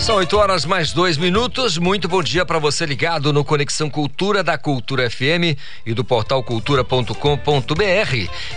São 8 horas mais dois minutos. Muito bom dia para você ligado no Conexão Cultura da Cultura FM e do portal cultura.com.br.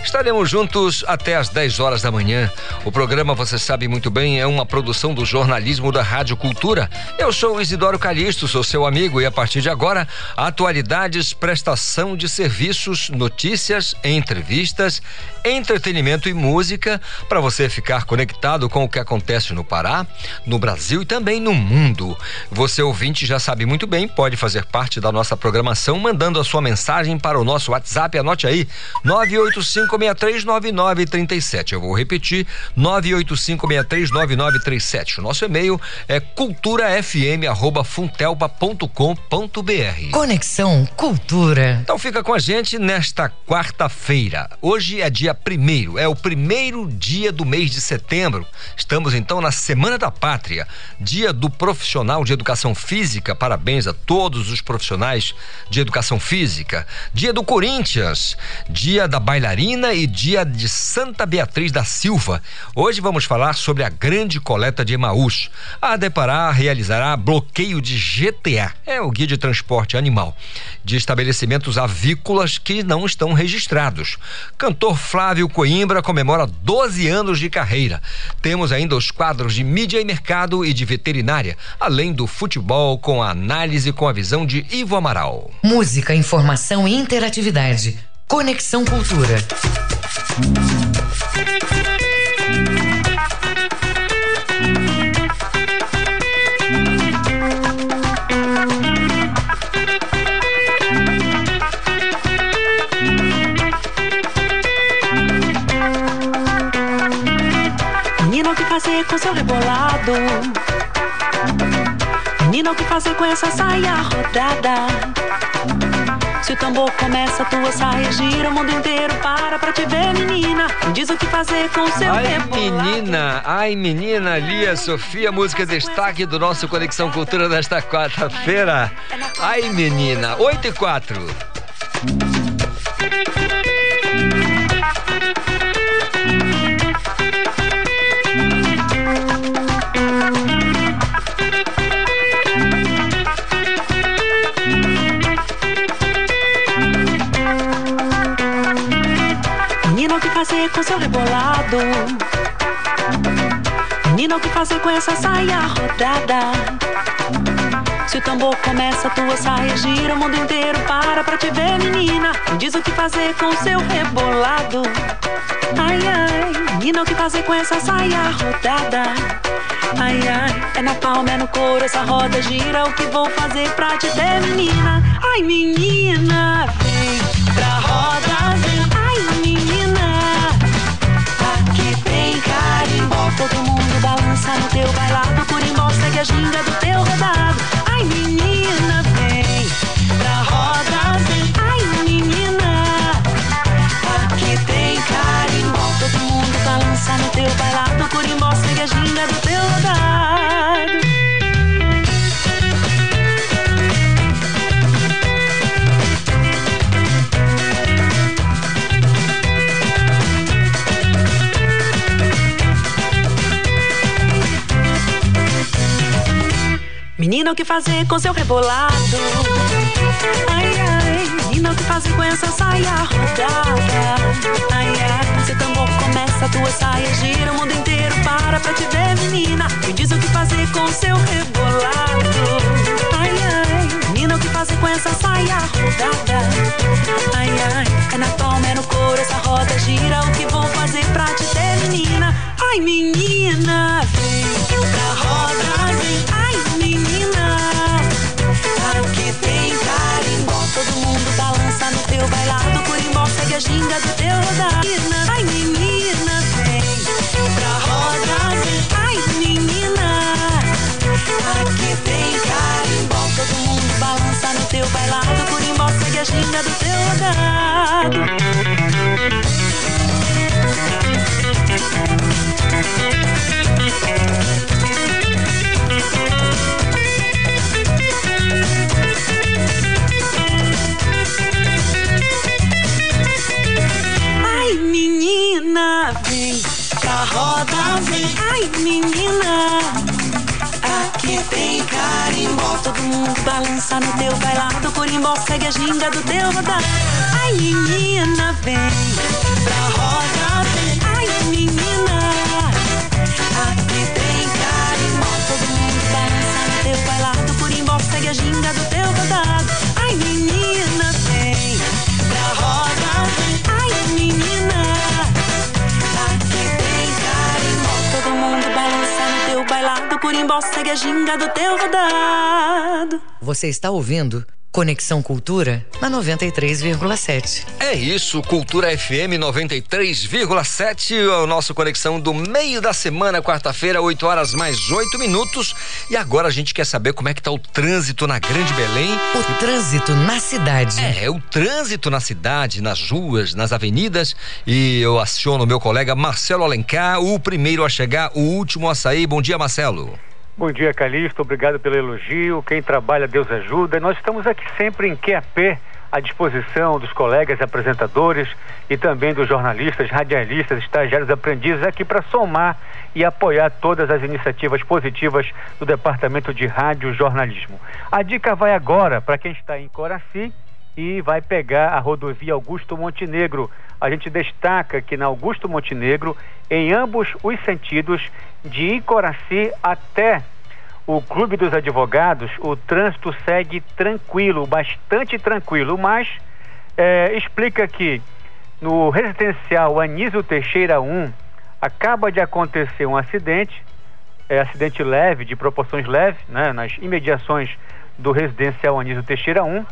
Estaremos juntos até às 10 horas da manhã. O programa, você sabe muito bem, é uma produção do jornalismo da Rádio Cultura. Eu sou Isidoro Calixto, sou seu amigo e a partir de agora, atualidades, prestação de serviços, notícias, entrevistas, entretenimento e música para você ficar conectado com o que acontece no Pará, no Brasil e também no mundo. Você ouvinte já sabe muito bem, pode fazer parte da nossa programação mandando a sua mensagem para o nosso WhatsApp, anote aí, 985639937. Eu vou repetir, 985639937. O nosso e-mail é culturafm@funtelpa.com.br. Conexão Cultura. Então fica com a gente nesta quarta-feira. Hoje é dia primeiro, é o primeiro dia do mês de setembro. Estamos então na Semana da Pátria, dia do profissional de educação física. Parabéns a todos os profissionais de educação física. Dia do Corinthians, dia da bailarina e dia de Santa Beatriz da Silva. Hoje vamos falar sobre a grande coleta de Emaús. A Depará realizará bloqueio de GTA, é o guia de transporte animal, de estabelecimentos avícolas que não estão registrados. Cantor Flávio Coimbra comemora 12 anos de carreira. Temos ainda os quadros de mídia e mercado e de veterinária, além do futebol com a análise com a visão de Ivo Amaral. Música, informação e interatividade. Conexão Cultura. Menina, o que fazer com seu rebolado? Menina, o que fazer com essa saia rodada? Se o tambor começa, tua saia gira, o mundo inteiro para pra te ver, menina. Me diz o que fazer com seu Ai, rebolado. menina, ai, menina, Lia Sofia, música destaque do nosso Conexão Cultura desta quarta-feira. Ai, menina, 8 e 4. Com seu rebolado? Menina, o que fazer com essa saia rodada? Se o tambor começa, tua saia gira, o mundo inteiro para pra te ver, menina. Me diz o que fazer com seu rebolado. Ai, ai, menina, o que fazer com essa saia rodada? Ai, ai, é na palma, é no couro, essa roda gira. O que vou fazer pra te ter, menina? Ai, menina, vem pra roda, vem. Balança no teu bailado. Curimbó segue a ginga do teu rodado. O que fazer com seu rebolado? Ai, ai, menina, o que fazer com essa saia rodada? Ai, ai, se o tambor começa, tua saia gira, o mundo inteiro para pra te ver, menina. Me diz o que fazer com seu rebolado. Ai, ai, menina, o que fazer com essa saia rodada? Ai, ai, é na palma, é no couro, essa roda gira. O que vou fazer pra te ter, menina? Ai, menina, vem pra roda, vem. Ai, ginga do teu rodado. Ai, menina, vem pra roda. Ai, menina, aqui tem carimbó. Todo mundo balança no teu bailado. Curimbó segue a ginga do teu rodado. Balança no teu bailado. Corimbó segue a ginga do teu rodar. Ai, menina, vem pra roda, vem. Ai, menina, aqui tem carimbó. Todo mundo balança no teu bailado. Corimbó segue a ginga do teu Corimbó segue a ginga do teu rodado. Você está ouvindo Conexão Cultura na 93,7. É isso, Cultura FM 93,7, é o nosso conexão do meio da semana, quarta-feira, 8 horas mais 8 minutos. E agora a gente quer saber como é que tá o trânsito na Grande Belém. O trânsito na cidade. É, o trânsito na cidade, nas ruas, nas avenidas. E eu aciono o meu colega Marcelo Alencar, o primeiro a chegar, o último a sair. Bom dia, Marcelo. Bom dia, Calixto. Obrigado pelo elogio. Quem trabalha, Deus ajuda. Nós estamos aqui sempre em QAP, à disposição dos colegas apresentadores e também dos jornalistas, radialistas, estagiários, aprendizes, aqui para somar e apoiar todas as iniciativas positivas do Departamento de Rádio Jornalismo. A dica vai agora para quem está em Coraci e vai pegar a rodovia Augusto Montenegro. A gente destaca que na Augusto Montenegro, em ambos os sentidos, de Icoraci até o Clube dos Advogados, o trânsito segue tranquilo, bastante tranquilo, mas é, explica que no residencial Anísio Teixeira 1 acaba de acontecer um acidente, é, acidente leve, de proporções leves, né, nas imediações do residencial Anísio Teixeira 1,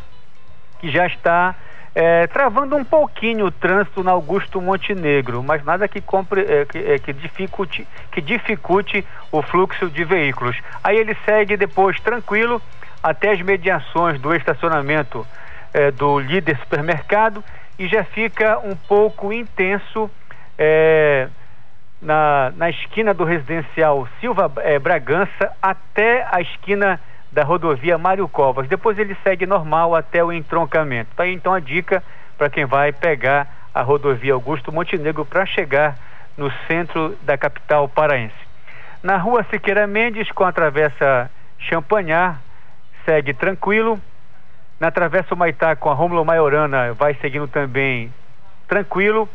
que já está é, travando um pouquinho o trânsito na Augusto Montenegro, mas nada que, compre, é, que, é, que, dificulte, que dificulte o fluxo de veículos. Aí ele segue depois tranquilo até as mediações do estacionamento é, do líder supermercado e já fica um pouco intenso é, na, na esquina do residencial Silva é, Bragança até a esquina da rodovia Mário Covas. Depois ele segue normal até o entroncamento. Tá aí então a dica para quem vai pegar a rodovia Augusto Montenegro para chegar no centro da capital paraense. Na rua Siqueira Mendes, com a travessa Champanhar, segue tranquilo. Na travessa Maitá, com a Rômulo Maiorana, vai seguindo também tranquilo.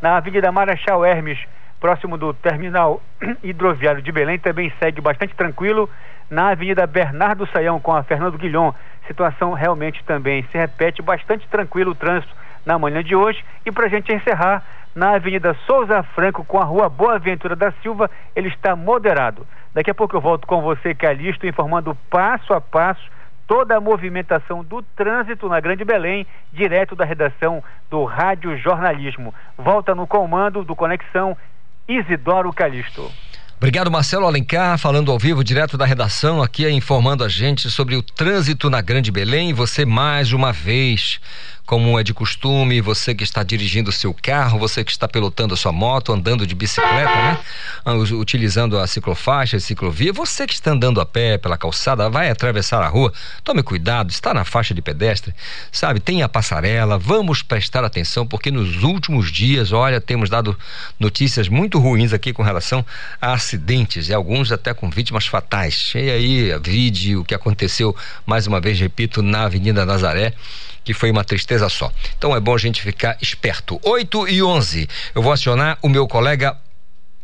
Na Avenida Marechal Hermes, próximo do terminal hidroviário de Belém, também segue bastante tranquilo na Avenida Bernardo Saião com a Fernando Guilhom. Situação realmente também se repete, bastante tranquilo o trânsito na manhã de hoje. E para a gente encerrar, na Avenida Souza Franco com a Rua Boa Ventura da Silva, ele está moderado. Daqui a pouco eu volto com você, Calixto, informando passo a passo toda a movimentação do trânsito na Grande Belém, direto da redação do Rádio Jornalismo. Volta no comando do Conexão Isidoro Calixto. Obrigado, Marcelo Alencar, falando ao vivo, direto da redação, aqui informando a gente sobre o trânsito na Grande Belém. Você, mais uma vez, como é de costume, você que está dirigindo seu carro, você que está pilotando a sua moto, andando de bicicleta, né? Ah, utilizando a ciclofaixa, a ciclovia, você que está andando a pé pela calçada, vai atravessar a rua, tome cuidado, está na faixa de pedestre, sabe? Tem a passarela, vamos prestar atenção, porque nos últimos dias, olha, temos dado notícias muito ruins aqui com relação a acidentes, e alguns até com vítimas fatais. E aí, vídeo o que aconteceu, mais uma vez, repito, na Avenida Nazaré que foi uma tristeza só. Então é bom a gente ficar esperto. 8 e 11. Eu vou acionar o meu colega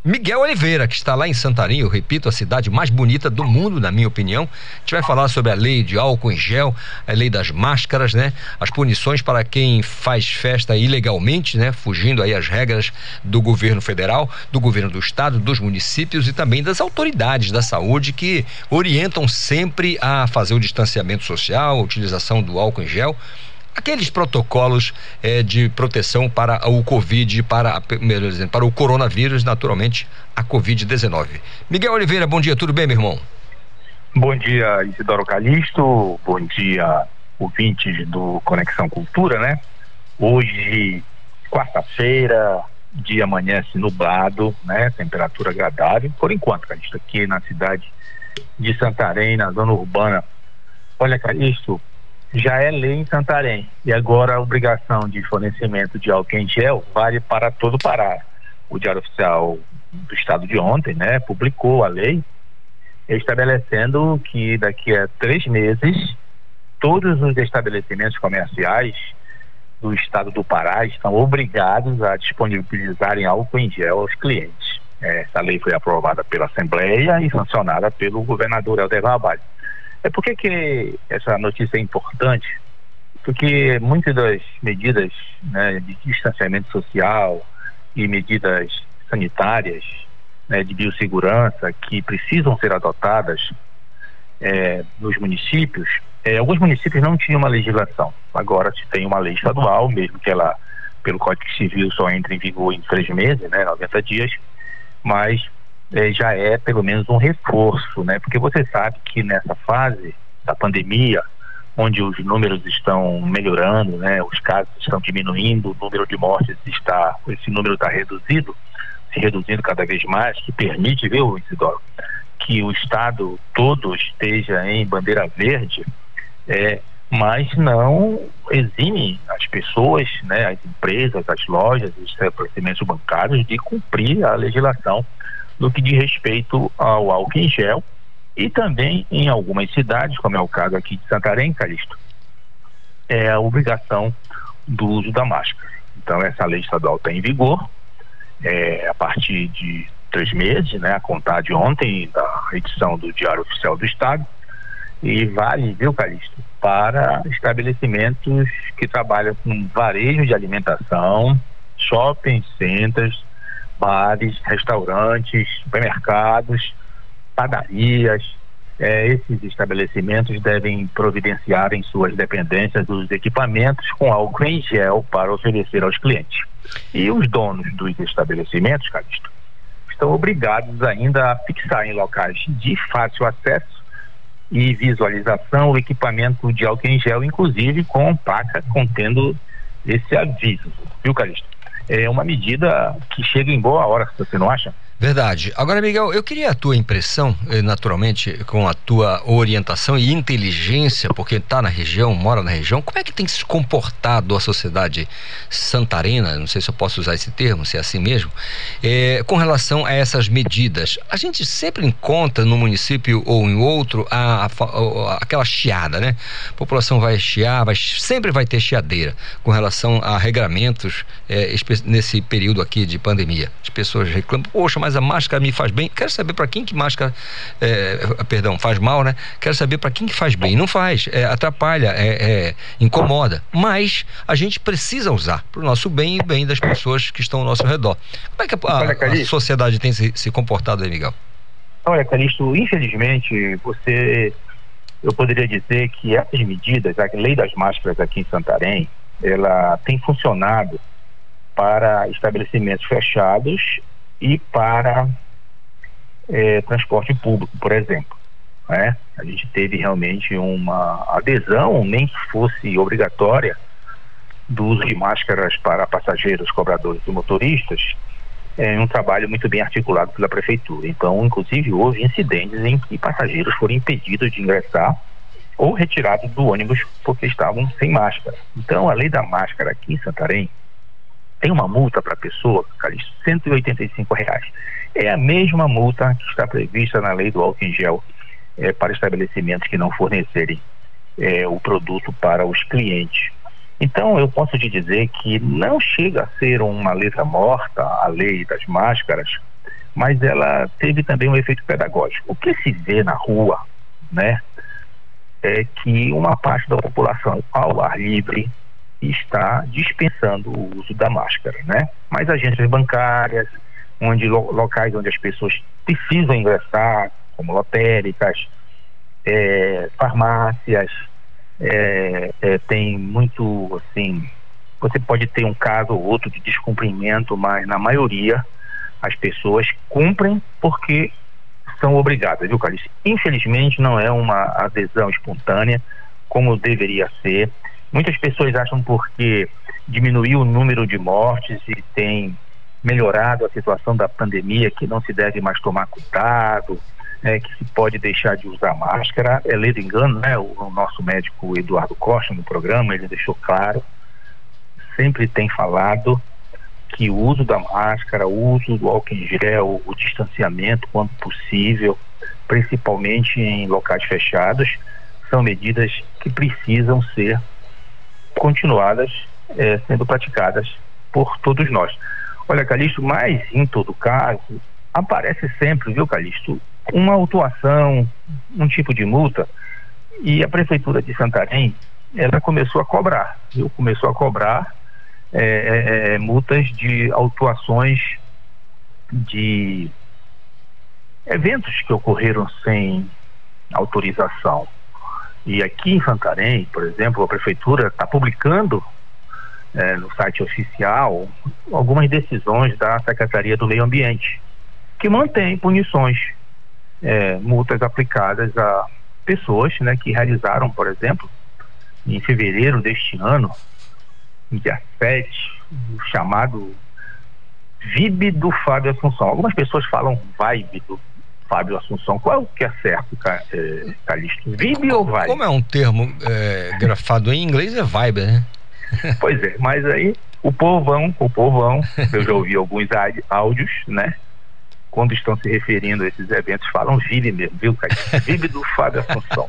Miguel Oliveira, que está lá em Santarém, eu repito, a cidade mais bonita do mundo, na minha opinião. A gente vai falar sobre a lei de álcool em gel, a lei das máscaras, né? As punições para quem faz festa ilegalmente, né? Fugindo aí as regras do governo federal, do governo do estado, dos municípios e também das autoridades da saúde que orientam sempre a fazer o distanciamento social, a utilização do álcool em gel aqueles protocolos eh, de proteção para o Covid, para, melhor dizendo, para o coronavírus, naturalmente, a Covid-19. Miguel Oliveira, bom dia, tudo bem, meu irmão? Bom dia, Isidoro Calixto, bom dia, ouvintes do Conexão Cultura, né? Hoje, quarta-feira, dia amanhece nublado, né? Temperatura agradável, por enquanto, Calixto, aqui na cidade de Santarém, na zona urbana. Olha, Calixto, já é lei em Santarém. E agora a obrigação de fornecimento de álcool em gel vale para todo o Pará. O Diário Oficial do Estado de ontem, né, publicou a lei estabelecendo que daqui a três meses todos os estabelecimentos comerciais do estado do Pará estão obrigados a disponibilizarem álcool em gel aos clientes. Essa lei foi aprovada pela Assembleia e sancionada pelo governador Helder Barbalho. É por que essa notícia é importante? Porque muitas das medidas né, de distanciamento social e medidas sanitárias né, de biossegurança que precisam ser adotadas é, nos municípios, é, alguns municípios não tinham uma legislação. Agora se tem uma lei estadual, mesmo que ela, pelo Código Civil, só entre em vigor em três meses, né, 90 dias, mas é, já é pelo menos um reforço, né? Porque você sabe que nessa fase da pandemia, onde os números estão melhorando, né? Os casos estão diminuindo, o número de mortes está, esse número está reduzido, se reduzindo cada vez mais, que permite, viu, Isidoro, que o estado todo esteja em bandeira verde, é, mas não exime as pessoas, né, as empresas, as lojas, os estabelecimentos bancários de cumprir a legislação no que diz respeito ao álcool em gel e também em algumas cidades, como é o caso aqui de Santarém, Calixto, é a obrigação do uso da máscara. Então essa lei estadual está em vigor é, a partir de três meses, né, a contar de ontem da edição do Diário Oficial do Estado e vale, viu, Calixto, para estabelecimentos que trabalham com varejo de alimentação, shopping centers, bares, restaurantes, supermercados, padarias. É, esses estabelecimentos devem providenciar em suas dependências os equipamentos com álcool em gel para oferecer aos clientes. E os donos dos estabelecimentos, Calixto, estão obrigados ainda a fixar em locais de fácil acesso e visualização o equipamento de álcool em gel, inclusive com placa contendo esse aviso, viu, Calixto? É uma medida que chega em boa hora, você não acha? Verdade. Agora, Miguel, eu queria a tua impressão, eh, naturalmente, com a tua orientação e inteligência, porque está na região, mora na região, como é que tem se comportado a sociedade santarena, não sei se eu posso usar esse termo, se é assim mesmo, é, com relação a essas medidas? A gente sempre encontra no município ou em outro a, a, a, aquela chiada, né? A população vai chiar, vai, sempre vai ter chiadeira com relação a regramentos é, nesse período aqui de pandemia. As pessoas reclamam, poxa, mas mas a máscara me faz bem. Quero saber para quem que máscara, é, perdão, faz mal, né? Quero saber para quem que faz bem. Não faz, é, atrapalha, é, é incomoda. Mas a gente precisa usar para o nosso bem e bem das pessoas que estão ao nosso redor. Como é que a, a, a sociedade tem se, se comportado aí, Miguel? Olha, Calixto, infelizmente, você eu poderia dizer que essas medidas, a lei das máscaras aqui em Santarém, ela tem funcionado para estabelecimentos fechados e para é, transporte público, por exemplo. Né? A gente teve realmente uma adesão, nem que fosse obrigatória, do uso de máscaras para passageiros, cobradores e motoristas, é um trabalho muito bem articulado pela prefeitura. Então, inclusive, houve incidentes em que passageiros foram impedidos de ingressar ou retirados do ônibus porque estavam sem máscara. Então, a lei da máscara aqui em Santarém tem uma multa para a pessoa, Calixto, 185 reais. É a mesma multa que está prevista na lei do álcool em gel é, para estabelecimentos que não fornecerem é, o produto para os clientes. Então, eu posso te dizer que não chega a ser uma letra morta a lei das máscaras, mas ela teve também um efeito pedagógico. O que se vê na rua, né, é que uma parte da população ao ar livre está dispensando o uso da máscara, né? Mas agências bancárias, onde locais onde as pessoas precisam ingressar, como lotéricas, é, farmácias, é, é, tem muito assim, você pode ter um caso ou outro de descumprimento, mas na maioria as pessoas cumprem porque são obrigadas, viu, Calice? Infelizmente não é uma adesão espontânea como deveria ser. Muitas pessoas acham porque diminuiu o número de mortes e tem melhorado a situação da pandemia que não se deve mais tomar cuidado, é, que se pode deixar de usar máscara. É ledo engano, né? O, o nosso médico Eduardo Costa no programa, ele deixou claro, sempre tem falado que o uso da máscara, o uso do álcool em gel, o distanciamento quando possível, principalmente em locais fechados, são medidas que precisam ser continuadas é, sendo praticadas por todos nós. Olha, Calixto, mas em todo caso, aparece sempre, viu, Calixto, uma autuação, um tipo de multa, e a Prefeitura de Santarém, ela começou a cobrar, viu? Começou a cobrar é, é, é multas de autuações de eventos que ocorreram sem autorização. E aqui em Santarém, por exemplo, a prefeitura está publicando é, no site oficial algumas decisões da Secretaria do Meio Ambiente, que mantém punições, é, multas aplicadas a pessoas né, que realizaram, por exemplo, em fevereiro deste ano, dia 7, o chamado VIB do Fábio Assunção. Algumas pessoas falam vibe do Fábio Assunção. Qual é o que é certo, é, Calixto? VIB ou vibe? Como é um termo é, grafado em inglês, é vibe, né? pois é, mas aí o povão, o povão, eu já ouvi alguns áudios, né? Quando estão se referindo a esses eventos, falam vive mesmo, viu, cara? Vive do Fábio Assunção.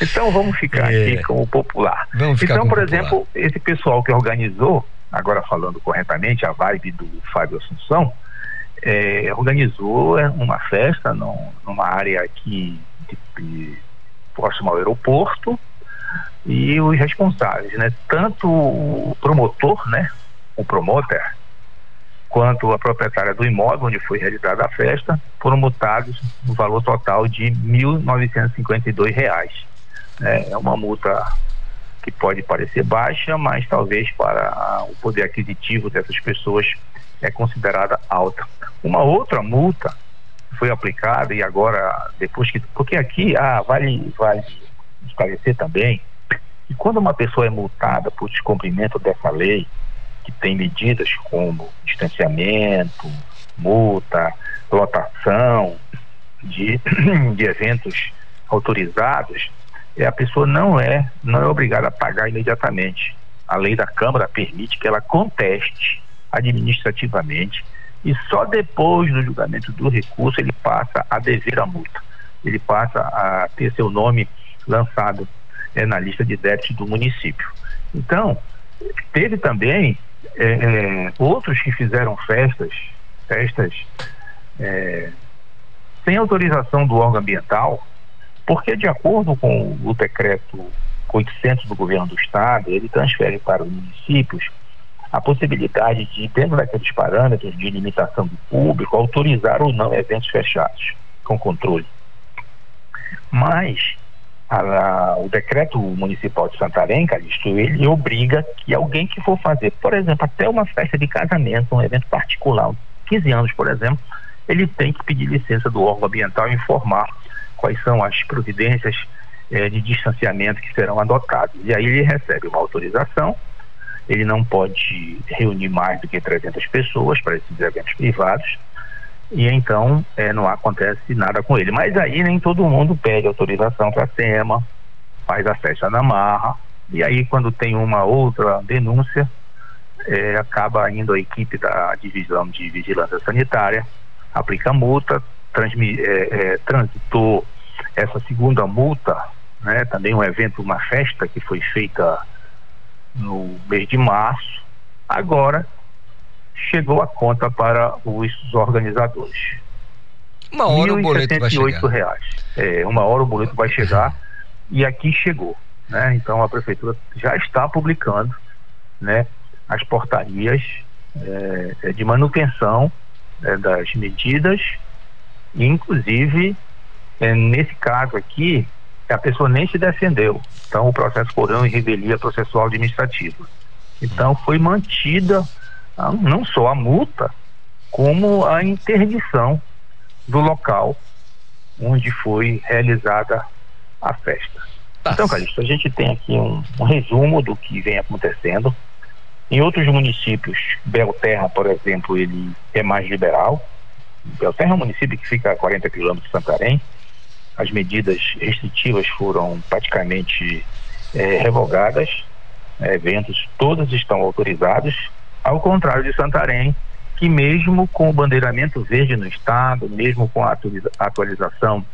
Então vamos ficar é. aqui com o popular. Vamos então, por popular. exemplo, esse pessoal que organizou, agora falando corretamente, a vibe do Fábio Assunção, é, organizou uma festa numa área aqui de, de, próximo ao aeroporto, e os responsáveis, né? Tanto o promotor, né? O promotor, quanto a proprietária do imóvel onde foi realizada a festa, foram multados no valor total de 1.952 reais. É, é uma multa que pode parecer baixa, mas talvez para o poder aquisitivo dessas pessoas é considerada alta. Uma outra multa foi aplicada e agora depois que porque aqui ah, vale vale esclarecer também e quando uma pessoa é multada por descumprimento dessa lei, que tem medidas como distanciamento, multa, lotação de, de eventos autorizados, é, a pessoa não é, não é obrigada a pagar imediatamente. A lei da Câmara permite que ela conteste administrativamente e só depois do julgamento do recurso ele passa a dever a multa. Ele passa a ter seu nome lançado é, na lista de débitos do município. Então, teve também é, é, outros que fizeram festas, festas é, sem autorização do órgão ambiental, porque de acordo com o decreto 800 do governo do estado, ele transfere para os municípios a possibilidade de, dentro daqueles parâmetros de limitação do público, autorizar ou não eventos fechados, com controle. Mas a, o decreto municipal de Santarém, Calixto, ele obriga que alguém que for fazer, por exemplo, até uma festa de casamento, um evento particular, 15 anos, por exemplo, ele tem que pedir licença do órgão ambiental e informar quais são as providências eh, de distanciamento que serão adotadas. E aí ele recebe uma autorização, ele não pode reunir mais do que 300 pessoas para esses eventos privados, e então é, não acontece nada com ele. Mas aí nem todo mundo pede autorização para a SEMA, faz a festa na marra, e aí quando tem uma outra denúncia, é, acaba indo a equipe da divisão de vigilância sanitária, aplica multa, transmi, é, é, transitou essa segunda multa, né, também um evento, uma festa que foi feita no mês de março, agora chegou a conta para os organizadores. Uma hora o boleto vai chegar. Reais. É, uma hora o boleto vai chegar e aqui chegou. Né? Então a prefeitura já está publicando né, as portarias é, é de manutenção é, das medidas, inclusive é, nesse caso aqui a pessoa nem se defendeu. Então o processo correu em revelia processual administrativa. Então foi mantida não só a multa, como a interdição do local onde foi realizada a festa. Tá. Então, Calixto, a gente tem aqui um, um, resumo do que vem acontecendo. Em outros municípios, Belterra, por exemplo, ele é mais liberal. Belterra é um município que fica a 40 quilômetros de Santarém. As medidas restritivas foram praticamente é, revogadas. eventos todos estão autorizados ao contrário de Santarém, que mesmo com o bandeiramento verde no estado, mesmo com a atualização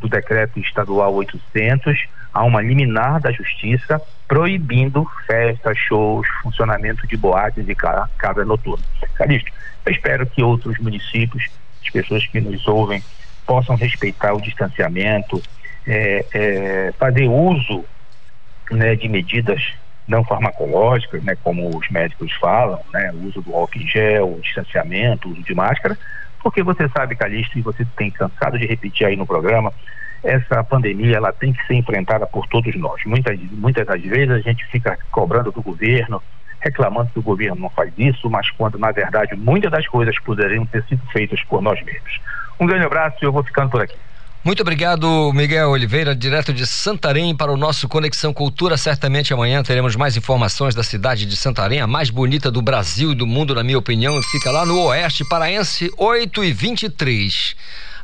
do decreto estadual 800, há uma liminar da justiça proibindo festas, shows, funcionamento de boates e casa noturna. Calixto, eu espero que outros municípios, as pessoas que nos ouvem, possam respeitar o distanciamento, é, é, fazer uso né, de medidas não farmacológicas, né, como os médicos falam, né, o uso do álcool em gel, o distanciamento, o uso de máscara, porque você sabe, Calixto, e você tem cansado de repetir aí no programa, essa pandemia ela tem que ser enfrentada por todos nós. Muitas, muitas das vezes a gente fica cobrando do governo, reclamando que o governo não faz isso, mas quando na verdade muitas das coisas poderiam ter sido feitas por nós mesmos. Um grande abraço e eu vou ficando por aqui. Muito obrigado, Miguel Oliveira, direto de Santarém, para o nosso Conexão Cultura. Certamente amanhã teremos mais informações da cidade de Santarém, a mais bonita do Brasil e do mundo, na minha opinião. Fica lá no Oeste Paraense, 8 e 23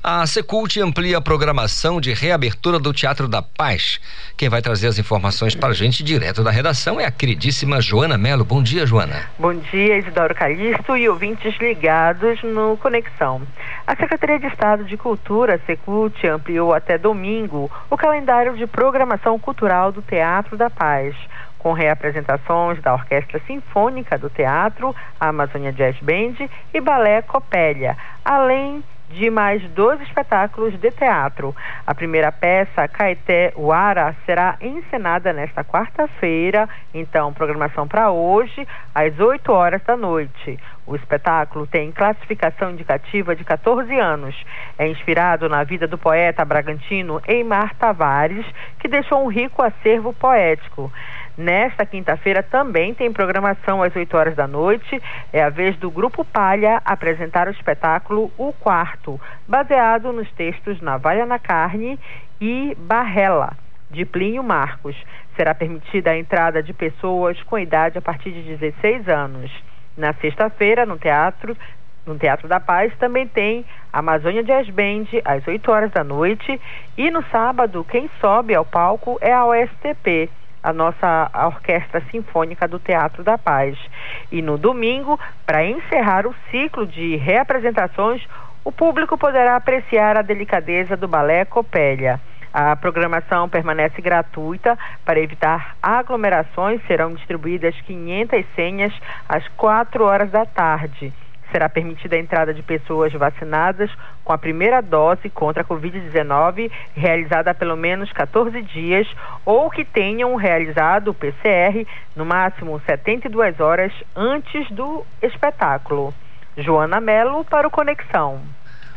a Secult amplia a programação de reabertura do Teatro da Paz. Quem vai trazer as informações para a gente direto da redação é a queridíssima Joana Melo. Bom dia, Joana. Bom dia, Isidoro Calixto e ouvintes ligados no Conexão. A Secretaria de Estado de Cultura, Secult, ampliou até domingo o calendário de programação cultural do Teatro da Paz com reapresentações da Orquestra Sinfônica do Teatro, a Amazônia Jazz Band e Balé Copélia, além de mais dois espetáculos de teatro. A primeira peça, Caeté Uara, será encenada nesta quarta-feira, então programação para hoje, às 8 horas da noite. O espetáculo tem classificação indicativa de 14 anos. É inspirado na vida do poeta bragantino Eimar Tavares, que deixou um rico acervo poético. Nesta quinta-feira também tem programação às 8 horas da noite. É a vez do Grupo Palha apresentar o espetáculo O Quarto, baseado nos textos Navalha na Carne e Barrela, de Plínio Marcos. Será permitida a entrada de pessoas com idade a partir de 16 anos. Na sexta-feira, no teatro, no Teatro da Paz também tem Amazônia Jazz Band às 8 horas da noite e no sábado quem sobe ao palco é a OSTP a nossa Orquestra Sinfônica do Teatro da Paz. E no domingo, para encerrar o ciclo de reapresentações, o público poderá apreciar a delicadeza do balé Copélia. A programação permanece gratuita. Para evitar aglomerações, serão distribuídas 500 senhas às 4 horas da tarde será permitida a entrada de pessoas vacinadas com a primeira dose contra a Covid-19 realizada há pelo menos 14 dias ou que tenham realizado o PCR no máximo 72 horas antes do espetáculo. Joana Melo para o Conexão.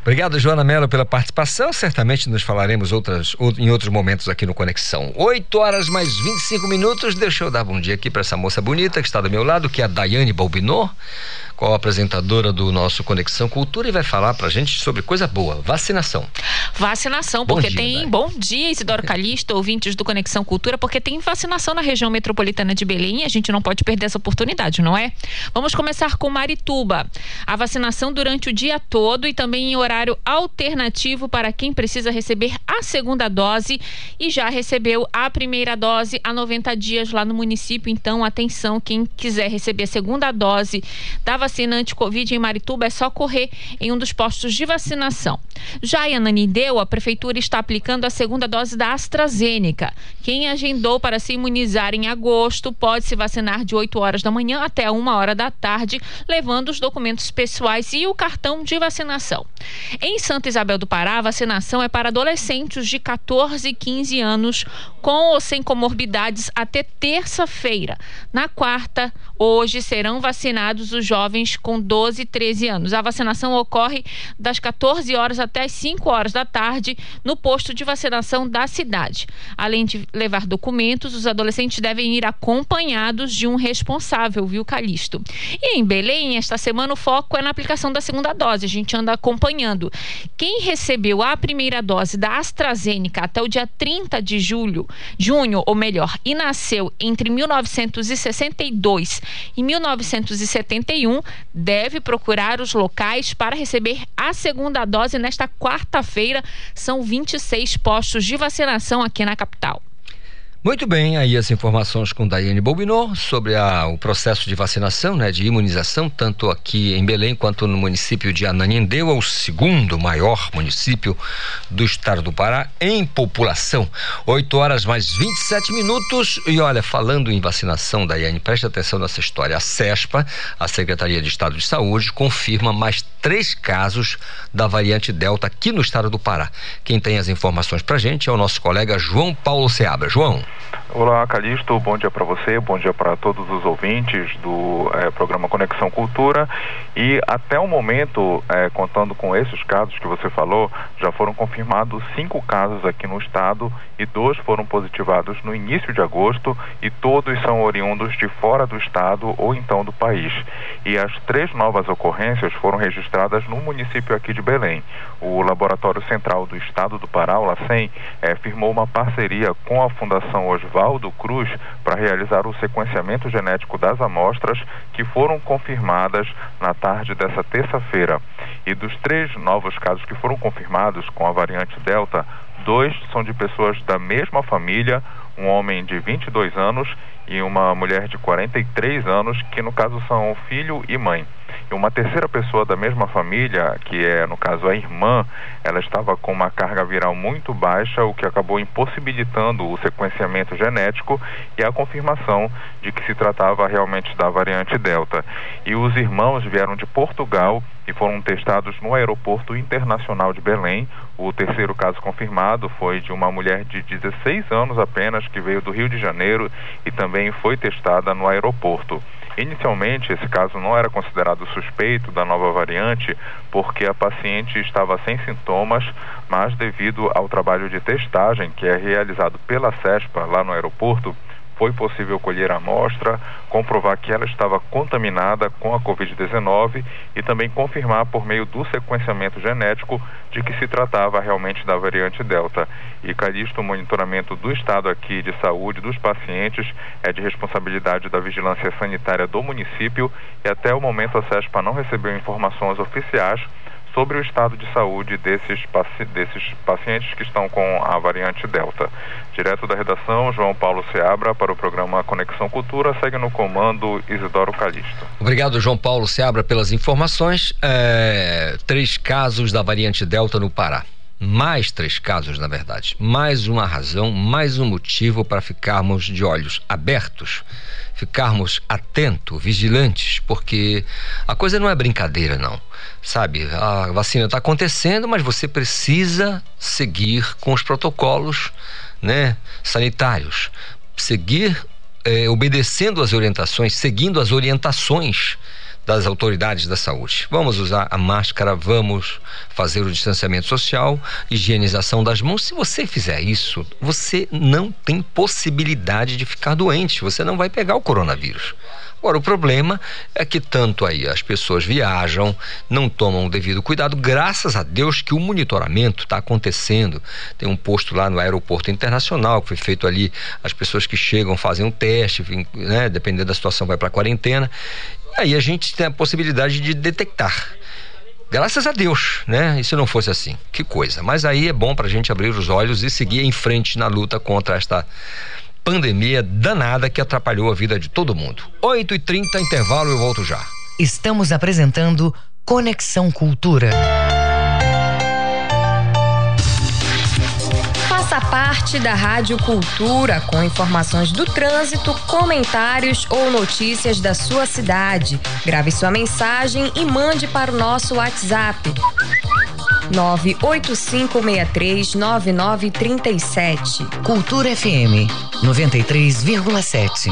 Obrigado, Joana Mello, pela participação. Certamente nos falaremos outras, em outros momentos aqui no Conexão. 8 horas mais 25 minutos. Deixa eu dar bom dia aqui para essa moça bonita que está do meu lado, que é a Daiane Balbinot co-apresentadora do nosso Conexão Cultura, e vai falar pra gente sobre coisa boa, vacinação. Vacinação, porque dia, tem. Dai. Bom dia, Isidoro Calixto, ouvintes do Conexão Cultura, porque tem vacinação na região metropolitana de Belém e a gente não pode perder essa oportunidade, não é? Vamos começar com Marituba. A vacinação durante o dia todo e também em horário alternativo para quem precisa receber a segunda dose e já recebeu a primeira dose há 90 dias lá no município. Então, atenção, quem quiser receber a segunda dose da vacina anti-Covid em Marituba é só correr em um dos postos de vacinação. Já em Ananindeu, a prefeitura está aplicando a segunda dose da AstraZeneca. Quem agendou para se imunizar em agosto pode se vacinar de 8 horas da manhã até 1 hora da tarde, levando os documentos pessoais e o cartão de vacinação. Em Santa Isabel do Pará, a vacinação é para adolescentes de 14 e 15 anos, com ou sem comorbidades, até terça-feira. Na quarta, hoje, serão vacinados os jovens com 12 e 13 anos. A vacinação ocorre das 14 horas até as 5 horas da tarde no posto de vacinação da cidade. Além de levar documentos, os adolescentes devem ir acompanhados de um responsável, viu, Calixto? E em Belém, esta semana, o foco é na aplicação da segunda dose. A gente anda acompanhando. Quem recebeu a primeira dose da AstraZeneca até o dia 30 de julho, junho, ou melhor, e nasceu entre 1962 e 1971, deve procurar os locais para receber a segunda dose nesta quarta-feira. São 26 postos de vacinação aqui na capital. Muito bem, aí as informações com Daiane Bobinot sobre a, o processo de vacinação, né, de imunização, tanto aqui em Belém quanto no município de Ananindeua, o segundo maior município do estado do Pará em população. 8 horas mais 27 minutos. E olha, falando em vacinação, Daiane, preste atenção nessa história. A CESPA, a Secretaria de Estado de Saúde, confirma mais três casos da variante Delta aqui no estado do Pará. Quem tem as informações pra gente é o nosso colega João Paulo Seabra. João. Olá, Calixto, bom dia para você, bom dia para todos os ouvintes do eh, programa Conexão Cultura. E até o momento, eh, contando com esses casos que você falou, já foram confirmados cinco casos aqui no estado e dois foram positivados no início de agosto e todos são oriundos de fora do estado ou então do país. E as três novas ocorrências foram registradas no município aqui de Belém. O Laboratório Central do Estado do Pará, o LACEN, eh, firmou uma parceria com a Fundação Oswaldo Cruz para realizar o sequenciamento genético das amostras que foram confirmadas na tarde dessa terça-feira. E dos três novos casos que foram confirmados com a variante Delta, dois são de pessoas da mesma família, um homem de 22 anos e uma mulher de 43 anos, que no caso são filho e mãe. E uma terceira pessoa da mesma família, que é no caso a irmã, ela estava com uma carga viral muito baixa, o que acabou impossibilitando o sequenciamento genético e a confirmação de que se tratava realmente da variante Delta. E os irmãos vieram de Portugal e foram testados no Aeroporto Internacional de Belém. O terceiro caso confirmado foi de uma mulher de 16 anos apenas que veio do Rio de Janeiro e também foi testada no aeroporto. Inicialmente, esse caso não era considerado suspeito da nova variante porque a paciente estava sem sintomas, mas devido ao trabalho de testagem que é realizado pela CESPA lá no aeroporto, foi possível colher a amostra, comprovar que ela estava contaminada com a Covid-19 e também confirmar por meio do sequenciamento genético de que se tratava realmente da variante Delta. E Calixto, o monitoramento do estado aqui de saúde dos pacientes é de responsabilidade da vigilância sanitária do município e até o momento a CESPA não recebeu informações oficiais sobre o estado de saúde desses, paci desses pacientes que estão com a variante Delta. Direto da redação, João Paulo Seabra, para o programa Conexão Cultura, segue no comando Isidoro Calixto. Obrigado, João Paulo Seabra, pelas informações. É, três casos da variante Delta no Pará mais três casos, na verdade. Mais uma razão, mais um motivo para ficarmos de olhos abertos, ficarmos atentos, vigilantes, porque a coisa não é brincadeira, não. Sabe, a vacina está acontecendo, mas você precisa seguir com os protocolos né, sanitários. Seguir eh, obedecendo as orientações, seguindo as orientações das autoridades da saúde. Vamos usar a máscara, vamos fazer o distanciamento social, higienização das mãos. Se você fizer isso, você não tem possibilidade de ficar doente, você não vai pegar o coronavírus. Agora, o problema é que tanto aí as pessoas viajam, não tomam o devido cuidado, graças a Deus que o monitoramento está acontecendo. Tem um posto lá no aeroporto internacional que foi feito ali, as pessoas que chegam fazem um teste, né, dependendo da situação vai para quarentena. Aí a gente tem a possibilidade de detectar. Graças a Deus, né? E se não fosse assim, que coisa. Mas aí é bom para a gente abrir os olhos e seguir em frente na luta contra esta pandemia danada que atrapalhou a vida de todo mundo. 8h30, intervalo, eu volto já. Estamos apresentando Conexão Cultura. Faça parte da Rádio Cultura com informações do trânsito, comentários ou notícias da sua cidade. Grave sua mensagem e mande para o nosso WhatsApp 985639937. Cultura FM 93,7.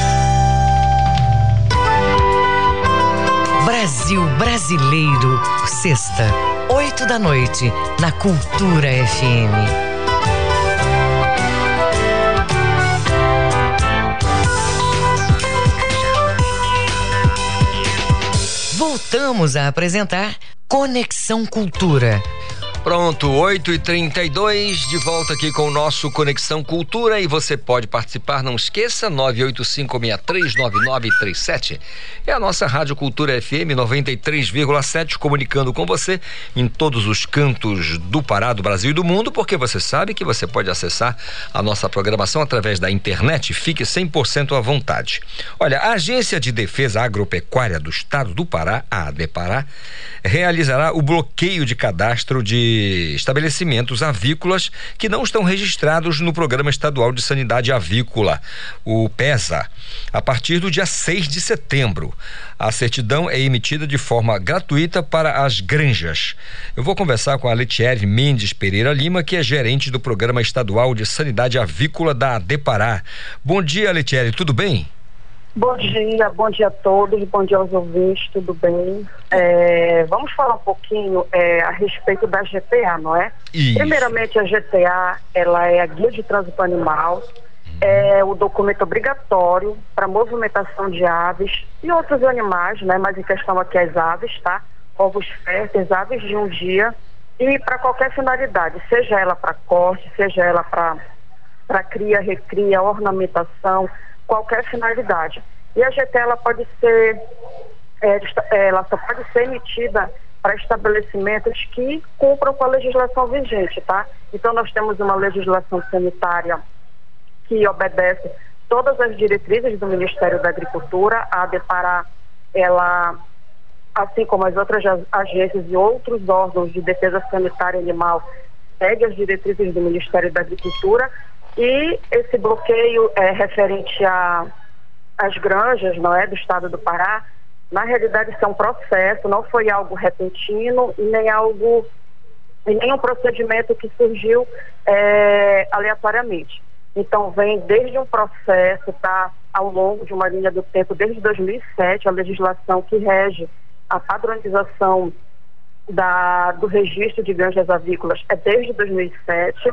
Brasil Brasileiro, sexta, oito da noite, na Cultura FM. voltamos a apresentar Conexão Cultura. Pronto, 8 e 32 de volta aqui com o nosso Conexão Cultura e você pode participar, não esqueça, 985639937. É a nossa Rádio Cultura FM 93,7 comunicando com você em todos os cantos do Pará, do Brasil e do mundo, porque você sabe que você pode acessar a nossa programação através da internet. Fique 100% à vontade. Olha, a Agência de Defesa Agropecuária do Estado do Pará, a ADEPARÁ, realizará o bloqueio de cadastro de estabelecimentos avícolas que não estão registrados no Programa Estadual de Sanidade Avícola, o PESA, a partir do dia 6 de setembro. A certidão é emitida de forma gratuita para as granjas. Eu vou conversar com a Letiere Mendes Pereira Lima, que é gerente do Programa Estadual de Sanidade Avícola da Depará. Bom dia, Letiere, tudo bem? Bom dia, bom dia a todos, bom dia aos ouvintes, tudo bem? É, vamos falar um pouquinho é, a respeito da GTA, não é? Isso. Primeiramente, a GTA, ela é a Guia de Trânsito Animal, é o documento obrigatório para movimentação de aves e outros animais, né? Mas em questão aqui as aves, tá? Ovos férteis, aves de um dia e para qualquer finalidade, seja ela para corte, seja ela para cria, recria, ornamentação, qualquer finalidade. E a GT ela pode ser, é, é, ela só pode ser emitida para estabelecimentos que cumpram com a legislação vigente, tá? Então nós temos uma legislação sanitária que obedece todas as diretrizes do Ministério da Agricultura, a Depará, ela assim como as outras agências e outros órgãos de defesa sanitária animal, segue as diretrizes do Ministério da Agricultura e esse bloqueio é referente a as granjas, não é, do estado do Pará, na realidade isso é um processo, não foi algo repentino nem algo e nem um procedimento que surgiu é, aleatoriamente. Então vem desde um processo, tá, ao longo de uma linha do tempo, desde 2007, a legislação que rege a padronização da, do registro de granjas avícolas é desde 2007,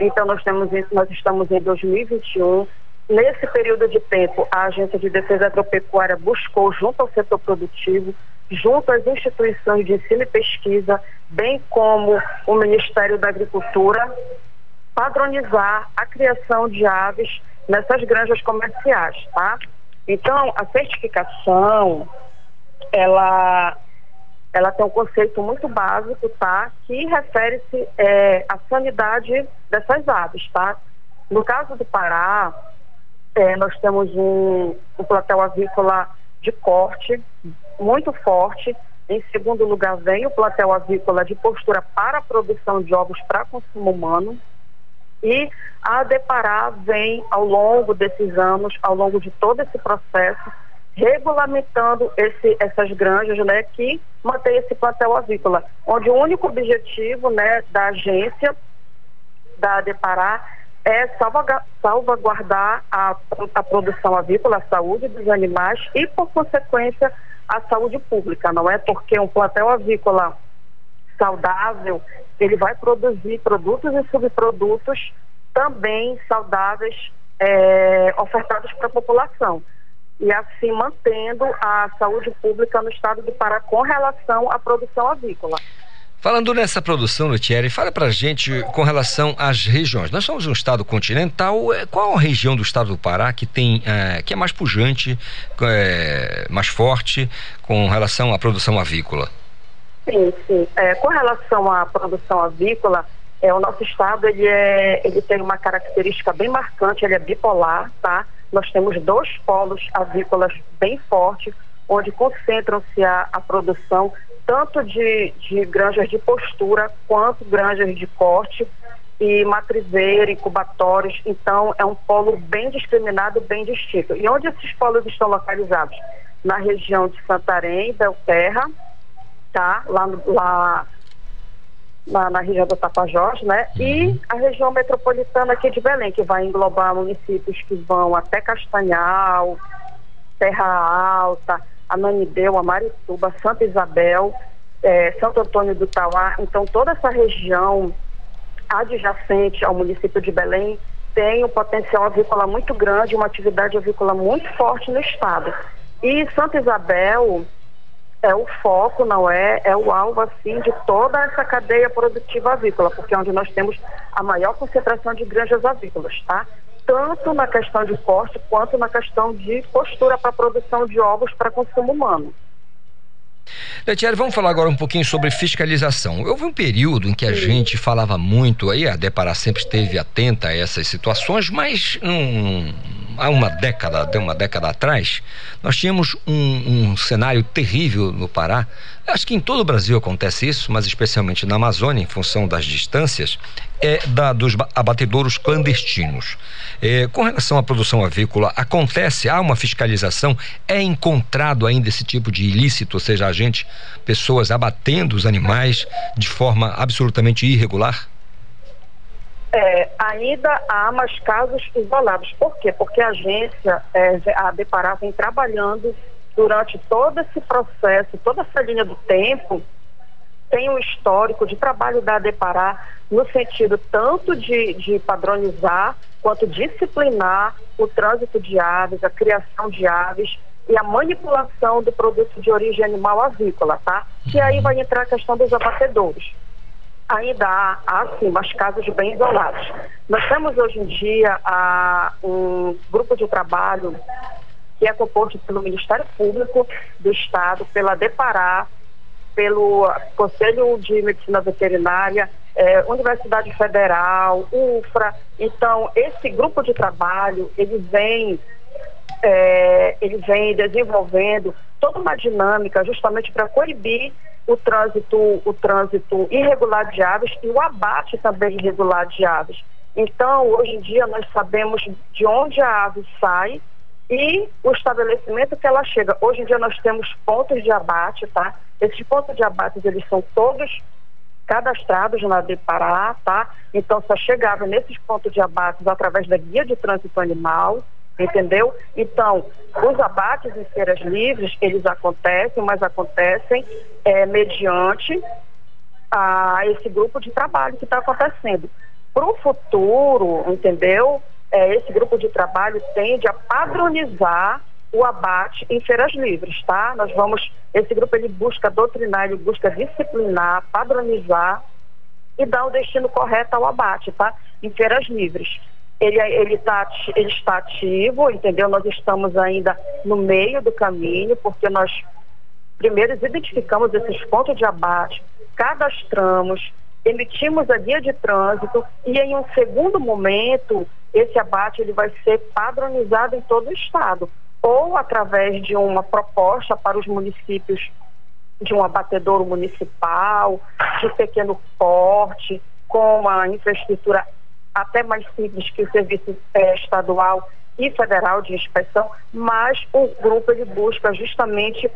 então nós, temos, nós estamos em 2021. Nesse período de tempo, a Agência de Defesa Agropecuária buscou, junto ao setor produtivo, junto às instituições de ensino e pesquisa, bem como o Ministério da Agricultura, padronizar a criação de aves nessas granjas comerciais, tá? Então, a certificação, ela ela tem um conceito muito básico, tá? Que refere-se é, à sanidade dessas aves, tá? No caso do Pará, é, nós temos um, um platel avícola de corte muito forte. Em segundo lugar, vem o platel avícola de postura para a produção de ovos para consumo humano. E a Depará vem, ao longo desses anos, ao longo de todo esse processo, regulamentando esse, essas granjas, né, que mantém esse plantel avícola, onde o único objetivo, né, da agência da Depará é salvaguardar a, a produção avícola, a saúde dos animais e, por consequência, a saúde pública, não é? Porque um plantel avícola saudável, ele vai produzir produtos e subprodutos também saudáveis é, ofertados para a população e assim mantendo a saúde pública no estado do Pará com relação à produção avícola. Falando nessa produção, Lutieri, fala pra gente com relação às regiões. Nós somos um estado continental. É, qual a região do estado do Pará que tem é, que é mais pujante, é, mais forte com relação à produção avícola? Sim, sim. É, com relação à produção avícola, é, o nosso estado ele, é, ele tem uma característica bem marcante, ele é bipolar, tá? Nós temos dois polos avícolas bem fortes, onde concentram-se a, a, produção tanto de, de granjas de postura quanto granjas de corte e matrizeira, incubatórios. Então, é um polo bem discriminado, bem distinto. E onde esses polos estão localizados? Na região de Santarém, Belterra, tá? Lá, lá na, na região do Tapajós, né? E a região metropolitana aqui de Belém, que vai englobar municípios que vão até Castanhal, Terra Alta, Ananideu, Amarituba, Santa Isabel, é, Santo Antônio do Tauá. Então, toda essa região adjacente ao município de Belém tem um potencial avícola muito grande, uma atividade avícola muito forte no estado. E Santa Isabel é o foco, não é? É o alvo, assim, de toda essa cadeia produtiva avícola, porque é onde nós temos a maior concentração de granjas avícolas, tá? Tanto na questão de corte quanto na questão de postura para produção de ovos para consumo humano. Letieri, vamos falar agora um pouquinho sobre fiscalização. Houve um período em que a Sim. gente falava muito aí, a Depará sempre esteve atenta a essas situações, mas um, há uma década, de uma década atrás, nós tínhamos um, um, cenário terrível no Pará. Acho que em todo o Brasil acontece isso, mas especialmente na Amazônia, em função das distâncias, é da, dos abatedouros clandestinos. É, com relação à produção avícola, acontece, há uma fiscalização, é encontrado ainda esse tipo de ilícito, ou seja, a gente, pessoas abatendo os animais de forma absolutamente irregular? É, ainda há mais casos isolados. Por quê? Porque a agência, é, a Deparar, vem trabalhando durante todo esse processo, toda essa linha do tempo, tem um histórico de trabalho da Deparar no sentido tanto de, de padronizar quanto disciplinar o trânsito de aves, a criação de aves e a manipulação do produto de origem animal avícola, tá? E aí vai entrar a questão dos abatedouros ainda há, há sim, casos bem isolados. Nós temos hoje em dia a, um grupo de trabalho que é composto pelo Ministério Público do Estado, pela Depará, pelo Conselho de Medicina Veterinária, é, Universidade Federal, UFRA. Então, esse grupo de trabalho, ele vem, é, ele vem desenvolvendo toda uma dinâmica justamente para coibir o trânsito, o trânsito irregular de aves e o abate também irregular de aves. Então, hoje em dia, nós sabemos de onde a ave sai e o estabelecimento que ela chega. Hoje em dia, nós temos pontos de abate, tá? Esses pontos de abate, eles são todos cadastrados na Depará, tá? Então, só chegava nesses pontos de abate através da guia de trânsito animal, entendeu? Então, os abates em feiras livres, eles acontecem, mas acontecem é, mediante a esse grupo de trabalho que está acontecendo. Para o futuro, entendeu? É, esse grupo de trabalho tende a padronizar o abate em feiras livres, tá? Nós vamos, esse grupo ele busca doutrinar, ele busca disciplinar, padronizar e dar o destino correto ao abate, tá? Em feiras livres ele, ele, tá, ele está ativo, entendeu? Nós estamos ainda no meio do caminho, porque nós primeiro identificamos esses pontos de abate, cadastramos, emitimos a guia de trânsito e em um segundo momento esse abate ele vai ser padronizado em todo o estado ou através de uma proposta para os municípios de um abatedouro municipal, de pequeno porte, com uma infraestrutura até mais simples que o serviço é, estadual e federal de inspeção, mas o grupo ele busca justamente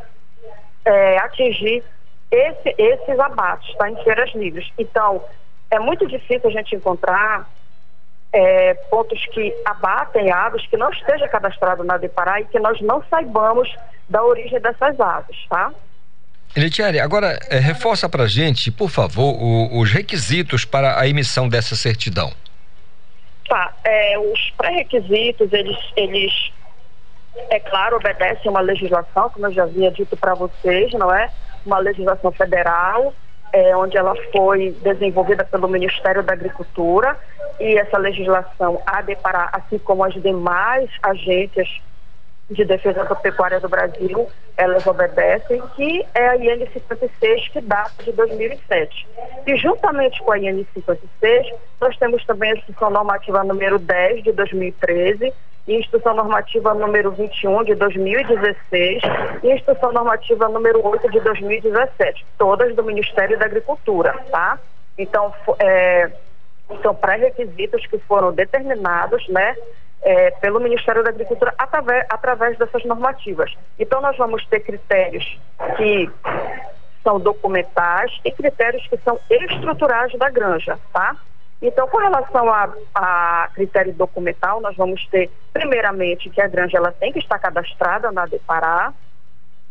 é, atingir esse, esses abates, tá, em feiras livres. Então, é muito difícil a gente encontrar é, pontos que abatem aves que não esteja cadastrado na Depará e que nós não saibamos da origem dessas aves, tá? Letieri, agora é, reforça para gente, por favor, o, os requisitos para a emissão dessa certidão. Tá, é, os pré-requisitos, eles, eles, é claro, obedecem uma legislação, como eu já havia dito para vocês, não é? Uma legislação federal, é, onde ela foi desenvolvida pelo Ministério da Agricultura, e essa legislação há de parar, assim como as demais agências de Defesa da Pecuária do Brasil, elas obedecem, que é a IN 56, que data de 2007. E juntamente com a IN 56, nós temos também a Instrução Normativa número 10 de 2013, e Instrução Normativa número 21 de 2016 e Instrução Normativa número 8 de 2017, todas do Ministério da Agricultura, tá? Então, é, são pré-requisitos que foram determinados, né, é, pelo Ministério da Agricultura através, através dessas normativas. Então, nós vamos ter critérios que são documentais e critérios que são estruturais da granja, tá? Então, com relação a, a, critério documental, nós vamos ter, primeiramente, que a granja ela tem que estar cadastrada na Depará,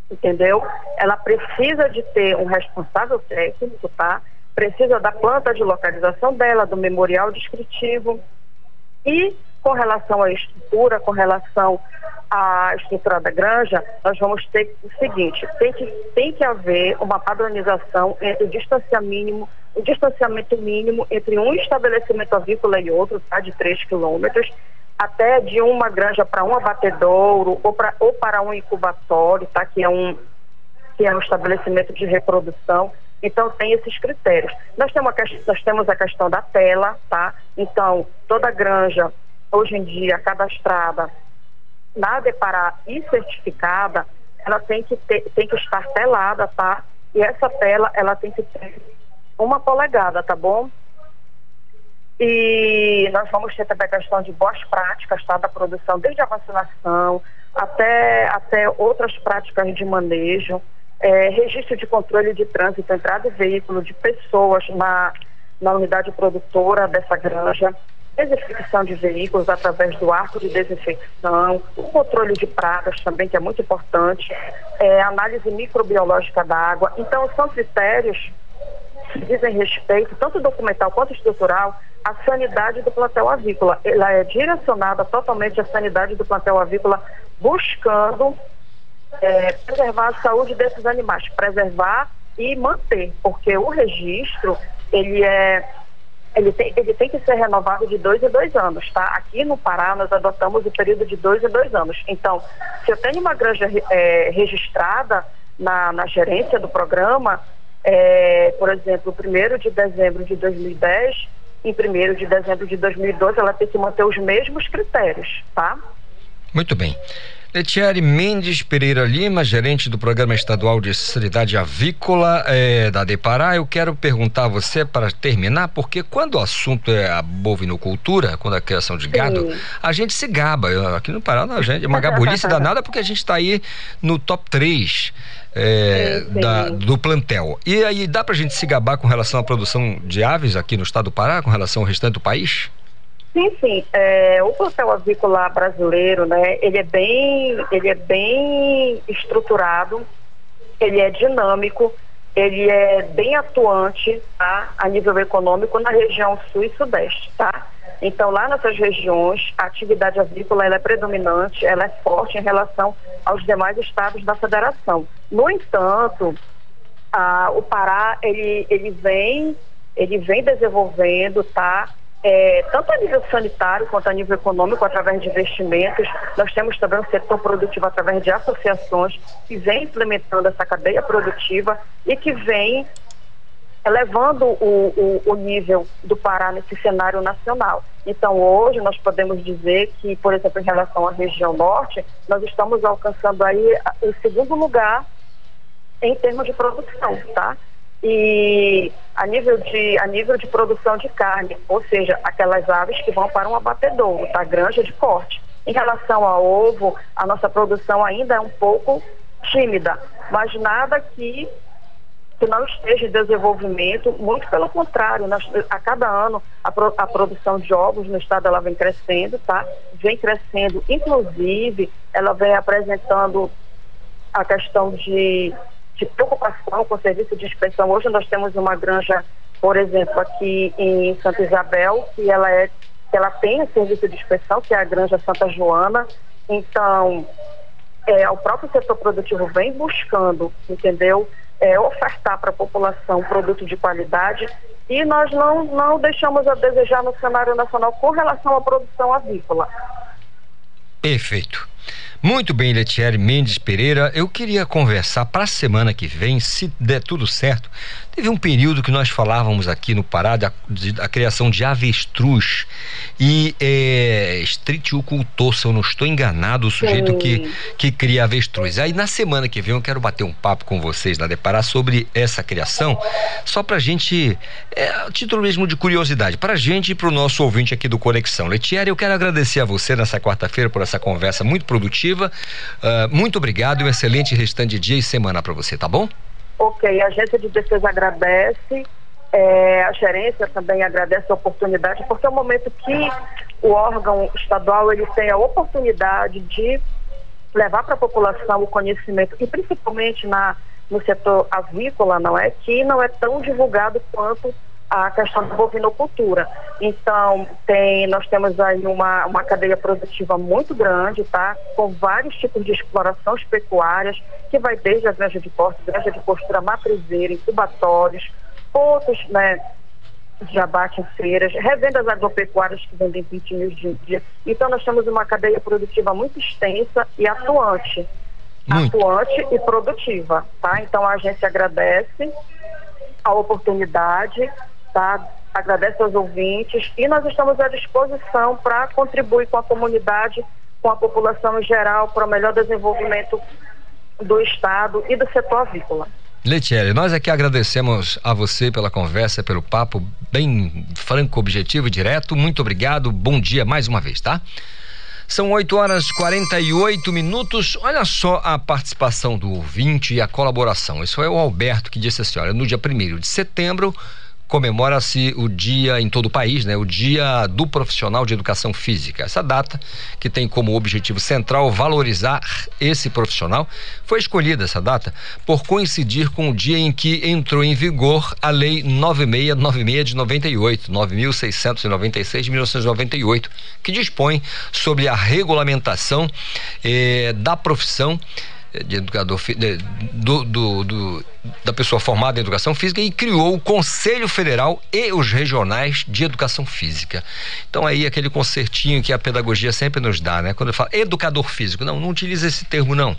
entendeu? Ela precisa de ter um responsável técnico, tá? Precisa da planta de localização dela, do memorial descritivo e Com relação à estrutura, com relação à estrutura da granja, nós vamos ter o seguinte: tem que, tem que haver uma padronização entre o distanciamento mínimo, o distanciamento mínimo entre um estabelecimento avícola e outro, tá, de 3 quilômetros, até de uma granja para um abatedouro ou, pra, ou para um incubatório, tá, que é um que é um estabelecimento de reprodução. Então, tem esses critérios. Nós temos, a, nós temos a questão da tela, tá? Então, toda granja, hoje em dia, cadastrada na Depará e certificada, ela tem que, ter, tem que estar telada, tá? E essa tela, ela tem que ter uma polegada, tá bom? E nós vamos ter também a questão de boas práticas, tá? Da produção, desde a vacinação até, até outras práticas de manejo é, registro de controle de trânsito, entrada e veículo de pessoas na, na unidade produtora dessa granja, desinfecção de veículos através do arco de desinfecção, o controle de pragas também, que é muito importante, é, análise microbiológica da água. Então, são critérios que dizem respeito, tanto documental quanto estrutural, à sanidade do plantel avícola. Ela é direcionada totalmente à sanidade do plantel avícola, buscando é, preservar a saúde desses animais, preservar e manter, porque o registro ele é ele tem, ele tem que ser renovado de dois em dois anos, tá? Aqui no Pará nós adotamos o período de dois em dois anos. Então, se eu tenho uma granja é, registrada na, na gerência do programa, é, por exemplo, 1 de dezembro de 2010 em 1 de dezembro de 2012, ela tem que manter os mesmos critérios, tá? Muito bem. Letieri Mendes Pereira Lima, gerente do Programa Estadual de Sanidade Avícola é, da Depará. Eu quero perguntar a você para terminar, porque quando o assunto é a bovinocultura, quando é a criação de gado, Sim. a gente se gaba. Aqui no Pará, a gente é uma gaburice danada porque a gente está aí no top 3 é, sim, sim. Da, do plantel. E aí dá para a gente se gabar com relação à produção de aves aqui no estado do Pará, com relação ao restante do país? Sim, sim. É, o plantel avícola brasileiro, né, ele é bem, ele é bem estruturado, ele é dinâmico, ele é bem atuante tá, a nível econômico na região sul e sudeste, tá? Então, lá nessas regiões, a atividade avícola ela é predominante, ela é forte em relação aos demais estados da federação. No entanto, a, o Pará, ele, ele, vem, ele vem desenvolvendo, tá? É, tanto a nível sanitário quanto a nível econômico, através de investimentos. Nós temos também o setor produtivo através de associações que vem implementando essa cadeia produtiva e que vem elevando o, o, o, nível do Pará nesse cenário nacional. Então, hoje, nós podemos dizer que, por exemplo, em relação à região norte, nós estamos alcançando aí o segundo lugar em termos de produção, tá? E a nível de a nível de produção de carne, ou seja, aquelas aves que vão para um abatedouro, tá? Granja de corte. Em relação ao ovo, a nossa produção ainda é um pouco tímida, mas nada que que não esteja em desenvolvimento, muito pelo contrário, nós, a cada ano a, pro, a, produção de ovos no estado ela vem crescendo, tá? Vem crescendo, inclusive ela vem apresentando a questão de de preocupação com o serviço de inspeção. Hoje nós temos uma granja, por exemplo, aqui em Santa Isabel, que ela é ela tem o serviço de inspeção, que é a Granja Santa Joana. Então, é, o próprio setor produtivo vem buscando, entendeu? É, ofertar para a população produto de qualidade e nós não, não deixamos a desejar no cenário nacional com relação à produção avícola. Perfeito. Muito bem, Letieri Mendes Pereira. Eu queria conversar para a semana que vem, se der tudo certo. Teve um período que nós falávamos aqui no Pará da, de, da criação de avestruz e é, estriticultor, se eu não estou enganado, o sujeito que, que cria avestruz. Aí na semana que vem eu quero bater um papo com vocês na Depará sobre essa criação, só para gente, é, título mesmo de curiosidade, para a gente e para o nosso ouvinte aqui do Conexão. Letieri, eu quero agradecer a você nessa quarta-feira por essa conversa muito produtiva Uh, muito obrigado e um excelente restante de dia e semana para você, tá bom? Ok, a Agência de Defesa agradece, é, a gerência também agradece a oportunidade, porque é o momento que o órgão estadual ele tem a oportunidade de levar para a população o conhecimento, e principalmente na, no setor avícola, não é? Que não é tão divulgado quanto a questão da bovinocultura. Então, tem, nós temos aí uma, uma cadeia produtiva muito grande, tá? Com vários tipos de explorações pecuárias, que vai desde a granja de corte, granja de postura matrizeira, incubatórios, pontos, né? de abate em feiras, revendas agropecuárias que vendem 20 mil de dia. Então, nós temos uma cadeia produtiva muito extensa e atuante. Muito. Atuante e produtiva, tá? Então, a agência agradece a oportunidade, tá? Agradece aos ouvintes e nós estamos à disposição para contribuir com a comunidade, com a população em geral, para o melhor desenvolvimento do Estado e do setor avícola. Letiele, nós aqui agradecemos a você pela conversa, pelo papo bem franco, objetivo e direto. Muito obrigado, bom dia mais uma vez, tá? São 8 horas e 48 minutos. Olha só a participação do ouvinte e a colaboração. Isso é o Alberto que disse assim: olha, no dia 1 de setembro comemora-se o dia em todo o país, né? O Dia do Profissional de Educação Física. Essa data, que tem como objetivo central valorizar esse profissional, foi escolhida essa data por coincidir com o dia em que entrou em vigor a Lei 9696 de 98, 9696 de 1998, que dispõe sobre a regulamentação eh, da profissão de educador do, do, do, da pessoa formada em educação física e criou o Conselho Federal e os regionais de educação física. Então aí aquele concertinho que a pedagogia sempre nos dá, né? Quando eu falo educador físico, não, não utiliza esse termo não.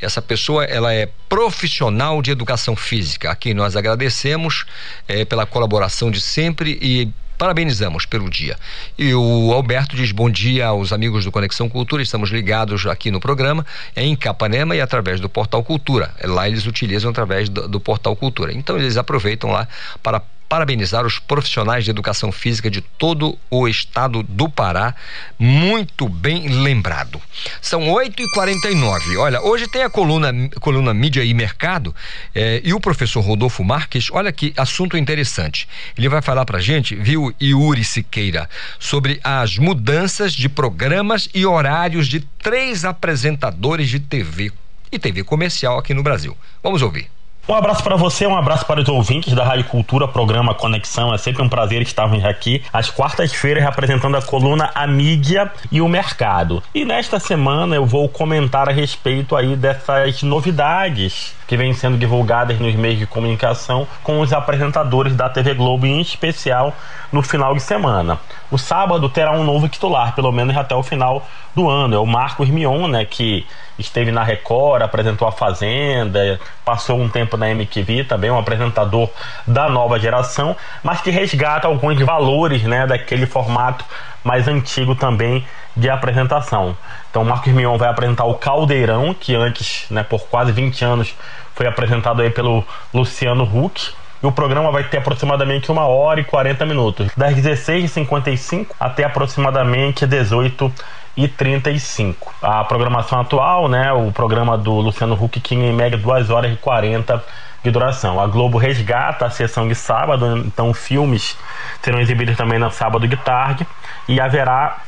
Essa pessoa ela é profissional de educação física. Aqui nós agradecemos é, pela colaboração de sempre e parabenizamos pelo dia. E o Alberto diz bom dia aos amigos do Conexão Cultura, estamos ligados aqui no programa, é em Capanema e através do Portal Cultura. Lá eles utilizam através do, do Portal Cultura. Então eles aproveitam lá para parabenizar os profissionais de educação física de todo o estado do Pará. Muito bem lembrado. São 8 e 49 Olha, hoje tem a coluna, coluna Mídia e Mercado eh, e o professor Rodolfo Marques. Olha que assunto interessante. Ele vai falar pra gente, viu, Yuri Siqueira, sobre as mudanças de programas e horários de três apresentadores de TV e TV comercial aqui no Brasil. Vamos ouvir. Um abraço para você, um abraço para os ouvintes da Rádio Cultura, programa Conexão. É sempre um prazer estarmos aqui às quartas-feiras representando a coluna A Mídia e o Mercado. E nesta semana eu vou comentar a respeito aí dessas novidades que vêm sendo divulgadas nos meios de comunicação com os apresentadores da TV Globo, em especial no final de semana. O sábado terá um novo titular, pelo menos até o final do ano. É o Marcos Mion, né, que esteve na Record, apresentou a Fazenda, passou um tempo na MTV, também um apresentador da nova geração, mas que resgata alguns valores, né, daquele formato mais antigo também de apresentação. Então, Marcos Mion vai apresentar o Caldeirão, que antes, né, por quase 20 anos, foi apresentado aí pelo Luciano Huck. E o programa vai ter aproximadamente uma hora e 40 minutos, das 16h55 até aproximadamente 18 e 35. A programação atual, né, o programa do Luciano Huck tinha em média 2 horas e 40 de duração. A Globo resgata a sessão de sábado, então filmes serão exibidos também no sábado de tarde e haverá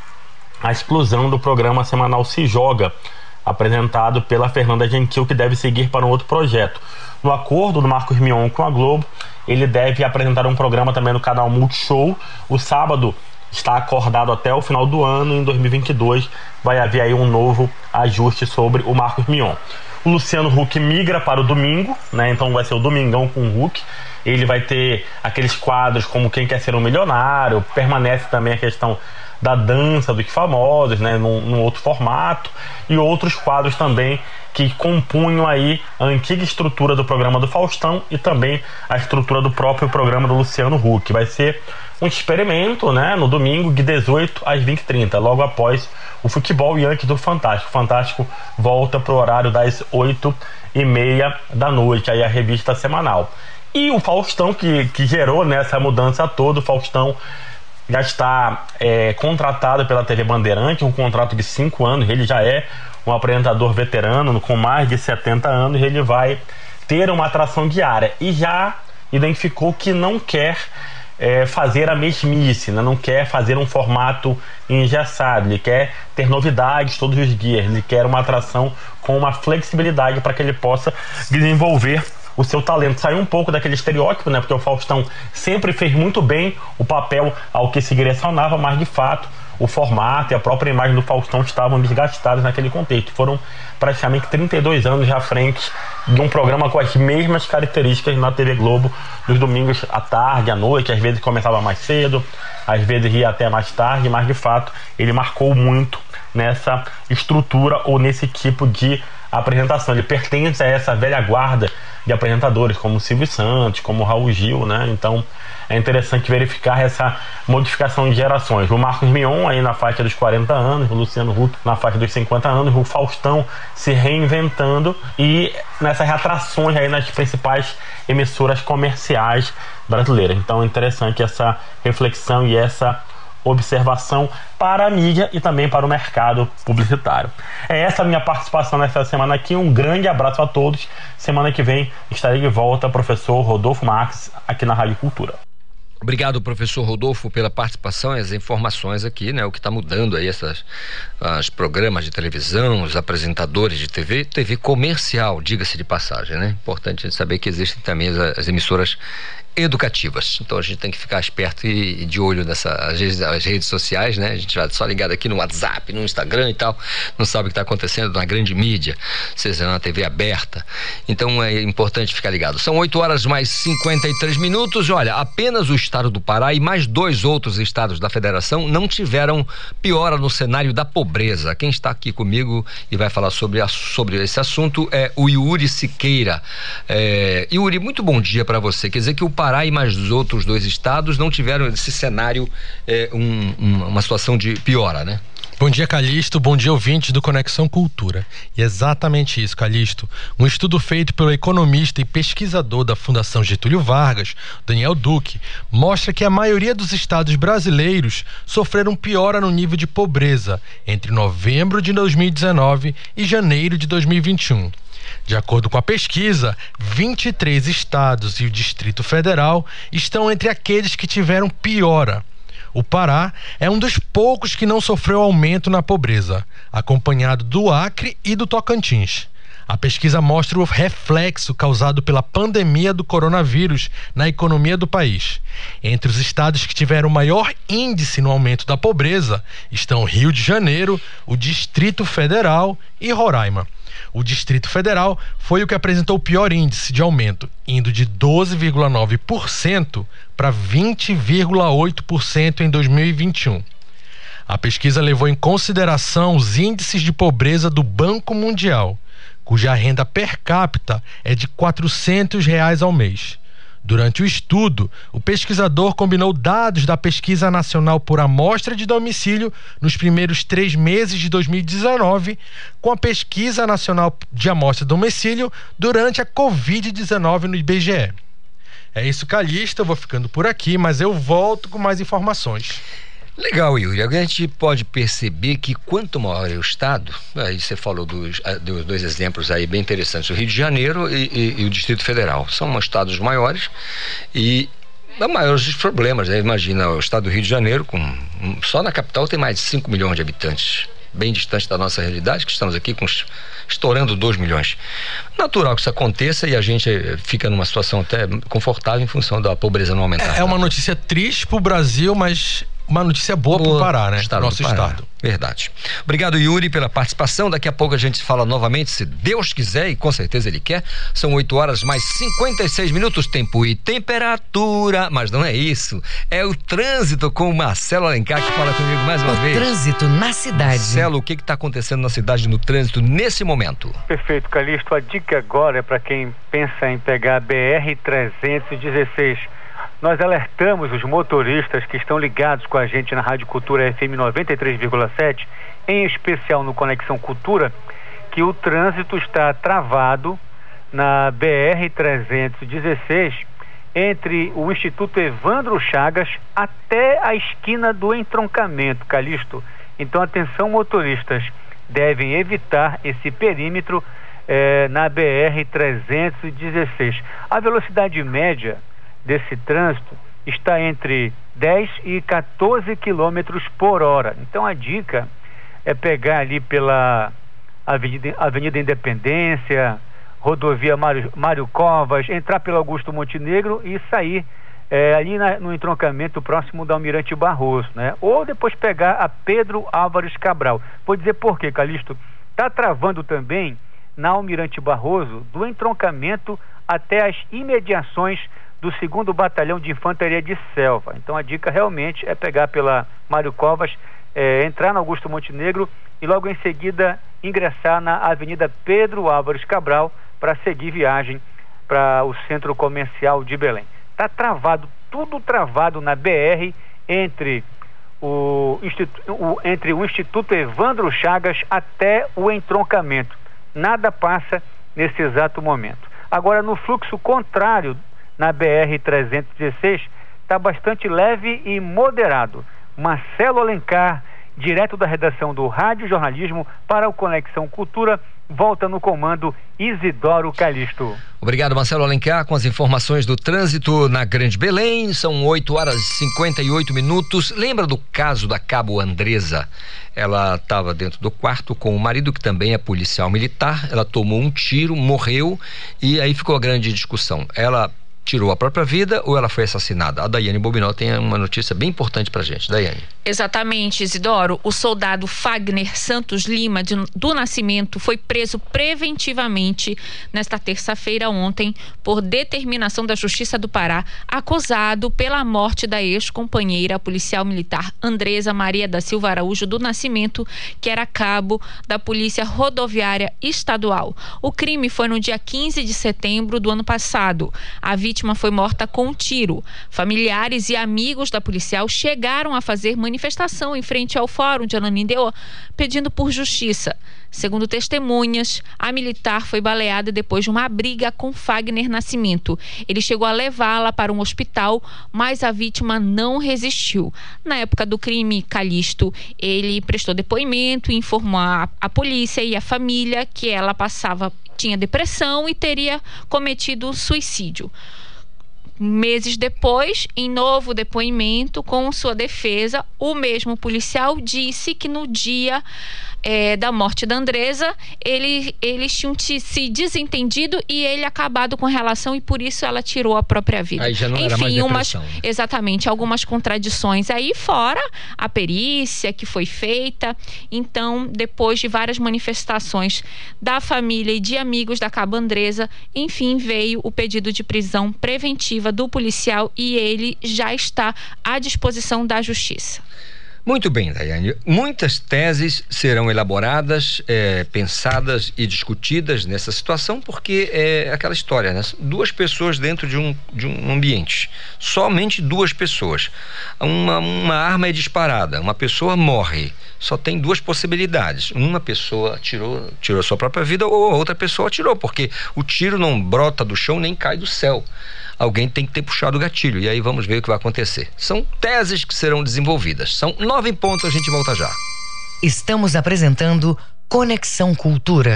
a explosão do programa semanal Se Joga, apresentado pela Fernanda Gentil, que deve seguir para um outro projeto. No acordo do Marcos Mion com a Globo, ele deve apresentar um programa também no canal Multishow. O sábado está acordado até o final do ano. Em 2022 vai haver aí um novo ajuste sobre o Marcos Mion. O Luciano Huck migra para o domingo, né? Então vai ser o Domingão com o Huck. Ele vai ter aqueles quadros como Quem Quer Ser um Milionário. Permanece também a questão da dança dos famosos, né, num, num, outro formato, e outros quadros também que compunham aí a antiga estrutura do programa do Faustão e também a estrutura do próprio programa do Luciano Huck. Vai ser um experimento, né, no domingo de 18 às 20h30, logo após o futebol e antes do Fantástico. O Fantástico volta para o horário das 8 e meia da noite, aí a revista semanal. E o Faustão, que, que gerou nessa né, mudança toda, o Faustão já está é, contratado pela TV Bandeirante, um contrato de cinco anos. Ele já é um apresentador veterano com mais de 70 anos. Ele vai ter uma atração diária e já identificou que não quer é, fazer a mesmice, né? não quer fazer um formato engessado, ele quer ter novidades todos os dias, ele quer uma atração com uma flexibilidade para que ele possa desenvolver o seu talento. Saiu um pouco daquele estereótipo, né? Porque o Faustão sempre fez muito bem o papel ao que se direcionava, mas de fato o formato e a própria imagem do Faustão estavam desgastados naquele contexto. Foram praticamente 32 anos à frente de um programa com as mesmas características na TV Globo, nos domingos à tarde, à noite, às vezes começava mais cedo, às vezes ia até mais tarde, mas de fato ele marcou muito nessa estrutura ou nesse tipo de apresentação. Ele pertence a essa velha guarda de apresentadores, como Silvio Santos, como Raul Gil, né? Então é interessante verificar essa modificação de gerações. O Marcos Mion aí na faixa dos 40 anos, o Luciano Huck na faixa dos 50 anos, o Faustão se reinventando e nessas reatrações aí nas principais emissoras comerciais brasileiras. Então é interessante essa reflexão e essa observação para a mídia e também para o mercado publicitário. É essa a minha participação nessa semana aqui. Um grande abraço a todos. Semana que vem estarei de volta, professor Rodolfo Marques, aqui na Rádio Cultura. Obrigado, professor Rodolfo, pela participação e as informações aqui, né? O que está mudando aí essas, os programas de televisão, os apresentadores de TV, TV comercial, diga-se de passagem, né? Importante saber que existem também as, as emissoras educativas. Então a gente tem que ficar esperto e, e de olho nessas redes, sociais, né? A gente vai só ligado aqui no WhatsApp, no Instagram e tal, não sabe o que está acontecendo na grande mídia, seja na TV aberta. Então é importante ficar ligado. São 8 horas mais 53 minutos. Olha, apenas o estado do Pará e mais dois outros estados da federação não tiveram piora no cenário da pobreza. Quem está aqui comigo e vai falar sobre, a, sobre esse assunto é o Yuri Siqueira. É, Yuri, muito bom dia para você. Quer dizer que o Pará Pará e mais os outros dois estados não tiveram esse cenário, é, um, um, uma situação de piora, né? Bom dia, Calixto. Bom dia, ouvintes do Conexão Cultura. E exatamente isso, Calixto. Um estudo feito pelo economista e pesquisador da Fundação Getúlio Vargas, Daniel Duque, mostra que a maioria dos estados brasileiros sofreram piora no nível de pobreza entre novembro de 2019 e janeiro de 2021. De acordo com a pesquisa, 23 estados e o Distrito Federal estão entre aqueles que tiveram piora. O Pará é um dos poucos que não sofreu aumento na pobreza, acompanhado do Acre e do Tocantins. A pesquisa mostra o reflexo causado pela pandemia do coronavírus na economia do país. Entre os estados que tiveram maior índice no aumento da pobreza estão Rio de Janeiro, o Distrito Federal e Roraima. O Distrito Federal foi o que apresentou o pior índice de aumento, indo de 12,9% para 20,8% em 2021. A pesquisa levou em consideração os índices de pobreza do Banco Mundial, cuja renda per capita é de 400 reais ao mês. Durante o estudo, o pesquisador combinou dados da Pesquisa Nacional por Amostra de Domicílio nos primeiros três meses de 2019 com a Pesquisa Nacional de Amostra de Domicílio durante a Covid-19 no IBGE. É isso, Calista. Eu vou ficando por aqui, mas eu volto com mais informações. Legal, Yuri. A gente pode perceber que quanto maior é o estado, aí você falou dos, ah, dos dois exemplos aí bem interessantes, o Rio de Janeiro e, e, e o Distrito Federal. São estados maiores e há maiores problemas, né? Imagina o estado do Rio de Janeiro, com só na capital tem mais de 5 milhões de habitantes, bem distante da nossa realidade, que estamos aqui com estourando 2 milhões. Natural que isso aconteça e a gente fica numa situação até confortável em função da pobreza não aumentar. É, é uma notícia triste para o Brasil, mas uma notícia boa, boa para o Pará, né? Estado Nosso estado. Verdade. Obrigado, Yuri, pela participação. Daqui a pouco a gente fala novamente, se Deus quiser, e com certeza Ele quer. São 8 horas mais 56 minutos, tempo e temperatura. Mas não é isso. É o trânsito com o Marcelo Alencar que fala comigo mais uma o vez. Trânsito na cidade. Marcelo, o que está acontecendo na cidade no trânsito nesse momento? Perfeito, Calixto. A dica agora é para quem pensa em pegar a BR 316 nós alertamos os motoristas que estão ligados com a gente na Rádio Cultura FM 93,7, em especial no Conexão Cultura, que o trânsito está travado na BR 316 entre o Instituto Evandro Chagas até a esquina do entroncamento, Calixto. Então, atenção, motoristas, devem evitar esse perímetro eh, na BR 316. A velocidade média desse trânsito está entre 10 e 14 quilômetros por hora. Então a dica é pegar ali pela Avenida, Avenida Independência, rodovia Mário, Mário Covas, entrar pelo Augusto Montenegro e sair é, ali na, no entroncamento próximo da Almirante Barroso, né? Ou depois pegar a Pedro Álvares Cabral. Vou dizer por quê, Calixto. Está travando também na Almirante Barroso do entroncamento até as imediações do segundo Batalhão de Infantaria de Selva. Então a dica realmente é pegar pela Mário Covas, é, entrar no Augusto Montenegro e logo em seguida ingressar na Avenida Pedro Álvares Cabral para seguir viagem para o centro comercial de Belém. Está travado, tudo travado na BR entre o, o, entre o Instituto Evandro Chagas até o entroncamento. Nada passa nesse exato momento. Agora, no fluxo contrário, na BR-316, está bastante leve e moderado. Marcelo Alencar direto da redação do Rádio Jornalismo para o Conexão Cultura. Volta no comando Isidoro Calixto. Obrigado, Marcelo Alencar, com as informações do trânsito na Grande Belém. São 8 horas e 58 minutos. Lembra do caso da Cabo Andresa? Ela estava dentro do quarto com o marido, que também é policial militar. Ela tomou um tiro, morreu e aí ficou a grande discussão. Ela tirou a própria vida ou ela foi assassinada? A Daiane Bobinol tem uma notícia bem importante pra gente. Daiane. Exatamente, Isidoro. O soldado Fagner Santos Lima, de, do Nascimento, foi preso preventivamente nesta terça-feira ontem por determinação da Justiça do Pará, acusado pela morte da ex-companheira policial militar Andresa Maria da Silva Araújo do Nascimento, que era cabo da Polícia Rodoviária Estadual. O crime foi no dia 15 de setembro do ano passado. A vítima vítima foi morta com um tiro. Familiares e amigos da policial chegaram a fazer manifestação em frente ao fórum de Ananindeua pedindo por justiça. Segundo testemunhas, a militar foi baleada depois de uma briga com Fagner Nascimento. Ele chegou a levá-la para um hospital, mas a vítima não resistiu. Na época do crime, Calixto, ele prestou depoimento e informou a, a polícia e a família que ela passava tinha depressão e teria cometido suicídio meses depois, em novo depoimento com sua defesa, o mesmo policial disse que no dia é, da morte da Andresa, ele, eles tinham se desentendido e ele acabado com a relação e por isso ela tirou a própria vida. Aí já não Enfim, era mais umas exatamente algumas contradições aí fora a perícia que foi feita. Então, depois de várias manifestações da família e de amigos da Cabo Andresa, enfim, veio o pedido de prisão preventiva do policial e ele já está à disposição da justiça. Muito bem, Daiane. Muitas teses serão elaboradas, é, pensadas e discutidas nessa situação, porque é aquela história, né? Duas pessoas dentro de um, de um ambiente. Somente duas pessoas. Uma, uma arma é disparada, uma pessoa morre. Só tem duas possibilidades. Uma pessoa tirou, tirou sua própria vida ou outra pessoa tirou, porque o tiro não brota do chão nem cai do céu alguém tem que ter puxado o gatilho. E aí vamos ver o que vai acontecer. São teses que serão desenvolvidas. São nove pontos, a gente volta já. Estamos apresentando Conexão Cultura.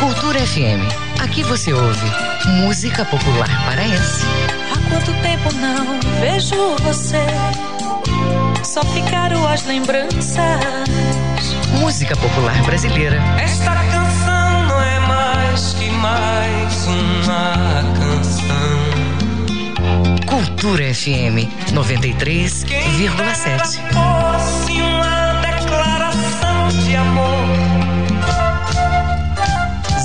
Cultura FM. Aqui você ouve música popular paraense. Há quanto tempo não vejo você? Só ficaram as lembranças. Música popular brasileira. Esta canção mais que mais uma canção. Cultura FM 93,7. Fosse uma declaração de amor.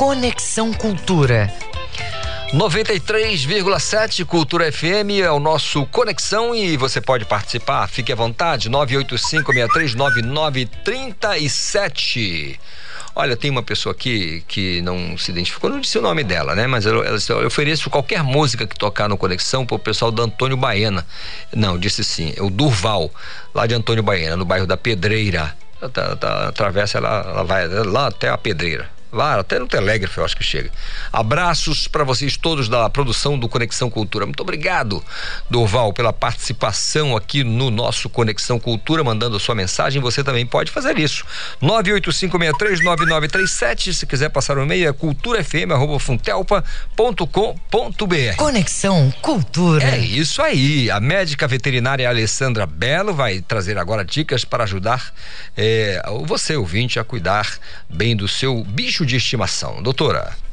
Conexão Cultura. 93,7 Cultura FM é o nosso Conexão e você pode participar. Fique à vontade, 985-639937. Olha, tem uma pessoa aqui que não se identificou, não disse o nome dela, né? Mas ela eu ofereço qualquer música que tocar no Conexão pro pessoal do Antônio Baena. Não, disse sim, é o Durval, lá de Antônio Baena, no bairro da Pedreira tá, tá, atravessa, ela, ela vai lá até a pedreira. Lá, até no telégrafo eu acho que chega. Abraços para vocês todos da produção do Conexão Cultura. Muito obrigado, Durval, pela participação aqui no nosso Conexão Cultura, mandando a sua mensagem. Você também pode fazer isso. 985639937. Se quiser passar o um e-mail, é culturafm.funtelpa.com.br. Conexão Cultura. É isso aí. A médica veterinária Alessandra Belo vai trazer agora dicas para ajudar é, você, ouvinte, a cuidar bem do seu bicho bicho de estimação. Doutora.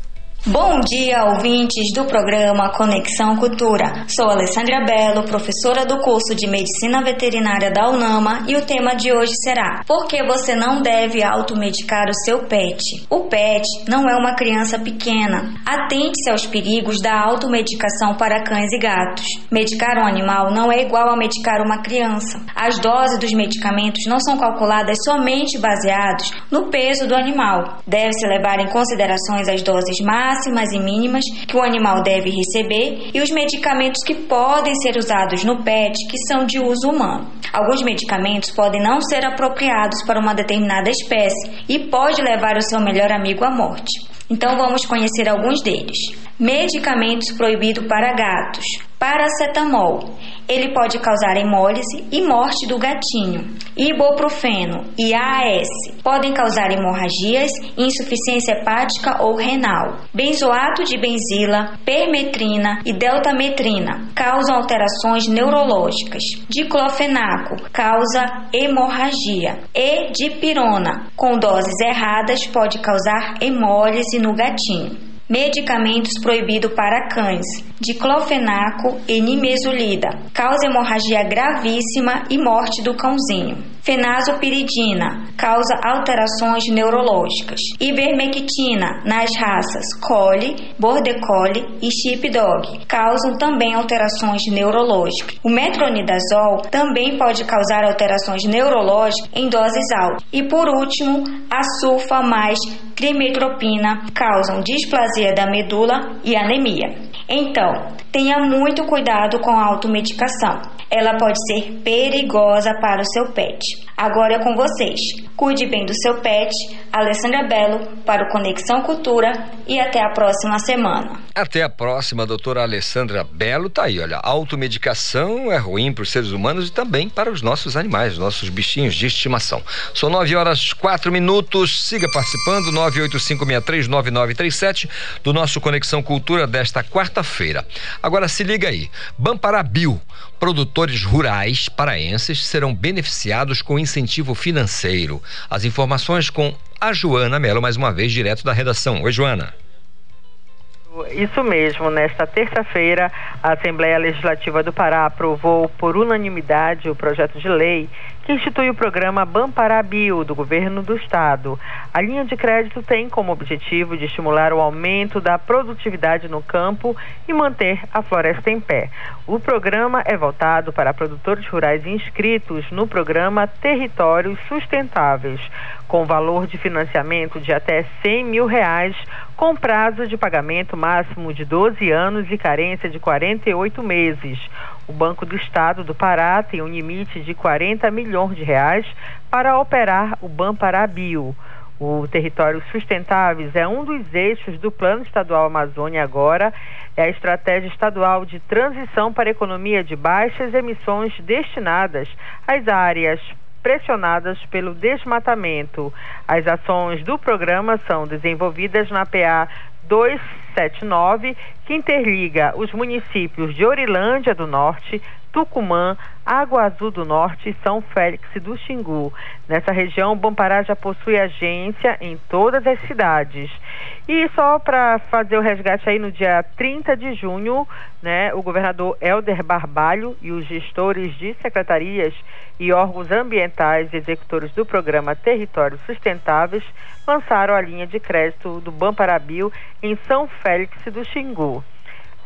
Bom dia, ouvintes do programa Conexão Cultura. Sou Alessandra Belo, professora do curso de Medicina Veterinária da UNAMA e o tema de hoje será: Por que você não deve automedicar o seu pet? O pet não é uma criança pequena. Atente-se aos perigos da automedicação para cães e gatos. Medicar um animal não é igual a medicar uma criança. As doses dos medicamentos não são calculadas somente baseados no peso do animal. Deve-se levar em considerações as doses máximas máximas e mínimas que o animal deve receber e os medicamentos que podem ser usados no PET que são de uso humano. Alguns medicamentos podem não ser apropriados para uma determinada espécie e pode levar o seu melhor amigo à morte. Então vamos conhecer alguns deles. Medicamentos proibidos para gatos. Paracetamol. Ele pode causar hemólise e morte do gatinho. Ibuprofeno e AAS podem causar hemorragias, insuficiência hepática ou renal. Benzoato de benzila, permetrina e deltametrina causam alterações neurológicas. Diclofenaco causa hemorragia. E dipirona, com doses erradas, pode causar hemólise no gatinho. Medicamentos proibidos para cães: diclofenaco e nimesulida. Causa hemorragia gravíssima e morte do cãozinho. Fenazopiridina causa alterações neurológicas. Ivermectina nas raças Collie, Border Collie e Sheepdog causam também alterações neurológicas. O metronidazol também pode causar alterações neurológicas em doses altas. E por último, a sulfa mais trimetropina causam displasia da medula e anemia. Então, tenha muito cuidado com a automedicação. Ela pode ser perigosa para o seu pet. Agora é com vocês. Cuide bem do seu pet. Alessandra Belo para o Conexão Cultura e até a próxima semana. Até a próxima, doutora Alessandra Belo. Tá aí, olha, automedicação é ruim para os seres humanos e também para os nossos animais, nossos bichinhos de estimação. São nove horas quatro minutos. Siga participando, 985639937 do nosso Conexão Cultura desta quarta-feira. Agora se liga aí. Bamparabil, produtores rurais paraenses serão beneficiados com incentivo financeiro. As informações com a Joana Mello, mais uma vez, direto da redação. Oi, Joana. Isso mesmo, nesta terça-feira, a Assembleia Legislativa do Pará aprovou por unanimidade o projeto de lei que institui o programa Bamparabil do governo do estado. A linha de crédito tem como objetivo de estimular o aumento da produtividade no campo e manter a floresta em pé. O programa é voltado para produtores rurais inscritos no programa Territórios Sustentáveis, com valor de financiamento de até 100 mil reais, com prazo de pagamento máximo de 12 anos e carência de 48 meses. O Banco do Estado do Pará tem um limite de 40 milhões de reais para operar o Bampara-Bio. O território sustentáveis é um dos eixos do Plano Estadual Amazônia agora, é a estratégia estadual de transição para a economia de baixas emissões destinadas às áreas pressionadas pelo desmatamento. As ações do programa são desenvolvidas na PA 279, que interliga os municípios de Orilândia do Norte, Tucumã, Água Azul do Norte e São Félix do Xingu. Nessa região, o Bampará já possui agência em todas as cidades. E só para fazer o resgate aí no dia 30 de junho, né, o governador Helder Barbalho e os gestores de secretarias e órgãos ambientais executores do programa Territórios Sustentáveis lançaram a linha de crédito do Bamparabil em São Félix do Xingu.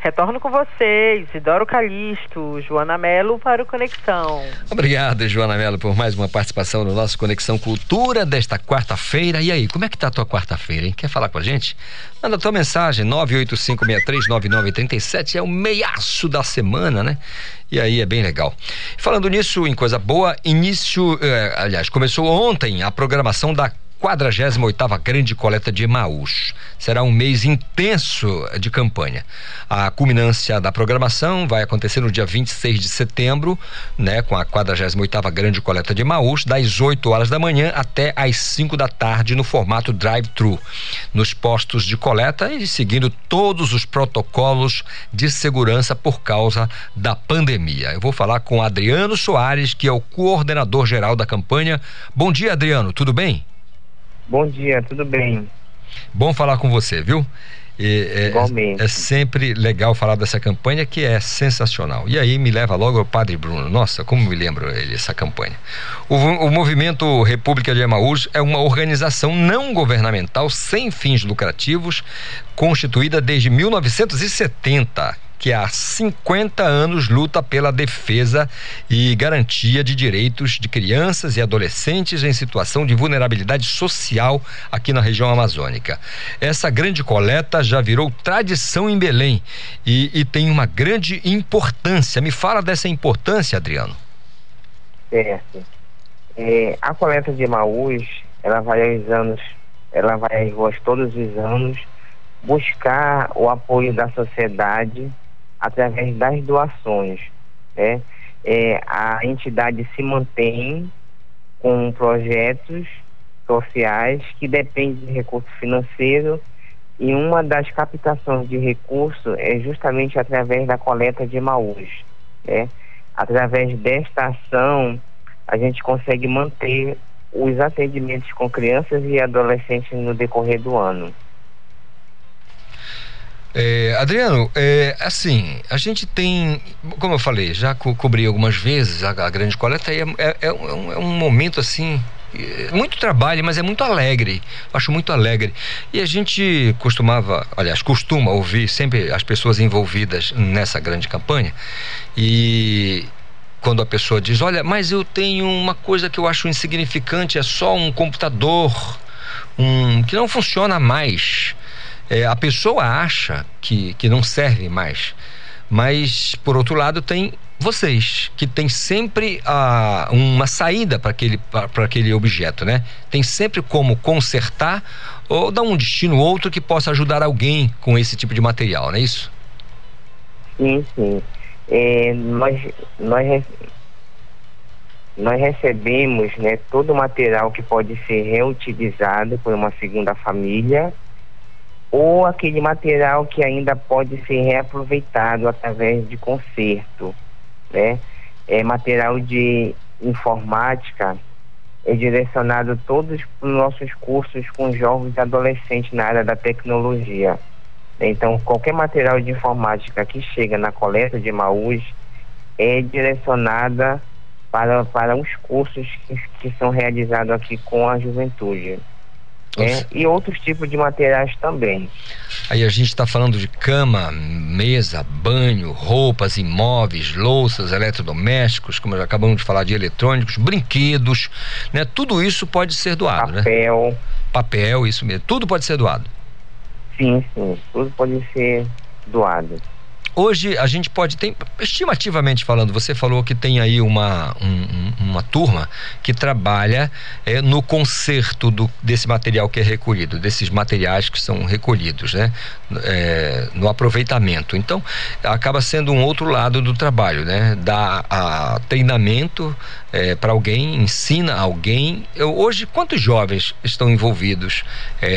Retorno com vocês, Isidoro Calixto, Joana Melo para o Conexão. Obrigado, Joana Melo, por mais uma participação no nosso Conexão Cultura desta quarta-feira. E aí, como é que tá a tua quarta-feira, hein? Quer falar com a gente? Manda tua mensagem, 985639937, é o meiaço da semana, né? E aí é bem legal. Falando nisso, em coisa boa, início, eh, aliás, começou ontem a programação da 48ª Grande Coleta de Emaús. Será um mês intenso de campanha. A culminância da programação vai acontecer no dia 26 de setembro, né, com a 48ª Grande Coleta de Emaús, das 8 horas da manhã até às 5 da tarde no formato drive-thru, nos postos de coleta e seguindo todos os protocolos de segurança por causa da pandemia. Eu vou falar com Adriano Soares, que é o coordenador geral da campanha. Bom dia, Adriano, tudo bem? Bom dia, tudo bem? Bom falar com você, viu? E, é, Igualmente. É, sempre legal falar dessa campanha que é sensacional. E aí me leva logo ao Padre Bruno. Nossa, como me lembro ele, essa campanha. O, o Movimento República de Emaús é uma organização não governamental sem fins lucrativos, constituída desde 1970 que há 50 anos luta pela defesa e garantia de direitos de crianças e adolescentes em situação de vulnerabilidade social aqui na região amazônica. Essa grande coleta já virou tradição em Belém e, e tem uma grande importância. Me fala dessa importância, Adriano. Certo. É, a coleta de Emaús, ela vai aos anos, ela vai às ruas todos os anos buscar o apoio da sociedade através das doações. Né? É, a entidade se mantém com projetos sociais que dependem de recurso financeiro e uma das captações de recurso é justamente através da coleta de Maús. Né? Através desta ação, a gente consegue manter os atendimentos com crianças e adolescentes no decorrer do ano. É, Adriano, é, assim, a gente tem, como eu falei, já co cobri algumas vezes a, a grande coleta e é, é, é, um, é, um, momento assim, é, muito trabalho, mas é muito alegre, acho muito alegre. E a gente costumava, aliás, costuma ouvir sempre as pessoas envolvidas nessa grande campanha e quando a pessoa diz, olha, mas eu tenho uma coisa que eu acho insignificante, é só um computador, um que não funciona mais é, a pessoa acha que, que não serve mais, mas por outro lado tem vocês que tem sempre ah, uma saída para aquele, aquele objeto, né? Tem sempre como consertar ou dar um destino outro que possa ajudar alguém com esse tipo de material, não é isso? Sim, sim. É, nós, nós, nós recebemos né, todo o material que pode ser reutilizado por uma segunda família ou aquele material que ainda pode ser reaproveitado através de conserto, né? É material de informática é direcionado todos os nossos cursos com jovens e adolescentes na área da tecnologia. Então, qualquer material de informática que chega na coleta de Maús é direcionada para, para os cursos que, que são realizados aqui com a juventude. É, e outros tipos de materiais também. Aí a gente está falando de cama, mesa, banho, roupas, imóveis, louças, eletrodomésticos, como já acabamos de falar de eletrônicos, brinquedos, né? Tudo isso pode ser doado, Papel. né? Papel. Papel, isso mesmo. Tudo pode ser doado. Sim, sim. Tudo pode ser doado. Hoje a gente pode ter, estimativamente falando, você falou que tem aí uma, um, uma turma que trabalha é, no conserto do, desse material que é recolhido, desses materiais que são recolhidos, né? É, no aproveitamento. Então, acaba sendo um outro lado do trabalho, né? Dá a, treinamento é, para alguém, ensina alguém. Eu, hoje, quantos jovens estão envolvidos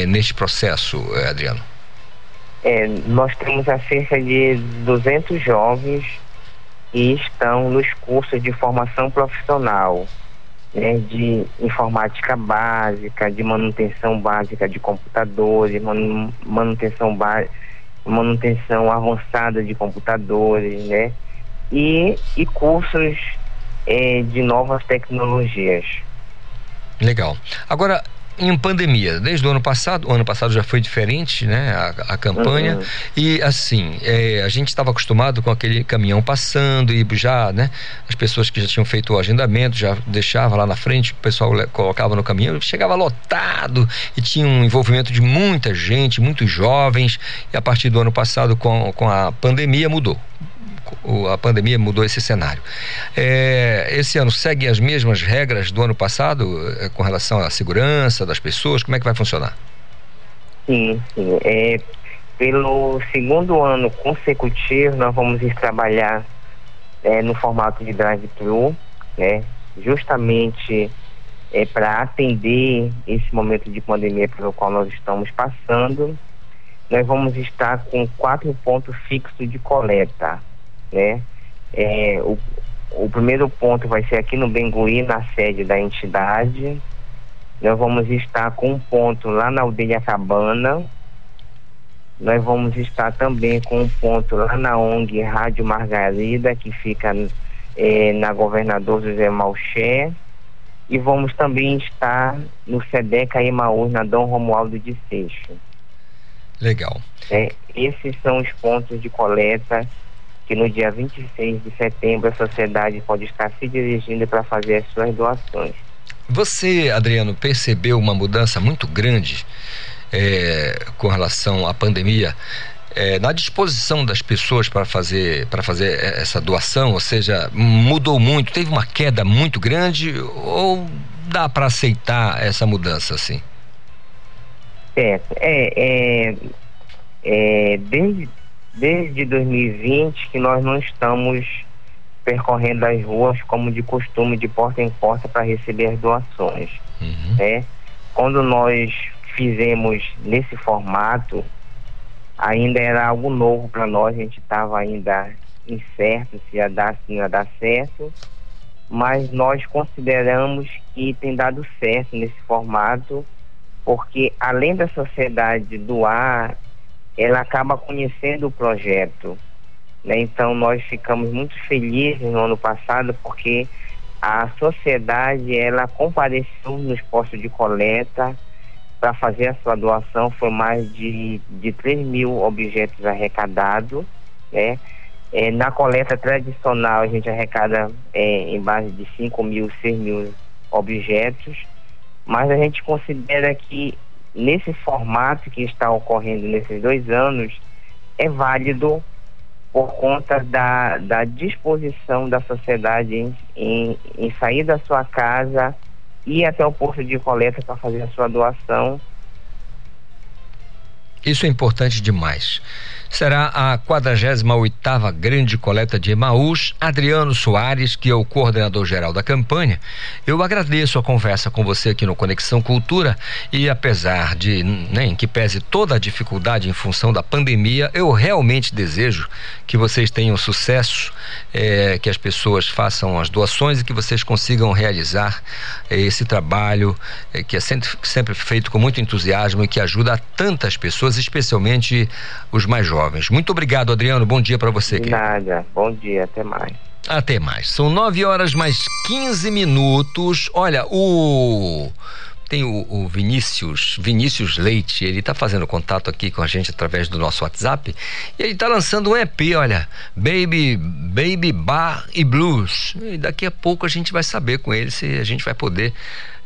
neste processo, Adriano? É, nós temos a cerca de 200 jovens que estão nos cursos de formação profissional, né, de informática básica, de manutenção básica de computadores, manutenção, manutenção avançada de computadores, né, e, e cursos é, de novas tecnologias. Legal. Agora, em pandemia, desde o ano passado, o ano passado já foi diferente, né? A, a campanha. Uhum. E assim, é, a gente estava acostumado com aquele caminhão passando e já, né? As pessoas que já tinham feito o agendamento já deixava lá na frente, o pessoal colocava no caminhão, chegava lotado e tinha um envolvimento de muita gente, muitos jovens. E a partir do ano passado, com, com a pandemia, mudou a pandemia mudou esse cenário. É, esse ano segue as mesmas regras do ano passado é, com relação à segurança das pessoas? Como é que vai funcionar? Sim, sim. É, pelo segundo ano consecutivo, nós vamos trabalhar é, no formato de drive-thru, né? justamente é, para atender esse momento de pandemia pelo qual nós estamos passando. Nós vamos estar com quatro pontos fixos de coleta né? É, o, o primeiro ponto vai ser aqui no Bengui, na sede da entidade. Nós vamos estar com um ponto lá na Aldeia Cabana. Nós vamos estar também com um ponto lá na ONG Rádio Margarida, que fica é, na Governador José Malché. E vamos também estar no SEDECA Emaús, na Dom Romualdo de Seixo. Legal. É, esses são os pontos de coleta que no dia 26 de setembro a sociedade pode estar se dirigindo para fazer as suas doações. Você, Adriano, percebeu uma mudança muito grande é, com relação à pandemia? É, na disposição das pessoas para fazer para fazer essa doação, ou seja, mudou muito, teve uma queda muito grande ou dá para aceitar essa mudança assim? É, é, é, é desde desde 2020 que nós não estamos percorrendo as ruas como de costume, de porta em porta, para receber as doações. Uhum. Né? Quando nós fizemos nesse formato, ainda era algo novo para nós, a gente estava ainda incerto se ia dar, se não ia dar certo, mas nós consideramos que tem dado certo nesse formato, porque além da sociedade doar ela acaba conhecendo o projeto. Né? Então nós ficamos muito felizes no ano passado porque a sociedade ela compareceu nos postos de coleta para fazer a sua doação, foi mais de, de 3 mil objetos arrecadados. Né? É, na coleta tradicional a gente arrecada é, em base de 5 mil, 6 mil objetos, mas a gente considera que nesse formato que está ocorrendo nesses dois anos é válido por conta da, da disposição da sociedade em, em, em sair da sua casa, ir até o posto de coleta para fazer a sua doação. Isso é importante demais será a 48ª Grande Coleta de Emaús. Adriano Soares, que é o coordenador geral da campanha, eu agradeço a conversa com você aqui no Conexão Cultura e apesar de, nem né, que pese toda a dificuldade em função da pandemia, eu realmente desejo que vocês tenham sucesso, é, que as pessoas façam as doações e que vocês consigam realizar é, esse trabalho é, que é sempre, sempre feito com muito entusiasmo e que ajuda tantas pessoas, especialmente os mais jovens. Muito obrigado, Adriano. Bom dia para você. De nada. Bom dia. Até mais. Até mais. São nove horas mais 15 minutos. Olha, o tem o, o, Vinícius, Vinícius Leite, ele está fazendo contato aqui com a gente através do nosso WhatsApp e ele está lançando um EP, olha, Baby, Baby Bar e Blues. E daqui a pouco a gente vai saber com ele se a gente vai poder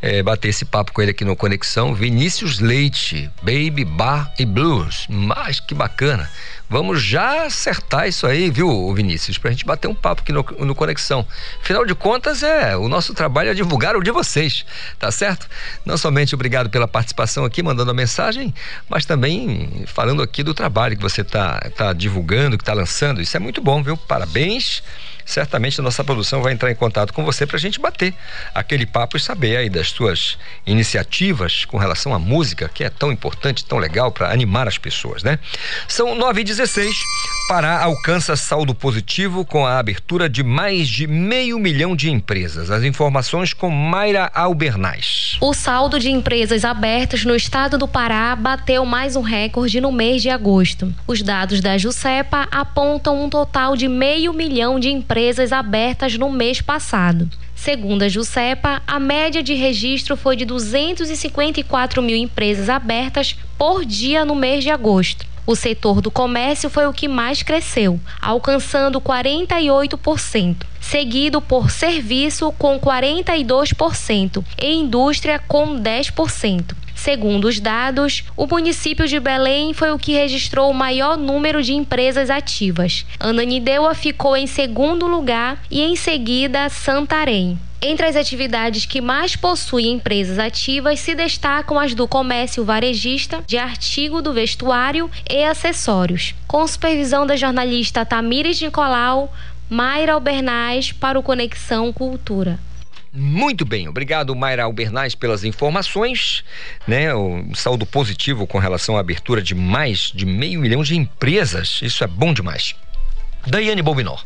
é, bater esse papo com ele aqui no Conexão. Vinícius Leite, Baby Bar e Blues. Mas que bacana. Vamos já acertar isso aí, viu, Vinícius? Pra gente bater um papo aqui no, no Conexão. Afinal de contas, é o nosso trabalho é divulgar o de vocês, tá certo? Não somente obrigado pela participação aqui, mandando a mensagem, mas também falando aqui do trabalho que você tá, tá divulgando, que tá lançando. Isso é muito bom, viu? Parabéns certamente a nossa produção vai entrar em contato com você para a gente bater aquele papo e saber aí das suas iniciativas com relação à música, que é tão importante, tão legal para animar as pessoas, né? São 9 e 16 Pará alcança saldo positivo com a abertura de mais de meio milhão de empresas. As informações com Mayra Albernaz. O saldo de empresas abertas no estado do Pará bateu mais um recorde no mês de agosto. Os dados da Jusepa apontam um total de meio milhão de empresas abertas no mês passado. Segundo a Jusepa, a média de registro foi de 254 mil empresas abertas por dia no mês de agosto. O setor do comércio foi o que mais cresceu, alcançando 48%, seguido por serviço com 42% e indústria com 10%. Segundo os dados, o município de Belém foi o que registrou o maior número de empresas ativas. Ananindeua ficou em segundo lugar e em seguida Santarém. Entre as atividades que mais possuem empresas ativas se destacam as do comércio varejista, de artigo do vestuário e acessórios. Com supervisão da jornalista Tamires Nicolau, Mayra Albernaz para o Conexão Cultura. Muito bem, obrigado Mayra Albernaz pelas informações, né? O saldo positivo com relação à abertura de mais de meio milhão de empresas, isso é bom demais. Daiane Bobinó,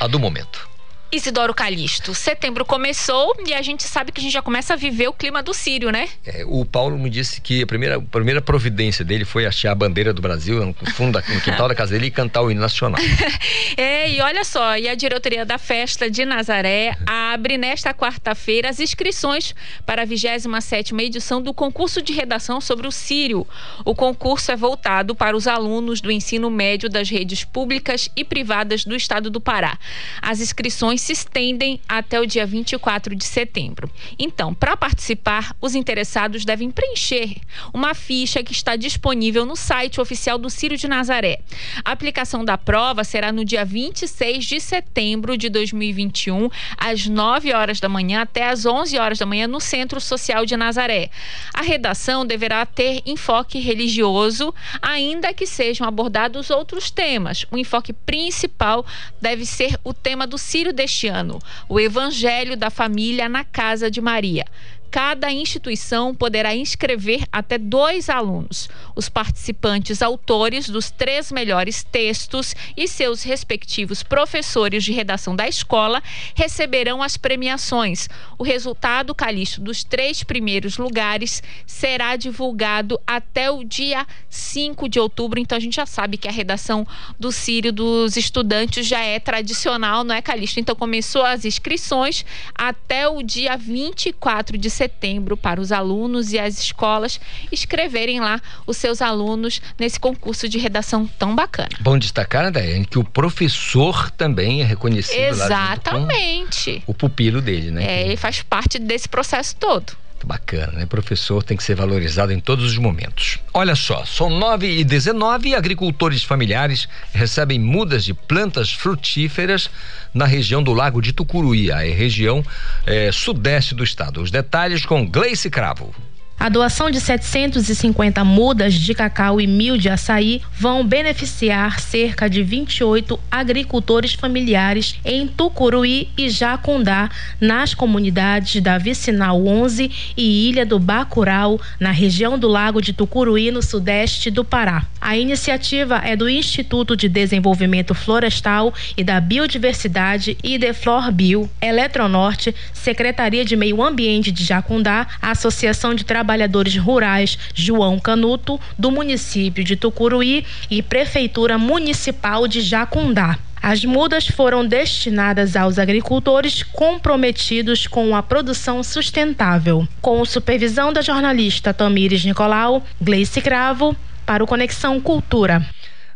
a do momento. Isidoro Calixto, setembro começou e a gente sabe que a gente já começa a viver o clima do Sírio, né? É, o Paulo me disse que a primeira, a primeira providência dele foi achar a bandeira do Brasil no fundo, no quintal da casa dele e cantar o hino nacional. é, e olha só, e a diretoria da festa de Nazaré abre nesta quarta-feira as inscrições para a 27 edição do concurso de redação sobre o Sírio. O concurso é voltado para os alunos do ensino médio das redes públicas e privadas do estado do Pará. As inscrições se estendem até o dia 24 de setembro. Então, para participar, os interessados devem preencher uma ficha que está disponível no site oficial do Círio de Nazaré. A aplicação da prova será no dia 26 de setembro de 2021, às 9 horas da manhã até às 11 horas da manhã no Centro Social de Nazaré. A redação deverá ter enfoque religioso, ainda que sejam abordados outros temas. O enfoque principal deve ser o tema do Círio de deste ano, o Evangelho da Família na Casa de Maria cada instituição poderá inscrever até dois alunos. Os participantes autores dos três melhores textos e seus respectivos professores de redação da escola receberão as premiações. O resultado calixto dos três primeiros lugares será divulgado até o dia 5 de outubro. Então a gente já sabe que a redação do Sírio dos estudantes já é tradicional, não é, Calixto? Então começou as inscrições até o dia 24 de setembro para os alunos e as escolas escreverem lá os seus alunos nesse concurso de redação tão bacana. Bom destacar, né, Daiane, que o professor também é reconhecido Exatamente. o pupilo dele, né? É, ele faz parte desse processo todo. Bacana, né? Professor tem que ser valorizado em todos os momentos. Olha só, são 9 e 19 e agricultores familiares recebem mudas de plantas frutíferas na região do Lago de Tucuruí, a região é, sudeste do estado. Os detalhes com Gleice Cravo. A doação de 750 mudas de cacau e mil de açaí vão beneficiar cerca de 28 agricultores familiares em Tucuruí e Jacundá, nas comunidades da Vicinal 11 e Ilha do Bacurau, na região do Lago de Tucuruí, no sudeste do Pará. A iniciativa é do Instituto de Desenvolvimento Florestal e da Biodiversidade Ideflor Bio, Eletronorte, Secretaria de Meio Ambiente de Jacundá, Associação de Trabalhadores Trabalhadores Rurais João Canuto, do município de Tucuruí e Prefeitura Municipal de Jacundá. As mudas foram destinadas aos agricultores comprometidos com a produção sustentável. Com supervisão da jornalista Tamires Nicolau, Gleice Cravo, para o Conexão Cultura.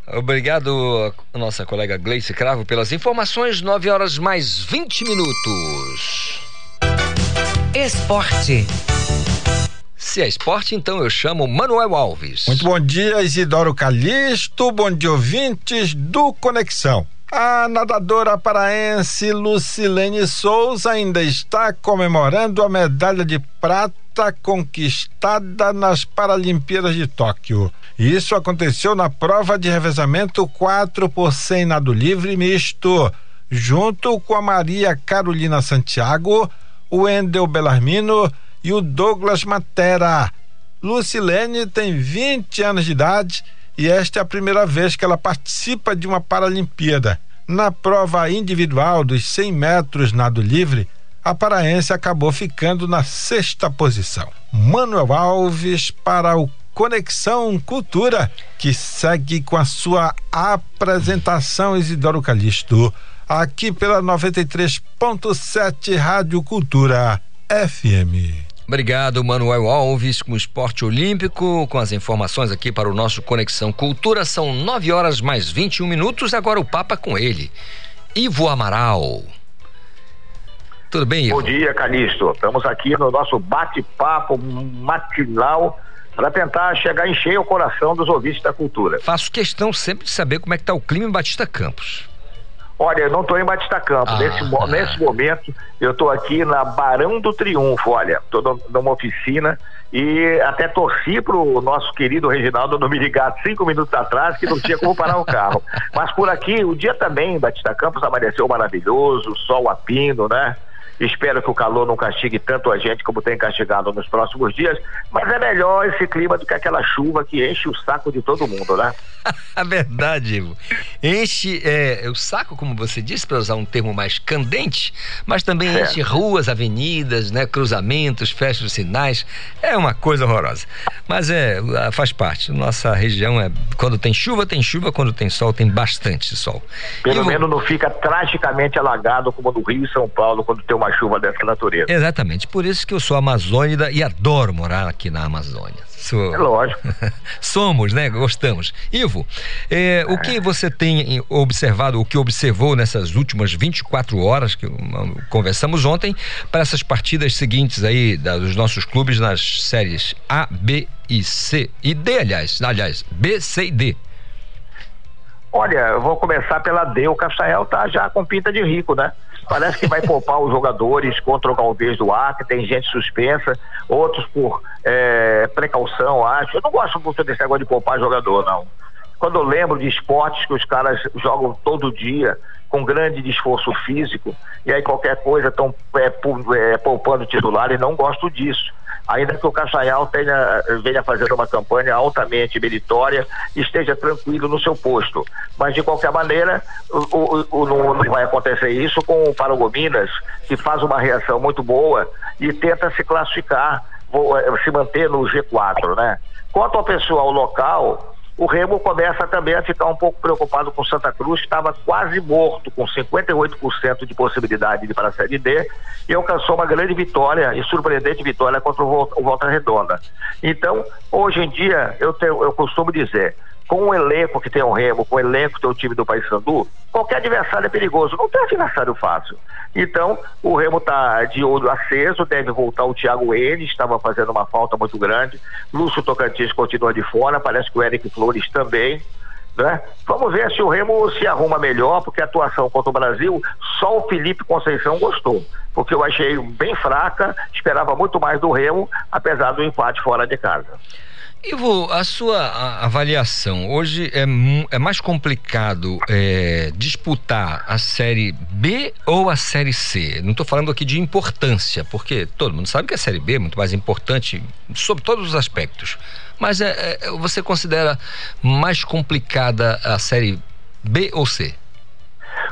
Obrigado, nossa colega Gleice Cravo, pelas informações. 9 horas mais 20 minutos. Esporte. Se é esporte, então eu chamo Manuel Alves. Muito bom dia, Isidoro Calixto. Bom dia, ouvintes do Conexão. A nadadora paraense Lucilene Souza ainda está comemorando a medalha de prata conquistada nas Paralimpíadas de Tóquio. Isso aconteceu na prova de revezamento 4 por 100 nado livre misto, junto com a Maria Carolina Santiago, o Endel Belarmino e o Douglas Matera. Lucilene tem 20 anos de idade e esta é a primeira vez que ela participa de uma Paralimpíada. Na prova individual dos 100 metros nado livre, a paraense acabou ficando na sexta posição. Manuel Alves para o Conexão Cultura, que segue com a sua apresentação Isidoro Calixto. aqui pela 93.7 Rádio Cultura FM. Obrigado, Manuel Alves, com o esporte olímpico, com as informações aqui para o nosso Conexão Cultura. São 9 horas mais 21 minutos. Agora o Papa com ele, Ivo Amaral. Tudo bem, Ivo? Bom dia, Calixto. Estamos aqui no nosso bate-papo matinal para tentar chegar em cheio ao coração dos ouvintes da cultura. Faço questão sempre de saber como é que está o clima em Batista Campos. Olha, eu não estou em Batista Campos. Ah, nesse, ah. nesse momento, eu estou aqui na Barão do Triunfo. Olha, estou numa oficina e até torci para o nosso querido Reginaldo não me ligar cinco minutos atrás que não tinha como parar o carro. Mas por aqui, o dia também em Batista Campos amanheceu maravilhoso, sol a pino, né? Espero que o calor não castigue tanto a gente como tem castigado nos próximos dias, mas é melhor esse clima do que aquela chuva que enche o saco de todo mundo, né? A verdade, Ivo. Enche é, o saco, como você disse, para usar um termo mais candente, mas também é. enche ruas, avenidas, né, cruzamentos, fecha os sinais. É uma coisa horrorosa. Mas é, faz parte. Nossa região é. Quando tem chuva, tem chuva, quando tem sol, tem bastante sol. Pelo Ivo... menos não fica tragicamente alagado como no Rio e São Paulo, quando tem uma chuva dessa natureza. Exatamente, por isso que eu sou amazônida e adoro morar aqui na Amazônia. Sou... É lógico. Somos, né? Gostamos. Ivo, é, o que você tem observado, o que observou nessas últimas 24 horas que conversamos ontem, para essas partidas seguintes aí dos nossos clubes nas séries A, B e C e D, aliás, aliás, B, C e D. Olha, eu vou começar pela D. O Castanhel tá já com pinta de rico, né? Parece que vai poupar os jogadores contra o Galdês do Acre, tem gente suspensa, outros por é, precaução, acho. Eu não gosto muito desse negócio de poupar jogador, não. Quando eu lembro de esportes que os caras jogam todo dia, com grande esforço físico, e aí qualquer coisa estão é, é, poupando titular, e não gosto disso ainda que o Castanhal tenha, venha fazendo uma campanha altamente meritória, esteja tranquilo no seu posto. Mas, de qualquer maneira, o, o, o, não, vai acontecer isso com o Paragominas, que faz uma reação muito boa e tenta se classificar, se manter no G4, né? Quanto ao pessoal local, o Remo começa também a ficar um pouco preocupado com Santa Cruz, estava quase morto, com 58% de possibilidade de ir para a Série D, e alcançou uma grande vitória e surpreendente vitória contra o Volta Redonda. Então, hoje em dia, eu, tenho, eu costumo dizer, com o elenco que tem o Remo, com o elenco que tem o time do Paysandu, qualquer adversário é perigoso, não tem adversário fácil. Então, o Remo está de olho aceso, deve voltar o Thiago N, estava fazendo uma falta muito grande. Lúcio Tocantins continua de fora, parece que o Eric Flores também. Né? Vamos ver se o Remo se arruma melhor, porque a atuação contra o Brasil, só o Felipe Conceição gostou. Porque eu achei bem fraca, esperava muito mais do Remo, apesar do empate fora de casa. Ivo, a sua avaliação, hoje é, é mais complicado é, disputar a Série B ou a Série C? Não estou falando aqui de importância, porque todo mundo sabe que a Série B é muito mais importante sobre todos os aspectos. Mas é, é você considera mais complicada a Série B ou C?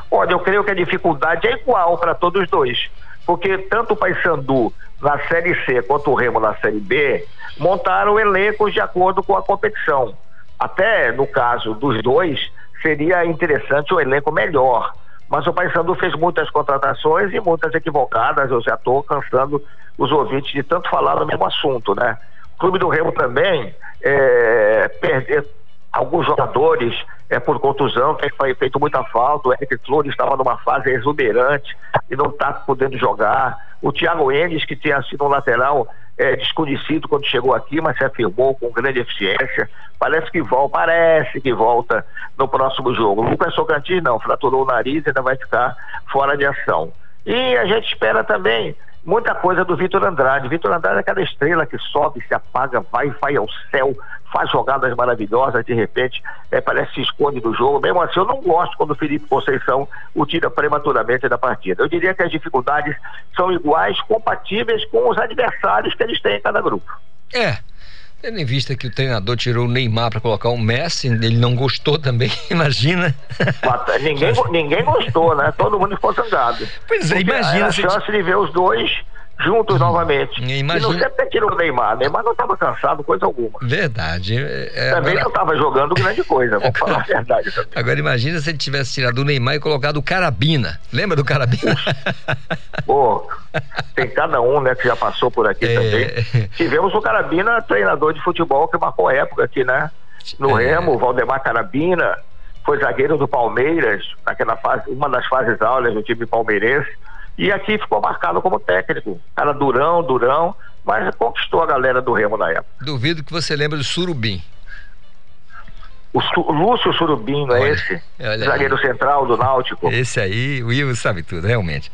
Olha, eu creio que a dificuldade é igual para todos os dois. Porque tanto o Paysandu na Série C quanto o Remo na Série B montaram elencos de acordo com a competição. Até no caso dos dois, seria interessante um elenco melhor. Mas o Paysandu fez muitas contratações e muitas equivocadas. Eu já estou cansando os ouvintes de tanto falar no mesmo assunto, né? O Clube do Remo também é, alguns jogadores é, por contusão, tem feito muita falta. O Eric Flores estava numa fase exuberante e não está podendo jogar. O Thiago Enes, que tinha sido um lateral é, desconhecido quando chegou aqui, mas se afirmou com grande eficiência. Parece que volta, parece que volta no próximo jogo. O Lucas Socantins não, fraturou o nariz e ainda vai ficar fora de ação. E a gente espera também muita coisa do Vitor Andrade. Vitor Andrade é aquela estrela que sobe, se apaga, vai, vai ao céu, faz jogadas maravilhosas, de repente é, parece que se esconde do jogo. Mesmo assim, eu não gosto quando o Felipe Conceição o tira prematuramente da partida. Eu diria que as dificuldades são iguais, compatíveis com os adversários que eles têm em cada grupo. É. Tendo em vista que o treinador tirou o Neymar para colocar o Messi, ele não gostou também, imagina. ninguém, ninguém gostou, né? Todo mundo ficou zangado. Pois é, imagina. A, a chance de ver os dois juntos hum. novamente. Imagina... E não até tirou o Neymar. Neymar não estava cansado, coisa alguma. Verdade. É, também agora... não estava jogando grande coisa, vamos falar a verdade também. Agora imagina se ele tivesse tirado o Neymar e colocado o Carabina. Lembra do Carabina? Pô, tem cada um, né, que já passou por aqui é... também. Tivemos o Carabina, treinador de futebol que marcou época aqui, né? No é... Remo, Valdemar Carabina, foi zagueiro do Palmeiras, naquela fase, uma das fases áureas do time palmeirense. E aqui ficou marcado como técnico. Cara durão, durão, mas conquistou a galera do Remo na época. Duvido que você lembre do Surubim. O Su Lúcio Surubim, não é olha, esse? Olha Zagueiro aí. central do Náutico. Esse aí, o Will sabe tudo, realmente.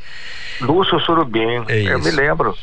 Lúcio Surubim, é eu me lembro.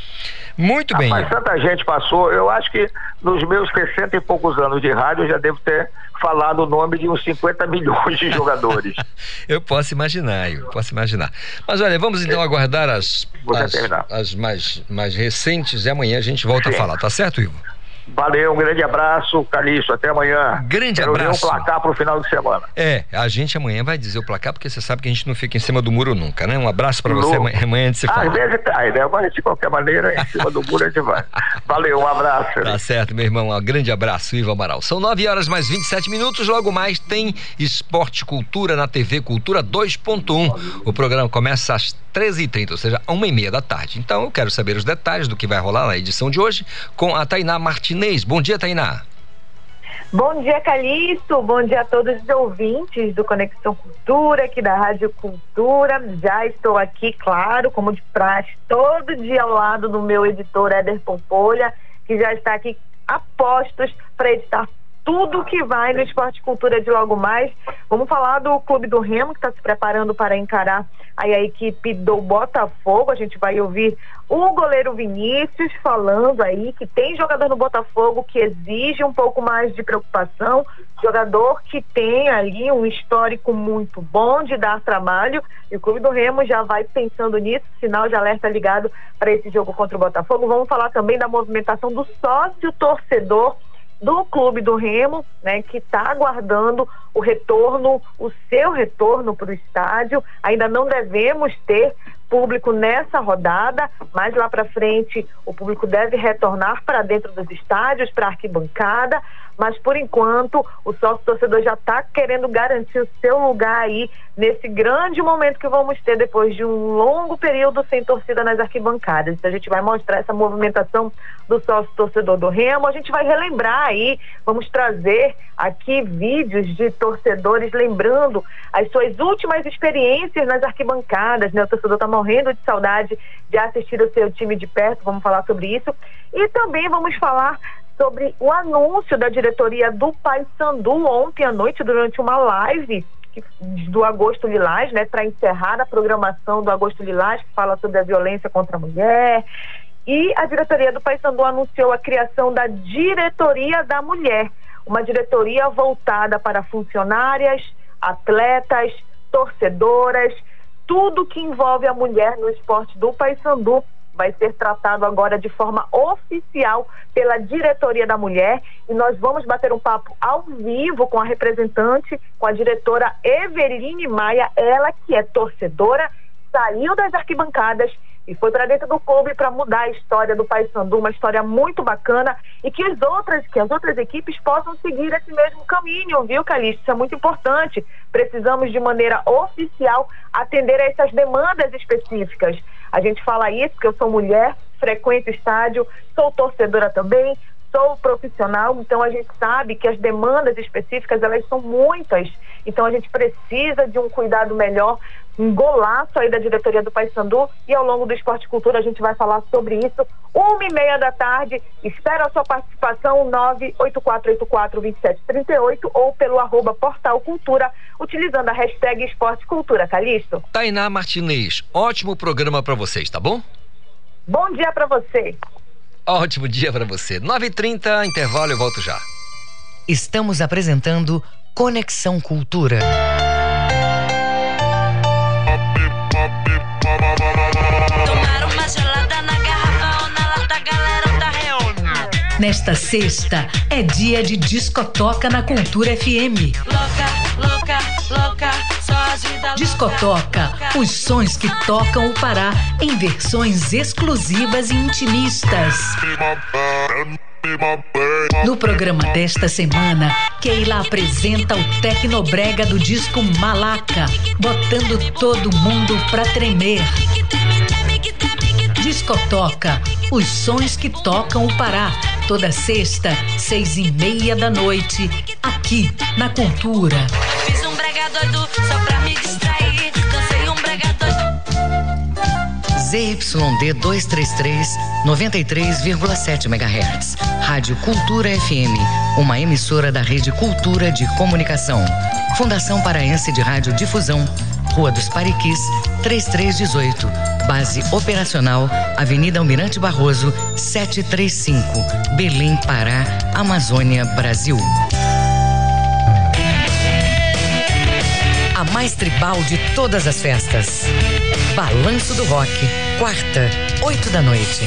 Muito bem. Mas tanta gente passou, eu acho que nos meus 60 e poucos anos de rádio eu já devo ter falado o nome de uns 50 milhões de jogadores. eu posso imaginar, eu posso imaginar. Mas olha, vamos então aguardar as, as, as, mais, mais recentes e amanhã a gente volta Sim. a falar, tá certo, Ivo? Valeu, um grande abraço, Calixto. Até amanhã. Grande Quero abraço. Ver um placar pro final de semana. É, a gente amanhã vai dizer o placar, porque você sabe que a gente não fica em cima do muro nunca, né? Um abraço para você amanhã, amanhã de se falar. Às vezes cai, né? Mas de qualquer maneira, em cima do muro a gente vai. Valeu, um abraço. Tá certo, meu irmão. Um grande abraço, Ivo Amaral. São 9 horas mais 27 minutos. Logo mais tem Esporte Cultura na TV Cultura 2.1. O programa começa às 13h30, ou seja, e meia da tarde. Então eu quero saber os detalhes do que vai rolar na edição de hoje com a Tainá Martinez. Bom dia, Tainá. Bom dia, Calixto. Bom dia a todos os ouvintes do Conexão Cultura, aqui da Rádio Cultura. Já estou aqui, claro, como de praxe, todo dia ao lado do meu editor Éder Pompolha, que já está aqui a postos para editar tudo que vai no Esporte Cultura de logo mais. Vamos falar do Clube do Remo, que está se preparando para encarar aí a equipe do Botafogo. A gente vai ouvir o goleiro Vinícius falando aí que tem jogador no Botafogo que exige um pouco mais de preocupação, jogador que tem ali um histórico muito bom de dar trabalho. E o Clube do Remo já vai pensando nisso, sinal de alerta ligado para esse jogo contra o Botafogo. Vamos falar também da movimentação do sócio torcedor do Clube do Remo, né, que está aguardando o retorno, o seu retorno para o estádio. Ainda não devemos ter público nessa rodada, mas lá para frente o público deve retornar para dentro dos estádios, para a arquibancada, mas por enquanto o sócio torcedor já está querendo garantir o seu lugar aí nesse grande momento que vamos ter depois de um longo período sem torcida nas arquibancadas. Então a gente vai mostrar essa movimentação do sócio torcedor do Remo, a gente vai relembrar aí, vamos trazer aqui vídeos de torcedores lembrando as suas últimas experiências nas arquibancadas, né? O torcedor está morrendo de saudade de assistir o seu time de perto, vamos falar sobre isso. E também vamos falar sobre o anúncio da diretoria do Paysandu ontem à noite durante uma live do Agosto Lilás, né, para encerrar a programação do Agosto Lilás, que fala sobre a violência contra a mulher. E a diretoria do Paysandu anunciou a criação da Diretoria da Mulher, uma diretoria voltada para funcionárias, atletas, torcedoras, tudo que envolve a mulher no esporte do Paysandu vai ser tratado agora de forma oficial pela diretoria da mulher e nós vamos bater um papo ao vivo com a representante, com a diretora Everine Maia, ela que é torcedora, saiu das arquibancadas e foi para dentro do clube para mudar a história do Paysandu, uma história muito bacana e que as outras, que as outras equipes possam seguir esse mesmo caminho, viu, Calixto? Isso é muito importante. Precisamos de maneira oficial atender a essas demandas específicas. A gente fala isso porque eu sou mulher, frequento estádio, sou torcedora também, sou profissional, então a gente sabe que as demandas específicas elas são muitas. Então a gente precisa de um cuidado melhor, um golaço aí da diretoria do Paysandu e ao longo do Esporte Cultura a gente vai falar sobre isso. Uma e meia da tarde, espero a sua participação 984842738 ou pelo arroba Portal Cultura, utilizando a hashtag Esporte Cultura. Calixto. Tainá Martinez, ótimo programa para vocês, tá bom? Bom dia para você. Ótimo dia para você. 9h30, intervalo, eu volto já. Estamos apresentando Conexão Cultura. Nesta sexta é dia de discotoca na Cultura FM. Louca, louca, louca, só Discotoca, os sons que tocam o Pará em versões exclusivas e intimistas. No programa desta semana, Keila apresenta o Tecnobrega do disco Malaca, botando todo mundo pra tremer. Discotoca, os sons que tocam o Pará. Toda sexta, seis e meia da noite, aqui na Cultura. Fiz um brega doido só pra me distrair. Dancei um brega doido. ZYD 233, 93,7 MHz. Rádio Cultura FM, uma emissora da Rede Cultura de Comunicação. Fundação Paraense de Rádio Difusão, Rua dos Pariquis, 3318. Base operacional, Avenida Almirante Barroso, 735. Belém, Pará, Amazônia, Brasil. A mais tribal de todas as festas. Balanço do Rock, quarta, oito da noite.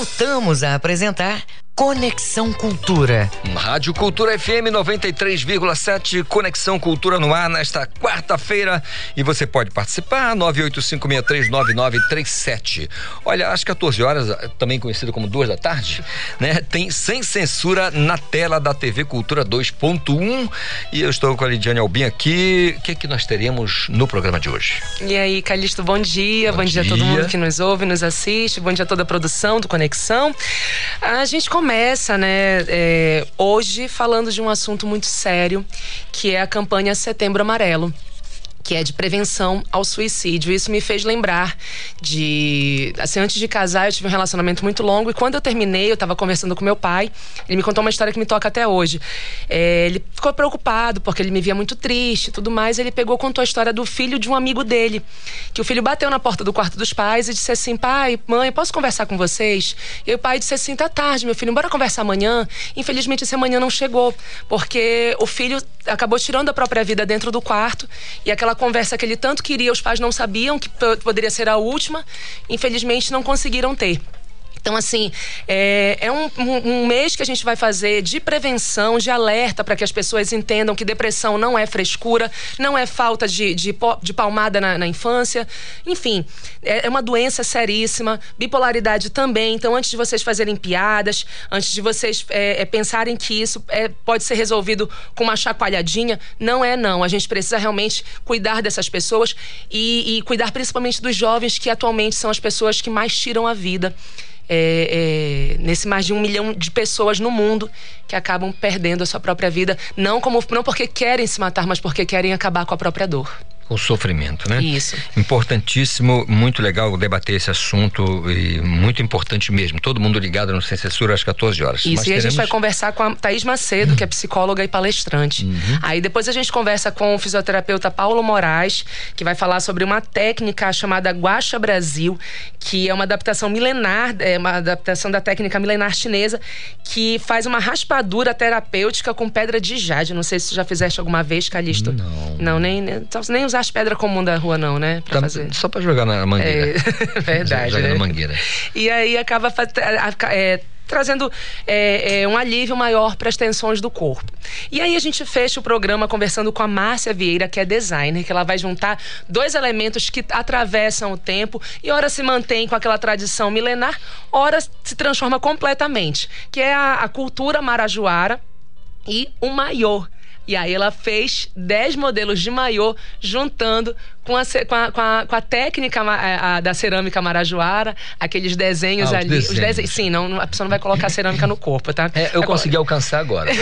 Voltamos a apresentar Conexão Cultura. Rádio Cultura FM 93,7, Conexão Cultura no ar nesta quarta-feira. E você pode participar, 985639937. Olha, às 14 horas, também conhecido como duas da tarde, né? Tem Sem Censura na tela da TV Cultura 2.1. E eu estou com a Lidiane Albin aqui. O que, é que nós teremos no programa de hoje? E aí, Calixto, bom dia. Bom, bom dia. dia a todo mundo que nos ouve, nos assiste. Bom dia a toda a produção do Conexão. A gente começa começa, né, é, hoje falando de um assunto muito sério, que é a campanha Setembro Amarelo que é de prevenção ao suicídio. Isso me fez lembrar de. Assim, antes de casar, eu tive um relacionamento muito longo e quando eu terminei, eu estava conversando com meu pai. Ele me contou uma história que me toca até hoje. É, ele ficou preocupado porque ele me via muito triste e tudo mais. Ele pegou contou a história do filho de um amigo dele. Que o filho bateu na porta do quarto dos pais e disse assim: pai, mãe, posso conversar com vocês? E o pai disse assim: tá tarde, meu filho, bora conversar amanhã. Infelizmente, esse amanhã não chegou porque o filho acabou tirando a própria vida dentro do quarto e aquela conversa que ele tanto queria, os pais não sabiam que poderia ser a última, infelizmente não conseguiram ter. Então, assim, é, é um, um, mês que a gente vai fazer de prevenção, de alerta, para que as pessoas entendam que depressão não é frescura, não é falta de, de, de palmada na, na, infância. Enfim, é, é uma doença seríssima. Bipolaridade também. Então, antes de vocês fazerem piadas, antes de vocês é, é, pensarem que isso é, pode ser resolvido com uma chacoalhadinha, não é, não. A gente precisa realmente cuidar dessas pessoas e, e cuidar principalmente dos jovens, que atualmente são as pessoas que mais tiram a vida é, é, nesse mais de um milhão de pessoas no mundo que acabam perdendo a sua própria vida, não, como, não porque querem se matar, mas porque querem acabar com a própria dor o sofrimento, né? Isso. Importantíssimo, muito legal debater esse assunto e muito importante mesmo. Todo mundo ligado no Sem Censura às 14 horas. Isso, Mas e teremos... a gente vai conversar com a Thaís Macedo, que é psicóloga e palestrante. Uhum. Aí depois a gente conversa com o fisioterapeuta Paulo Moraes, que vai falar sobre uma técnica chamada Guacha Brasil, que é uma adaptação milenar, é uma adaptação da técnica milenar chinesa, que faz uma raspadura terapêutica com pedra de jade. Não sei se você já fizeste alguma vez, Calixto. Não. Não, nem, nem, nem usar as pedras comuns da rua, não, né? Pra tá, fazer. Só pra jogar na mangueira. É, verdade. Joga né? na mangueira. E aí acaba é, trazendo é, é, um alívio maior para as tensões do corpo. E aí a gente fecha o programa conversando com a Márcia Vieira, que é designer, que ela vai juntar dois elementos que atravessam o tempo e ora se mantém com aquela tradição milenar, ora se transforma completamente, que é a, a cultura marajoara e o maior e aí ela fez 10 modelos de maiô juntando com a, com a, com a, com a técnica a, a, da cerâmica marajoara, aqueles desenhos ah, ali. Os desenhos. Os desenhos, sim, não, a pessoa não vai colocar cerâmica no corpo, tá? É, eu consegui alcançar agora.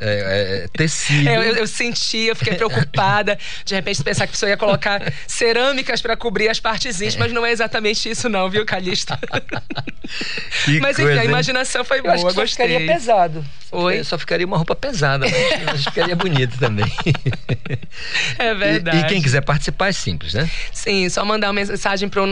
é, é, tecido. É, eu, eu, senti, eu fiquei preocupada. De repente, pensar que a pessoa ia colocar cerâmicas para cobrir as partes íntimas, mas não é exatamente isso, não, viu, Calista? mas enfim, a imaginação foi boa. Eu acho que só gostei. ficaria pesado. Oi? Só ficaria uma roupa pesada, mas, mas ficaria bonito também. É verdade. E, e, quem quiser participar é simples, né? Sim, só mandar uma mensagem para o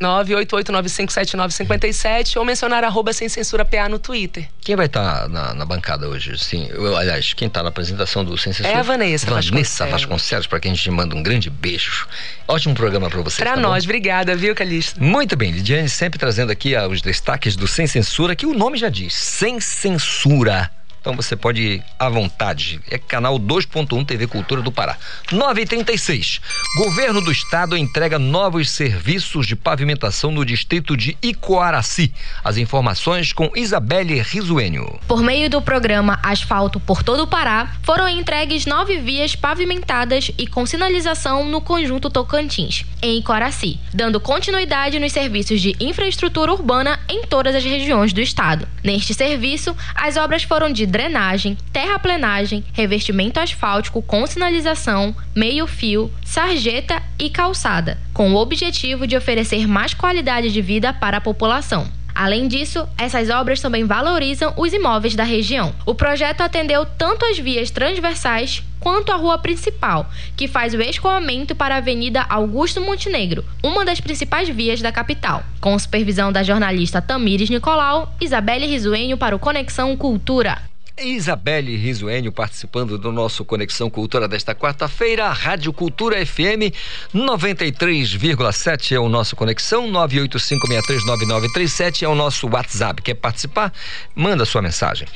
988957957 ou mencionar arroba sem censura PA no Twitter. Quem vai estar tá na, na, bancada hoje? Sim, eu, aliás, quem está na apresentação do Sem Censura? É a Vanessa Vanessa Vasconcelos. Para quem a gente manda um grande beijo. Ótimo programa para você. Pra tá nós, bom? obrigada, viu, Calixto? Muito bem, Lidiane sempre trazendo aqui ah, os destaques do Sem Censura, que o nome já diz, Sem Censura. Então você pode ir à vontade. É canal 2.1 TV Cultura do Pará. 9h36. Governo do Estado entrega novos serviços de pavimentação no distrito de Icoaraci. As informações com Isabelle Risuênio. Por meio do programa Asfalto por todo o Pará, foram entregues nove vias pavimentadas e com sinalização no conjunto Tocantins, em Icoraci, dando continuidade nos serviços de infraestrutura urbana em todas as regiões do estado. Neste serviço, as obras foram de drenagem, terraplenagem, revestimento asfáltico com sinalização, meio-fio, sarjeta e calçada, com o objetivo de oferecer mais qualidade de vida para a população. Além disso, essas obras também valorizam os imóveis da região. O projeto atendeu tanto as vias transversais quanto a rua principal, que faz o escoamento para a Avenida Augusto Montenegro, uma das principais vias da capital. Com supervisão da jornalista Tamires Nicolau, Isabelle Risuenho para o Conexão Cultura. Isabelle Risuênio participando do nosso Conexão Cultura desta quarta-feira. Rádio Cultura FM 93,7 é o nosso Conexão. 985639937 é o nosso WhatsApp. Quer participar? Manda sua mensagem.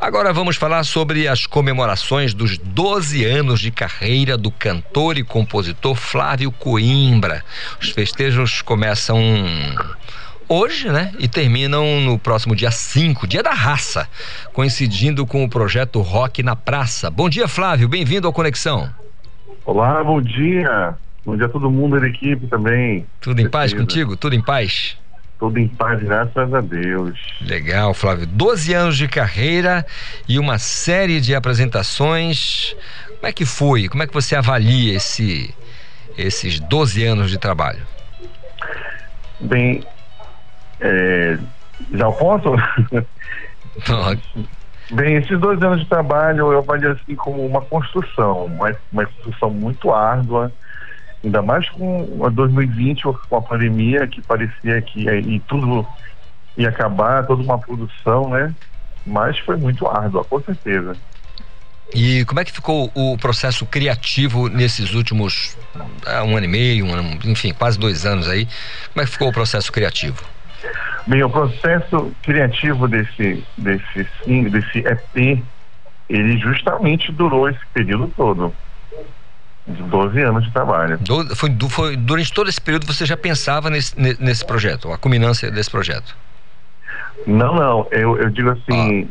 Agora vamos falar sobre as comemorações dos 12 anos de carreira do cantor e compositor Flávio Coimbra. Os festejos começam hoje, né? E terminam no próximo dia 5, dia da raça, coincidindo com o projeto Rock na Praça. Bom dia, Flávio, bem-vindo ao Conexão. Olá, bom dia. Bom dia a todo mundo da equipe também. Tudo em paz contigo? Tudo em paz? Tudo em paz, graças a Deus. Legal, Flávio. 12 anos de carreira e uma série de apresentações. Como é que foi? Como é que você avalia esse, esses 12 anos de trabalho? Bem, é, já posso? Bem, esses dois anos de trabalho eu avalio assim como uma construção, uma, uma construção muito árdua, ainda mais com a 2020, com a pandemia, que parecia que e tudo ia acabar, toda uma produção, né? Mas foi muito árdua, com certeza. E como é que ficou o processo criativo nesses últimos ah, um ano e meio, um ano, enfim, quase dois anos aí? Como é que ficou o processo criativo? Bem, o processo criativo desse, desse, sim, desse EP, ele justamente durou esse período todo. De 12 anos de trabalho. Do, foi, foi, durante todo esse período você já pensava nesse, nesse projeto, a culminância desse projeto? Não, não. Eu, eu digo assim,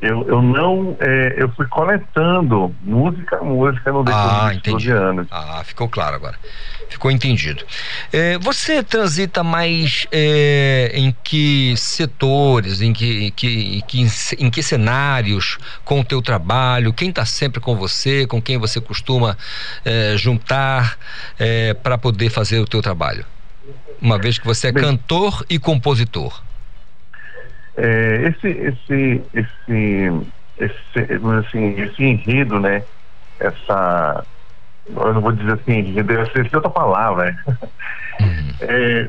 eu, eu não. É, eu fui coletando música a música no decorrer Ah. 12 anos. Ah, ficou claro agora. Ficou entendido. É, você transita mais é, em que setores, em que, em que, em que, em que cenários com o teu trabalho? Quem está sempre com você? Com quem você costuma é, juntar para poder fazer o teu trabalho? Uma vez que você é Bem- cantor e compositor. É, esse, esse, esse, esse, assim, esse enredo, né? Essa, eu não vou dizer assim, enredo, eu sei outra palavra. né? É,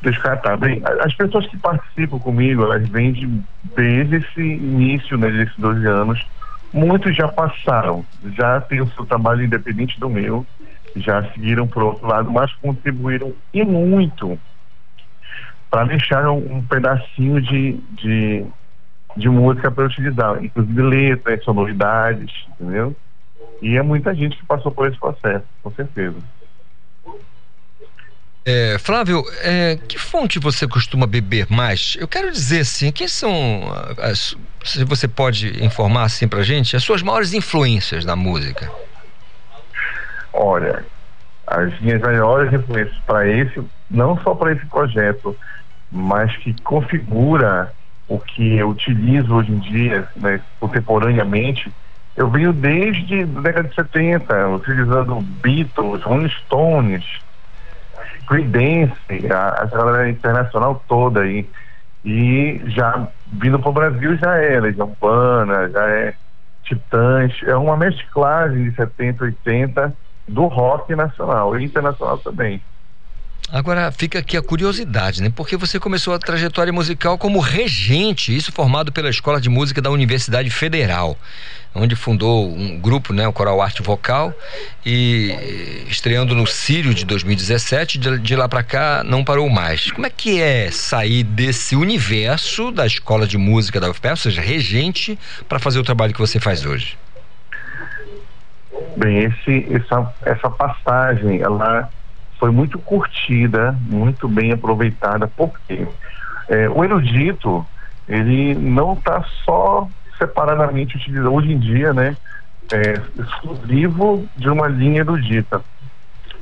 deixa eu catar. Bem, as pessoas que participam comigo, elas vêm de, desde esse início, né, desses 12 anos. Muitos já passaram, já têm o seu trabalho independente do meu, já seguiram para outro lado, mas contribuíram e muito para deixar um, pedacinho de, de, de música para utilizar, inclusive letras, sonoridades, entendeu? E é muita gente que passou por esse processo, com certeza. É, Flávio, é, que fonte você costuma beber mais? Eu quero dizer assim, quem são as, se você pode informar assim pra gente, as suas maiores influências na música? Olha, as minhas maiores influências para esse, não só para esse projeto, mas que configura o que eu utilizo hoje em dia, né, contemporaneamente, eu venho desde a década de 70, utilizando Beatles, Rolling Stones, Creedence, a, a galera internacional toda aí. E já vindo para o Brasil já é Legião Urbana, já é Titãs, é uma mesclagem de 70, 80 do rock nacional e internacional também. Agora fica aqui a curiosidade, né? Porque você começou a trajetória musical como regente, isso formado pela Escola de Música da Universidade Federal, onde fundou um grupo, né, o Coral Arte Vocal, e estreando no Sírio de 2017, de, lá para cá não parou mais. Como é que é sair desse universo da Escola de Música da UFPE, ou seja, regente, para fazer o trabalho que você faz hoje? Bem, esse, essa, essa passagem, ela foi muito curtida, muito bem aproveitada, porque é, o erudito, ele não está só separadamente utilizado, hoje em dia, né, é, exclusivo de uma linha erudita.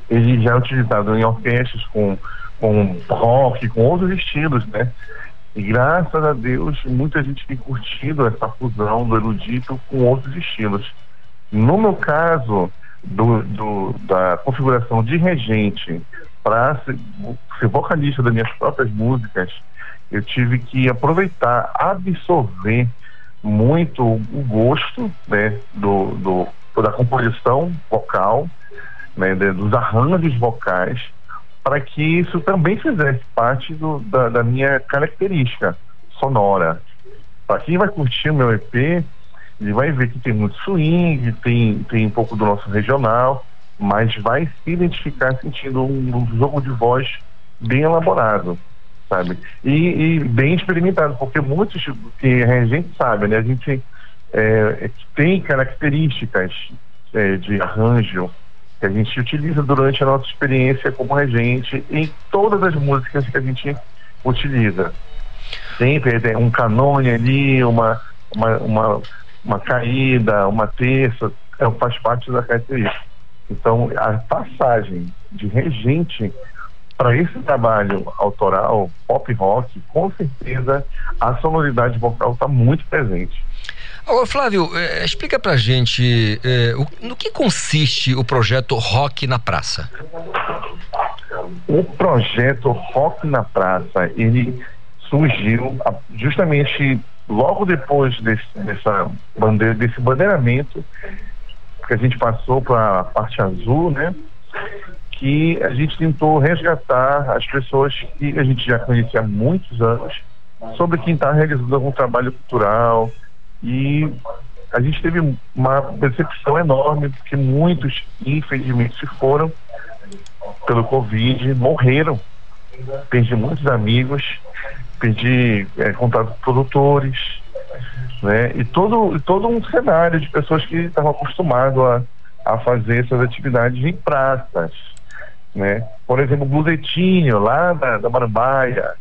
Ele já é utilizado em orquestras com, com rock, com outros estilos, né, e graças a Deus, muita gente tem curtido essa fusão do erudito com outros estilos. No meu caso, do, do, da configuração de regente para ser, vocalista das minhas próprias músicas, eu tive que aproveitar, absorver muito o gosto né, do, do, da composição vocal, né, dos arranjos vocais, para que isso também fizesse parte do, da, da minha característica sonora. Para quem vai curtir o meu EP, ele vai ver que tem muito swing, tem, tem um pouco do nosso regional, mas vai se identificar sentindo um, um jogo de voz bem elaborado, sabe? E, e, bem experimentado, porque muitos que a gente sabe, né? A gente é, tem características é, de arranjo que a gente utiliza durante a nossa experiência como regente em todas as músicas que a gente utiliza. Sempre tem um canone ali, uma, uma, uma uma caída, uma terça, é, faz parte da característica. Então, a passagem de regente para esse trabalho autoral, pop rock, com certeza a sonoridade vocal está muito presente. Agora, Flávio, é, explica pra gente é, o, no que consiste o projeto Rock na Praça. O projeto Rock na Praça, ele surgiu justamente logo depois desse, dessa bandeira, desse bandeiramento que a gente passou para a parte azul, né? Que a gente tentou resgatar as pessoas que a gente já conhecia há muitos anos sobre quem está realizando algum trabalho cultural e a gente teve uma decepção enorme porque muitos infelizmente se foram pelo Covid, morreram. Perdi muitos amigos pedir é, contato com produtores, né? E todo, todo um cenário de pessoas que estavam acostumados a, a fazer essas atividades em praças, né? Por exemplo, o Blusetinho, lá da, da Marambaia,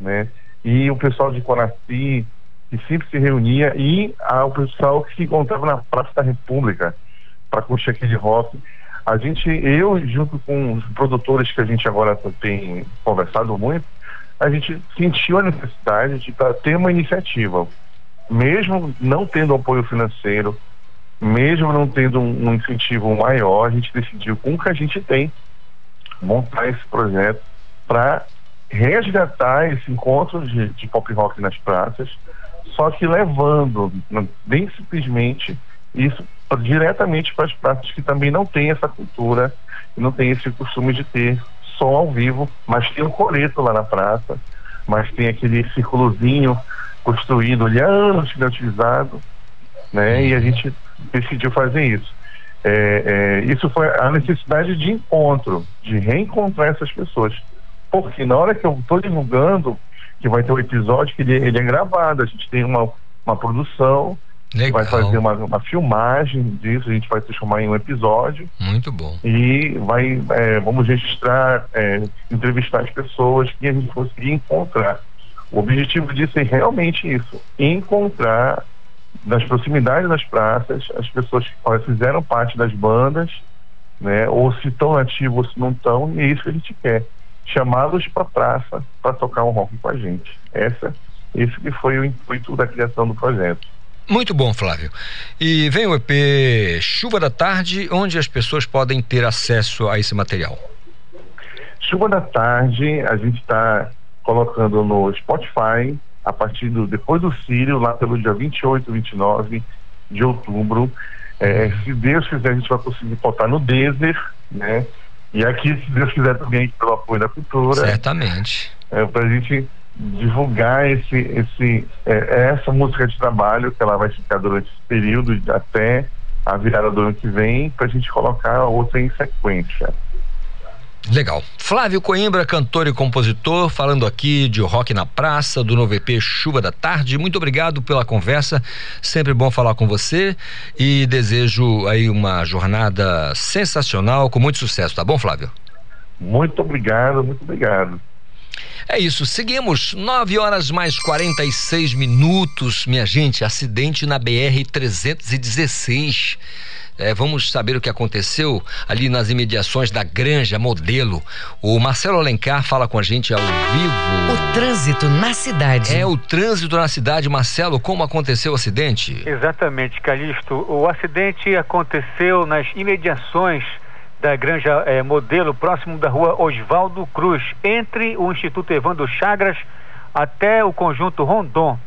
né? E o pessoal de Coraci, que sempre se reunia, e a, o pessoal que se encontrava na Praça da República para curtir aquele rock. A gente, eu, junto com os produtores que a gente agora tem conversado muito, a gente sentiu a necessidade de ter uma iniciativa, mesmo não tendo apoio financeiro, mesmo não tendo um, incentivo maior, a gente decidiu com o que a gente tem montar esse projeto para resgatar esse encontro de, de pop rock nas praças, só que levando bem simplesmente isso diretamente para as praças que também não têm essa cultura, não têm esse costume de ter som ao vivo, mas tem um coreto lá na praça, mas tem aquele círculozinho construído ali há anos que é utilizado, né? E a gente decidiu fazer isso. É, é, isso foi a necessidade de encontro, de reencontrar essas pessoas. Porque na hora que eu estou divulgando, que vai ter um episódio que ele, ele é gravado, a gente tem uma, uma produção, Legal. Vai fazer uma, uma, filmagem disso, a gente vai transformar em um episódio. Muito bom. E vai, é, vamos registrar, é, entrevistar as pessoas que a gente conseguir encontrar. O objetivo disso é realmente isso: encontrar nas proximidades das praças as pessoas que fizeram parte das bandas, né, ou se estão ativos ou se não estão, e é isso que a gente quer. Chamá-los para a praça para tocar um rock com a gente. Essa, esse que foi o intuito da criação do projeto. Muito bom, Flávio. E vem o EP Chuva da Tarde, onde as pessoas podem ter acesso a esse material. Chuva da Tarde, a gente está colocando no Spotify a partir do depois do Sírio, lá pelo dia 28, 29 de outubro. É, se Deus quiser, a gente vai conseguir botar no Deezer, né? E aqui, se Deus quiser, também pelo apoio da cultura. Certamente. É, para a gente divulgar esse, esse, é, essa música de trabalho, que ela vai ficar durante esse período até a virada do ano que vem, para a gente colocar outra em sequência. Legal. Flávio Coimbra, cantor e compositor, falando aqui de Rock na Praça, do novo EP Chuva da Tarde. Muito obrigado pela conversa. Sempre bom falar com você e desejo aí uma jornada sensacional, com muito sucesso, tá bom, Flávio? Muito obrigado, muito obrigado. É isso, seguimos. 9 horas mais 46 minutos, minha gente. Acidente na BR 316. É, vamos saber o que aconteceu ali nas imediações da Granja Modelo. O Marcelo Alencar fala com a gente ao vivo. O trânsito na cidade. É, o trânsito na cidade. Marcelo, como aconteceu o acidente? Exatamente, Calixto. O acidente aconteceu nas imediações da Granja é, Modelo, próximo da rua Oswaldo Cruz, entre o Instituto Evandro Chagras até o conjunto Rondon.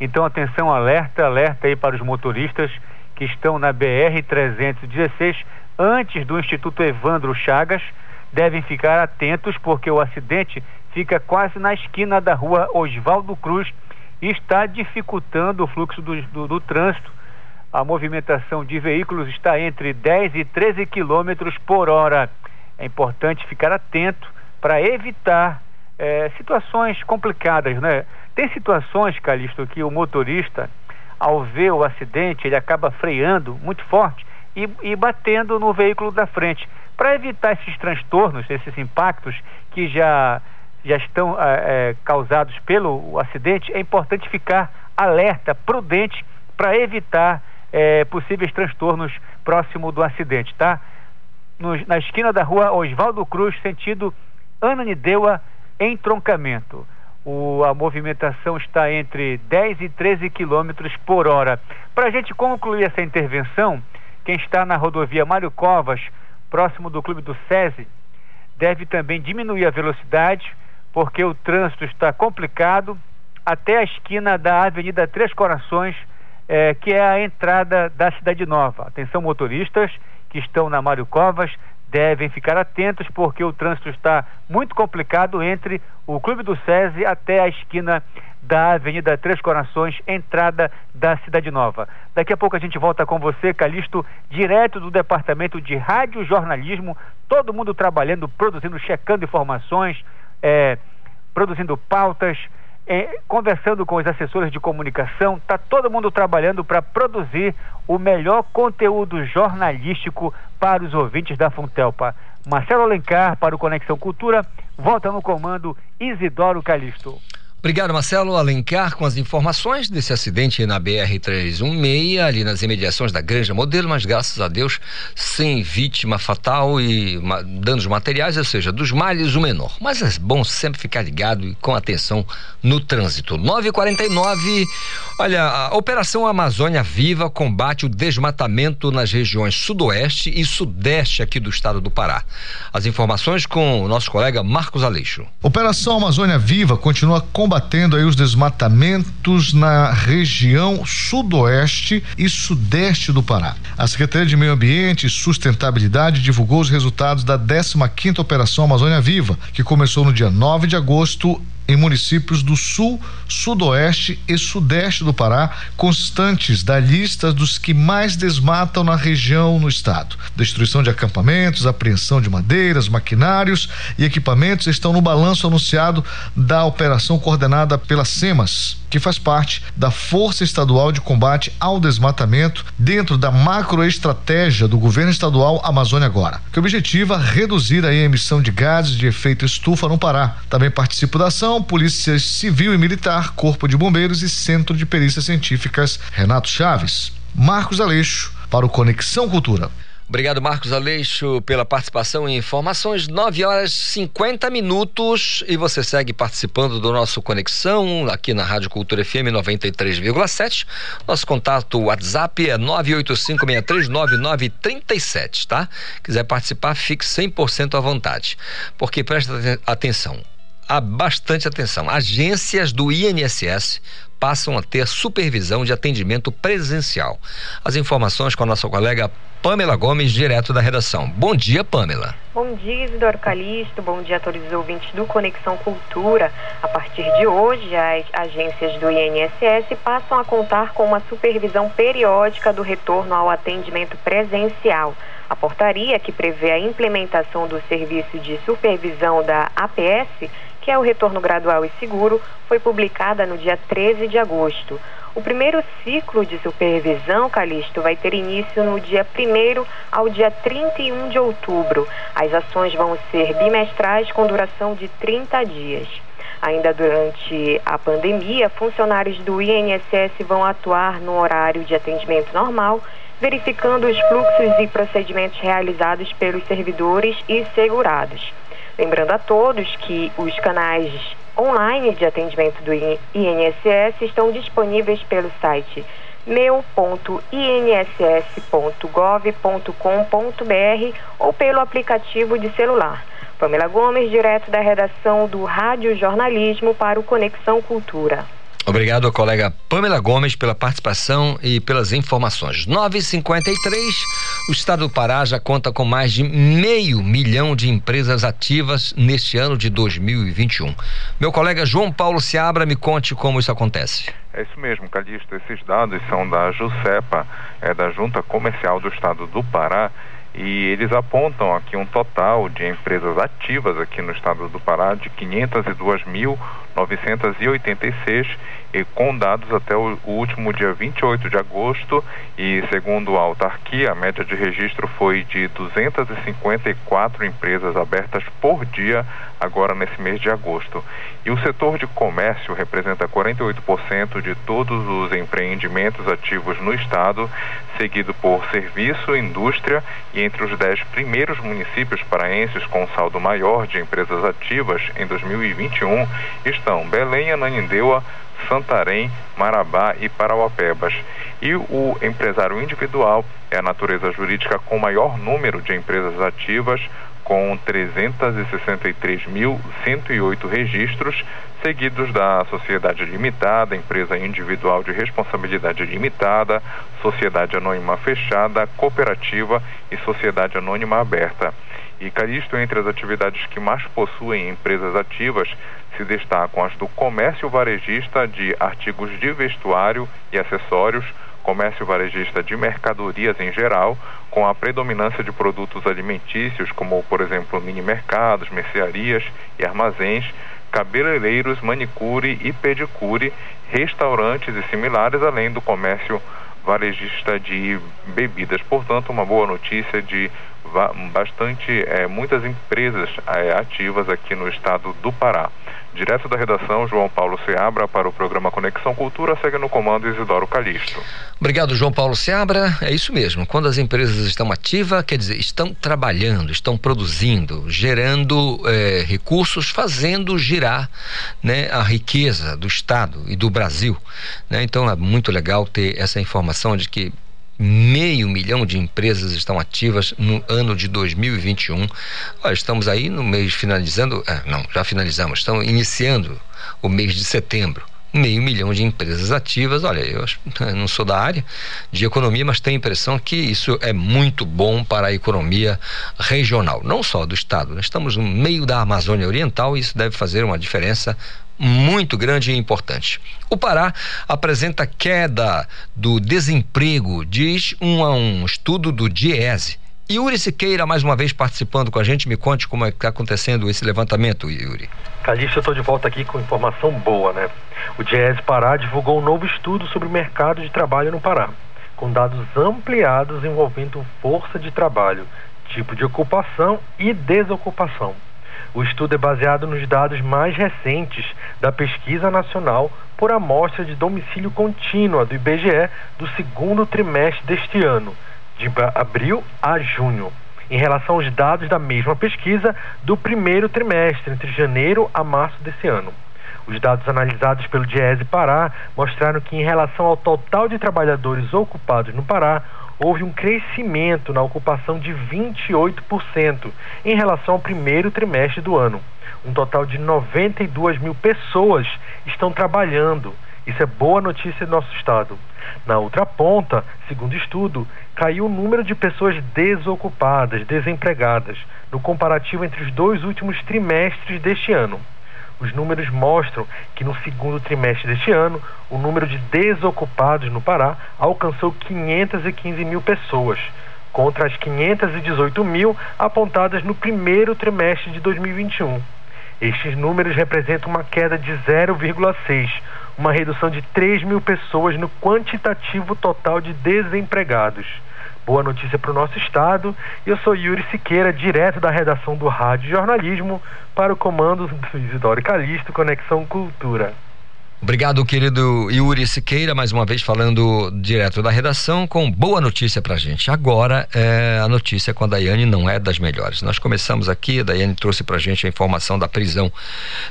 Então, atenção, alerta, alerta aí para os motoristas que estão na BR-316, antes do Instituto Evandro Chagas, devem ficar atentos porque o acidente fica quase na esquina da rua Oswaldo Cruz e está dificultando o fluxo do, do, do trânsito. A movimentação de veículos está entre 10 e 13 quilômetros por hora. É importante ficar atento para evitar é, situações complicadas, né? Tem situações, Calixto, que o motorista ao ver o acidente, ele acaba freando muito forte e, e batendo no veículo da frente. Para evitar esses transtornos, esses impactos que já, já estão é, causados pelo acidente, é importante ficar alerta, prudente, para evitar é, possíveis transtornos próximo do acidente, tá? Na esquina da rua Oswaldo Cruz, sentido Ananindeua, entroncamento o, a movimentação está entre 10 e 13 quilômetros por hora. Para a gente concluir essa intervenção, quem está na rodovia Mário Covas, próximo do clube do SESI, deve também diminuir a velocidade, porque o trânsito está complicado até a esquina da Avenida Três Corações, eh, que é a entrada da Cidade Nova. Atenção, motoristas que estão na Mário Covas, devem ficar atentos porque o trânsito está muito complicado entre o Clube do SESI até a esquina da Avenida Três Corações, entrada da Cidade Nova. Daqui a pouco a gente volta com você, Calixto, direto do Departamento de Rádio Jornalismo, todo mundo trabalhando, produzindo, checando informações, é, produzindo pautas, é, conversando com os assessores de comunicação, está todo mundo trabalhando para produzir o melhor conteúdo jornalístico para os ouvintes da Funtelpa. Marcelo Alencar para o Conexão Cultura, volta no comando Isidoro Calixto. Obrigado, Marcelo Alencar, com as informações desse acidente na BR-316, ali nas imediações da Granja Modelo, mas graças a Deus, sem vítima fatal e danos materiais, ou seja, dos males o menor. Mas é bom sempre ficar ligado e com atenção no trânsito. 949, olha, a Operação Amazônia Viva combate o desmatamento nas regiões sudoeste e sudeste aqui do estado do Pará. As informações com o nosso colega Marcos Aleixo. Operação Amazônia Viva continua combatendo combatendo aí os desmatamentos na região sudoeste e sudeste do Pará. A Secretaria de Meio Ambiente e Sustentabilidade divulgou os resultados da 15ª Operação Amazônia Viva, que começou no dia 9 de agosto em municípios do sul, sudoeste e sudeste do Pará, constantes da lista dos que mais desmatam na região no estado. Destruição de acampamentos, apreensão de madeiras, maquinários e equipamentos estão no balanço anunciado da operação coordenada pela SEMAS, que faz parte da Força Estadual de Combate ao Desmatamento dentro da macroestratégia do governo estadual Amazônia Agora, que objetiva reduzir a emissão de gases de efeito estufa no Pará. Também participa da ação Polícia Civil e Militar, Corpo de Bombeiros e Centro de Perícias Científicas Renato Chaves. Marcos Aleixo, para o Conexão Cultura. Obrigado, Marcos Aleixo, pela participação e informações. 9 horas 50 minutos e você segue participando do nosso Conexão aqui na Rádio Cultura FM 93,7. Nosso contato WhatsApp é 985639937, tá? Quiser participar, fique 100% à vontade. Porque presta atenção, há bastante atenção. Agências do INSS passam a ter supervisão de atendimento presencial. As informações com a nossa colega Pamela Gomes, direto da redação. Bom dia, Pamela. Bom dia, Isidoro Calixto. Bom dia a todos os ouvintes do Conexão Cultura. A partir de hoje, as agências do INSS passam a contar com uma supervisão periódica do retorno ao atendimento presencial. A portaria que prevê a implementação do serviço de supervisão da APS, que é o retorno gradual e seguro, foi publicada no dia 13 de agosto. O primeiro ciclo de supervisão, Calixto, vai ter início no dia 1 ao dia 31 de outubro. As ações vão ser bimestrais com duração de 30 dias. Ainda durante a pandemia, funcionários do INSS vão atuar no horário de atendimento normal, verificando os fluxos e procedimentos realizados pelos servidores e segurados. Lembrando a todos que os canais online de atendimento do INSS estão disponíveis pelo site meu.inss.gov.com.br ou pelo aplicativo de celular. Pamela Gomes, direto da redação do Rádio Jornalismo para o Conexão Cultura. Obrigado, colega Pamela Gomes, pela participação e pelas informações. 953, o estado do Pará já conta com mais de meio milhão de empresas ativas neste ano de 2021. Meu colega João Paulo Seabra, me conte como isso acontece. É isso mesmo, Calixto. Esses dados são da JUSEPA, é da Junta Comercial do Estado do Pará e eles apontam aqui um total de empresas ativas aqui no estado do Pará de 502.986 e com dados até o, último dia 28 de agosto e segundo a autarquia a média de registro foi de 254 empresas abertas por dia agora nesse mês de agosto. E o setor de comércio representa 48% de todos os empreendimentos ativos no estado, seguido por serviço, indústria e entre os dez primeiros municípios paraenses com saldo maior de empresas ativas em 2021 estão Belém, Ananindeua, Santarém, Marabá e Parauapebas. E o empresário individual é a natureza jurídica com maior número de empresas ativas, com 363.108 registros, seguidos da Sociedade Limitada, Empresa Individual de Responsabilidade Limitada, Sociedade Anônima Fechada, Cooperativa e Sociedade Anônima Aberta. Caristo, entre as atividades que mais possuem empresas ativas, se destacam as do comércio varejista de artigos de vestuário e acessórios, comércio varejista de mercadorias em geral, com a predominância de produtos alimentícios, como, por exemplo, mini-mercados, mercearias e armazéns, cabeleireiros, manicure e pedicure, restaurantes e similares, além do comércio varejista de bebidas. Portanto, uma boa notícia de bastante, é, muitas empresas é, ativas aqui no estado do Pará. Direto da redação, João Paulo Seabra, para o programa Conexão Cultura, segue no comando Isidoro Calixto. Obrigado, João Paulo Seabra. É isso mesmo. Quando as empresas estão ativas, quer dizer, estão trabalhando, estão produzindo, gerando é, recursos, fazendo girar né, a riqueza do Estado e do Brasil. Né? Então é muito legal ter essa informação de que meio milhão de empresas estão ativas no ano de 2021. Olha, estamos aí no mês finalizando, é, não, já finalizamos, estamos iniciando o mês de setembro meio milhão de empresas ativas. Olha, eu não sou da área de economia, mas tenho a impressão que isso é muito bom para a economia regional, não só do estado. Nós estamos no meio da Amazônia Oriental e isso deve fazer uma diferença muito grande e importante. O Pará apresenta queda do desemprego, diz um, um estudo do DIESE. Yuri Siqueira, mais uma vez participando com a gente, me conte como é está acontecendo esse levantamento, Yuri. Calixto, eu estou de volta aqui com informação boa, né? O DIESE Pará divulgou um novo estudo sobre o mercado de trabalho no Pará, com dados ampliados envolvendo força de trabalho, tipo de ocupação e desocupação. O estudo é baseado nos dados mais recentes da Pesquisa Nacional por Amostra de Domicílio Contínua do IBGE do segundo trimestre deste ano, de abril a junho, em relação aos dados da mesma pesquisa do primeiro trimestre, entre janeiro a março desse ano. Os dados analisados pelo Diese Pará mostraram que, em relação ao total de trabalhadores ocupados no Pará, houve um crescimento na ocupação de 28% em relação ao primeiro trimestre do ano. Um total de 92 mil pessoas estão trabalhando Isso é boa notícia do nosso estado. Na outra ponta, segundo estudo, caiu o número de pessoas desocupadas, desempregadas, no comparativo entre os dois últimos trimestres deste ano. Os números mostram que no segundo trimestre deste ano, o número de desocupados no Pará alcançou 515 mil pessoas, contra as 518 mil apontadas no primeiro trimestre de 2021. Estes números representam uma queda de 0,6, uma redução de 3 mil pessoas no quantitativo total de desempregados. Boa notícia para o nosso estado. Eu sou Yuri Siqueira, direto da redação do Rádio Jornalismo, para o comando do Isidoro Calixto, Conexão Cultura. Obrigado, querido Yuri Siqueira, mais uma vez falando direto da redação com boa notícia pra gente. Agora, é, a notícia com a Daiane não é das melhores. Nós começamos aqui, a Daiane trouxe pra gente a informação da prisão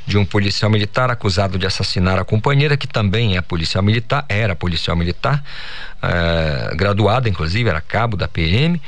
de um policial militar acusado de assassinar a companheira, que também é policial militar, era policial militar, é, graduada, inclusive, era cabo da PM.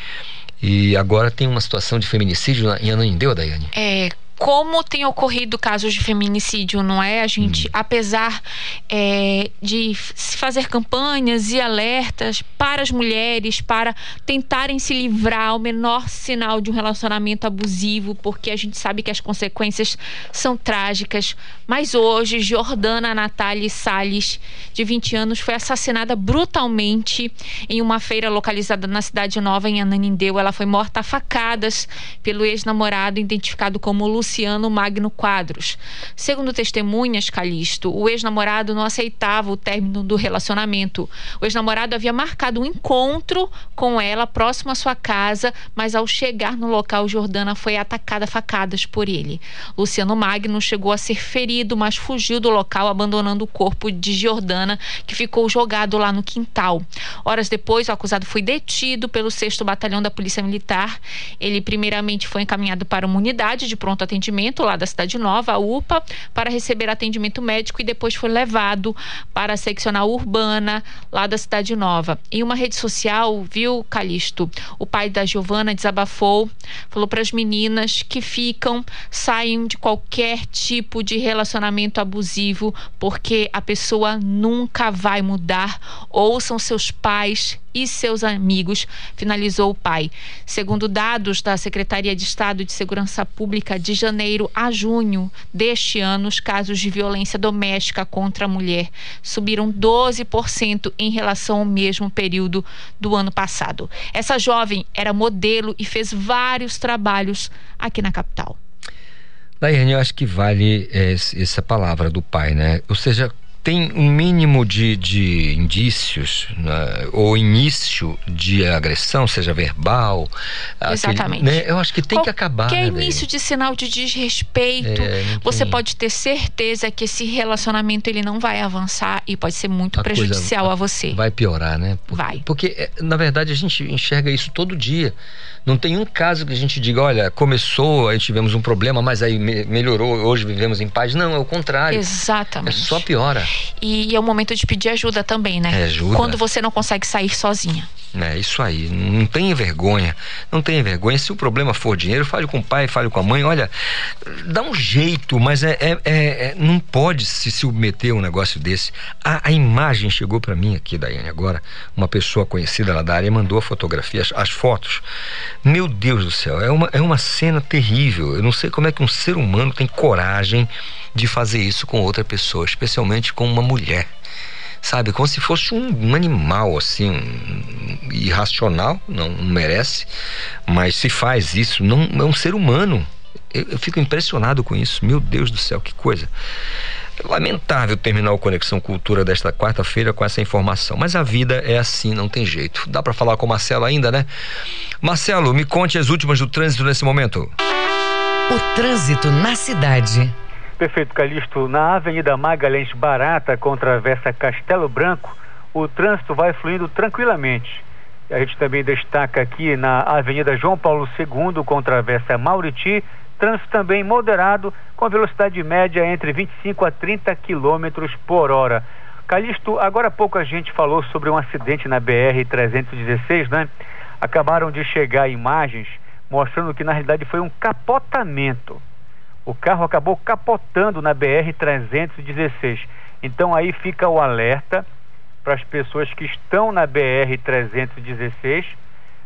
E agora tem uma situação de feminicídio em Anandeu, Daiane. É, como tem ocorrido casos de feminicídio, não é? A gente, hum. apesar é, de se fazer campanhas e alertas para as mulheres, para tentarem se livrar ao menor sinal de um relacionamento abusivo, porque a gente sabe que as consequências são trágicas. Mas hoje, Jordana Natália Salles, de 20 anos, foi assassinada brutalmente em uma feira localizada na Cidade Nova, em Ananindeu. Ela foi morta a facadas pelo ex-namorado, identificado como Luciano Luciano Magno Quadros. Segundo testemunhas, Calixto, o ex-namorado não aceitava o término do relacionamento. O ex-namorado havia marcado um encontro com ela próximo à sua casa, mas ao chegar no local, Jordana foi atacada a facadas por ele. Luciano Magno chegou a ser ferido, mas fugiu do local, abandonando o corpo de Jordana, que ficou jogado lá no quintal. Horas depois, o acusado foi detido pelo 6 Batalhão da Polícia Militar. Ele, primeiramente, foi encaminhado para uma unidade de pronto atendimento atendimento lá da Cidade Nova, a UPA, para receber atendimento médico e depois foi levado para a seccional urbana lá da Cidade Nova. Em uma rede social, viu, Calixto, o pai da Giovana desabafou, falou para as meninas que ficam, saem de qualquer tipo de relacionamento abusivo, porque a pessoa nunca vai mudar. Ouçam seus pais e seus amigos, finalizou o pai. Segundo dados da Secretaria de Estado de Segurança Pública, de janeiro a junho deste ano, os casos de violência doméstica contra a mulher subiram 12% em relação ao mesmo período do ano passado. Essa jovem era modelo e fez vários trabalhos aqui na capital. Daiane, eu acho que vale é, essa palavra do pai, né? Ou seja, tem um mínimo de, de indícios né, ou início de agressão, seja verbal. Exatamente. Aquele, né, eu acho que tem Qualquer que acabar. Qualquer né, início de sinal de desrespeito, é, você pode ter certeza que esse relacionamento ele não vai avançar e pode ser muito a prejudicial a você. Vai piorar, né? Vai. Porque, é, na verdade, a gente enxerga isso todo dia. Não tem um caso que a gente diga, olha, começou, aí tivemos um problema, mas aí me melhorou, hoje vivemos em paz. Não, é o contrário. Exatamente. É só piora. E é o momento de pedir ajuda também, né? É, ajuda. Quando você não consegue sair sozinha. É isso aí, não tenha vergonha, não tenha vergonha. Se o problema for dinheiro, fale com o pai, fale com a mãe. Olha, dá um jeito, mas é, é, é, é não pode se submeter a um negócio desse. A, a imagem chegou para mim aqui, Daiane, agora. Uma pessoa conhecida lá da área mandou a fotografia, as, as, fotos. Meu Deus do céu, é uma, é uma cena terrível. Eu não sei como é que um ser humano tem coragem de fazer isso com outra pessoa, especialmente com uma mulher sabe? Como se fosse um, animal, assim, um, irracional, não, não, merece, mas se faz isso, não é um ser humano. Eu, eu fico impressionado com isso. Meu Deus do céu, que coisa. Lamentável terminar o Conexão Cultura desta quarta-feira com essa informação, mas a vida é assim, não tem jeito. Dá para falar com o Marcelo ainda, né? Marcelo, me conte as últimas do trânsito nesse momento. O trânsito na cidade. Perfeito, Calixto. Na Avenida Magalhães Barata, com travessa Castelo Branco, o trânsito vai fluindo tranquilamente. A gente também destaca aqui na Avenida João Paulo II, com travessa Mauriti, trânsito também moderado, com velocidade média entre 25 a 30 km por hora. Calixto, agora há pouco a gente falou sobre um acidente na BR-316, né? Acabaram de chegar imagens mostrando que na realidade foi um capotamento o carro acabou capotando na BR-316. Então aí fica o alerta para as pessoas que estão na BR-316,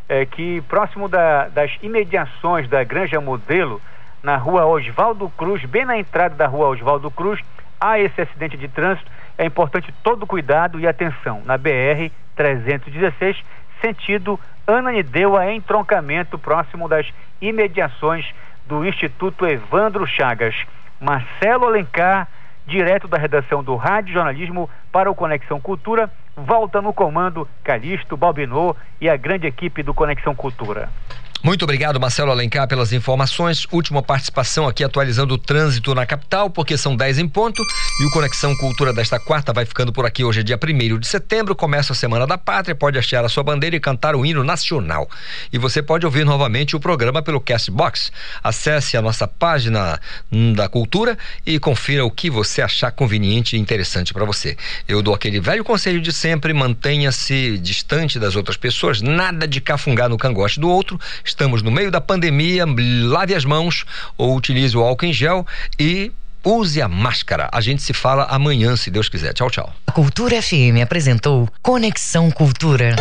é, que próximo da, das imediações da Granja Modelo, na rua Oswaldo Cruz, bem na entrada da rua Oswaldo Cruz, há esse acidente de trânsito. É importante todo cuidado e atenção. Na BR-316, sentido Ananindeua, entroncamento próximo das imediações do Instituto Evandro Chagas. Marcelo Alencar, direto da redação do Rádio Jornalismo para o Conexão Cultura, volta no comando Calixto, Balbinô e a grande equipe do Conexão Cultura. Muito obrigado, Marcelo Alencar, pelas informações. Última participação aqui atualizando o trânsito na capital, porque são 10 em ponto. E o Conexão Cultura desta quarta vai ficando por aqui. Hoje é dia 1 de setembro, começa a Semana da Pátria. Pode hastear a sua bandeira e cantar o hino nacional. E você pode ouvir novamente o programa pelo Castbox. Acesse a nossa página hum, da Cultura e confira o que você achar conveniente e interessante para você. Eu dou aquele velho conselho de sempre: mantenha-se distante das outras pessoas, nada de cafungar no cangote do outro Estamos no meio da pandemia, lave as mãos ou utilize o álcool em gel e use a máscara. A gente se fala amanhã, se Deus quiser. Tchau, tchau. A Cultura FM apresentou Conexão Cultura.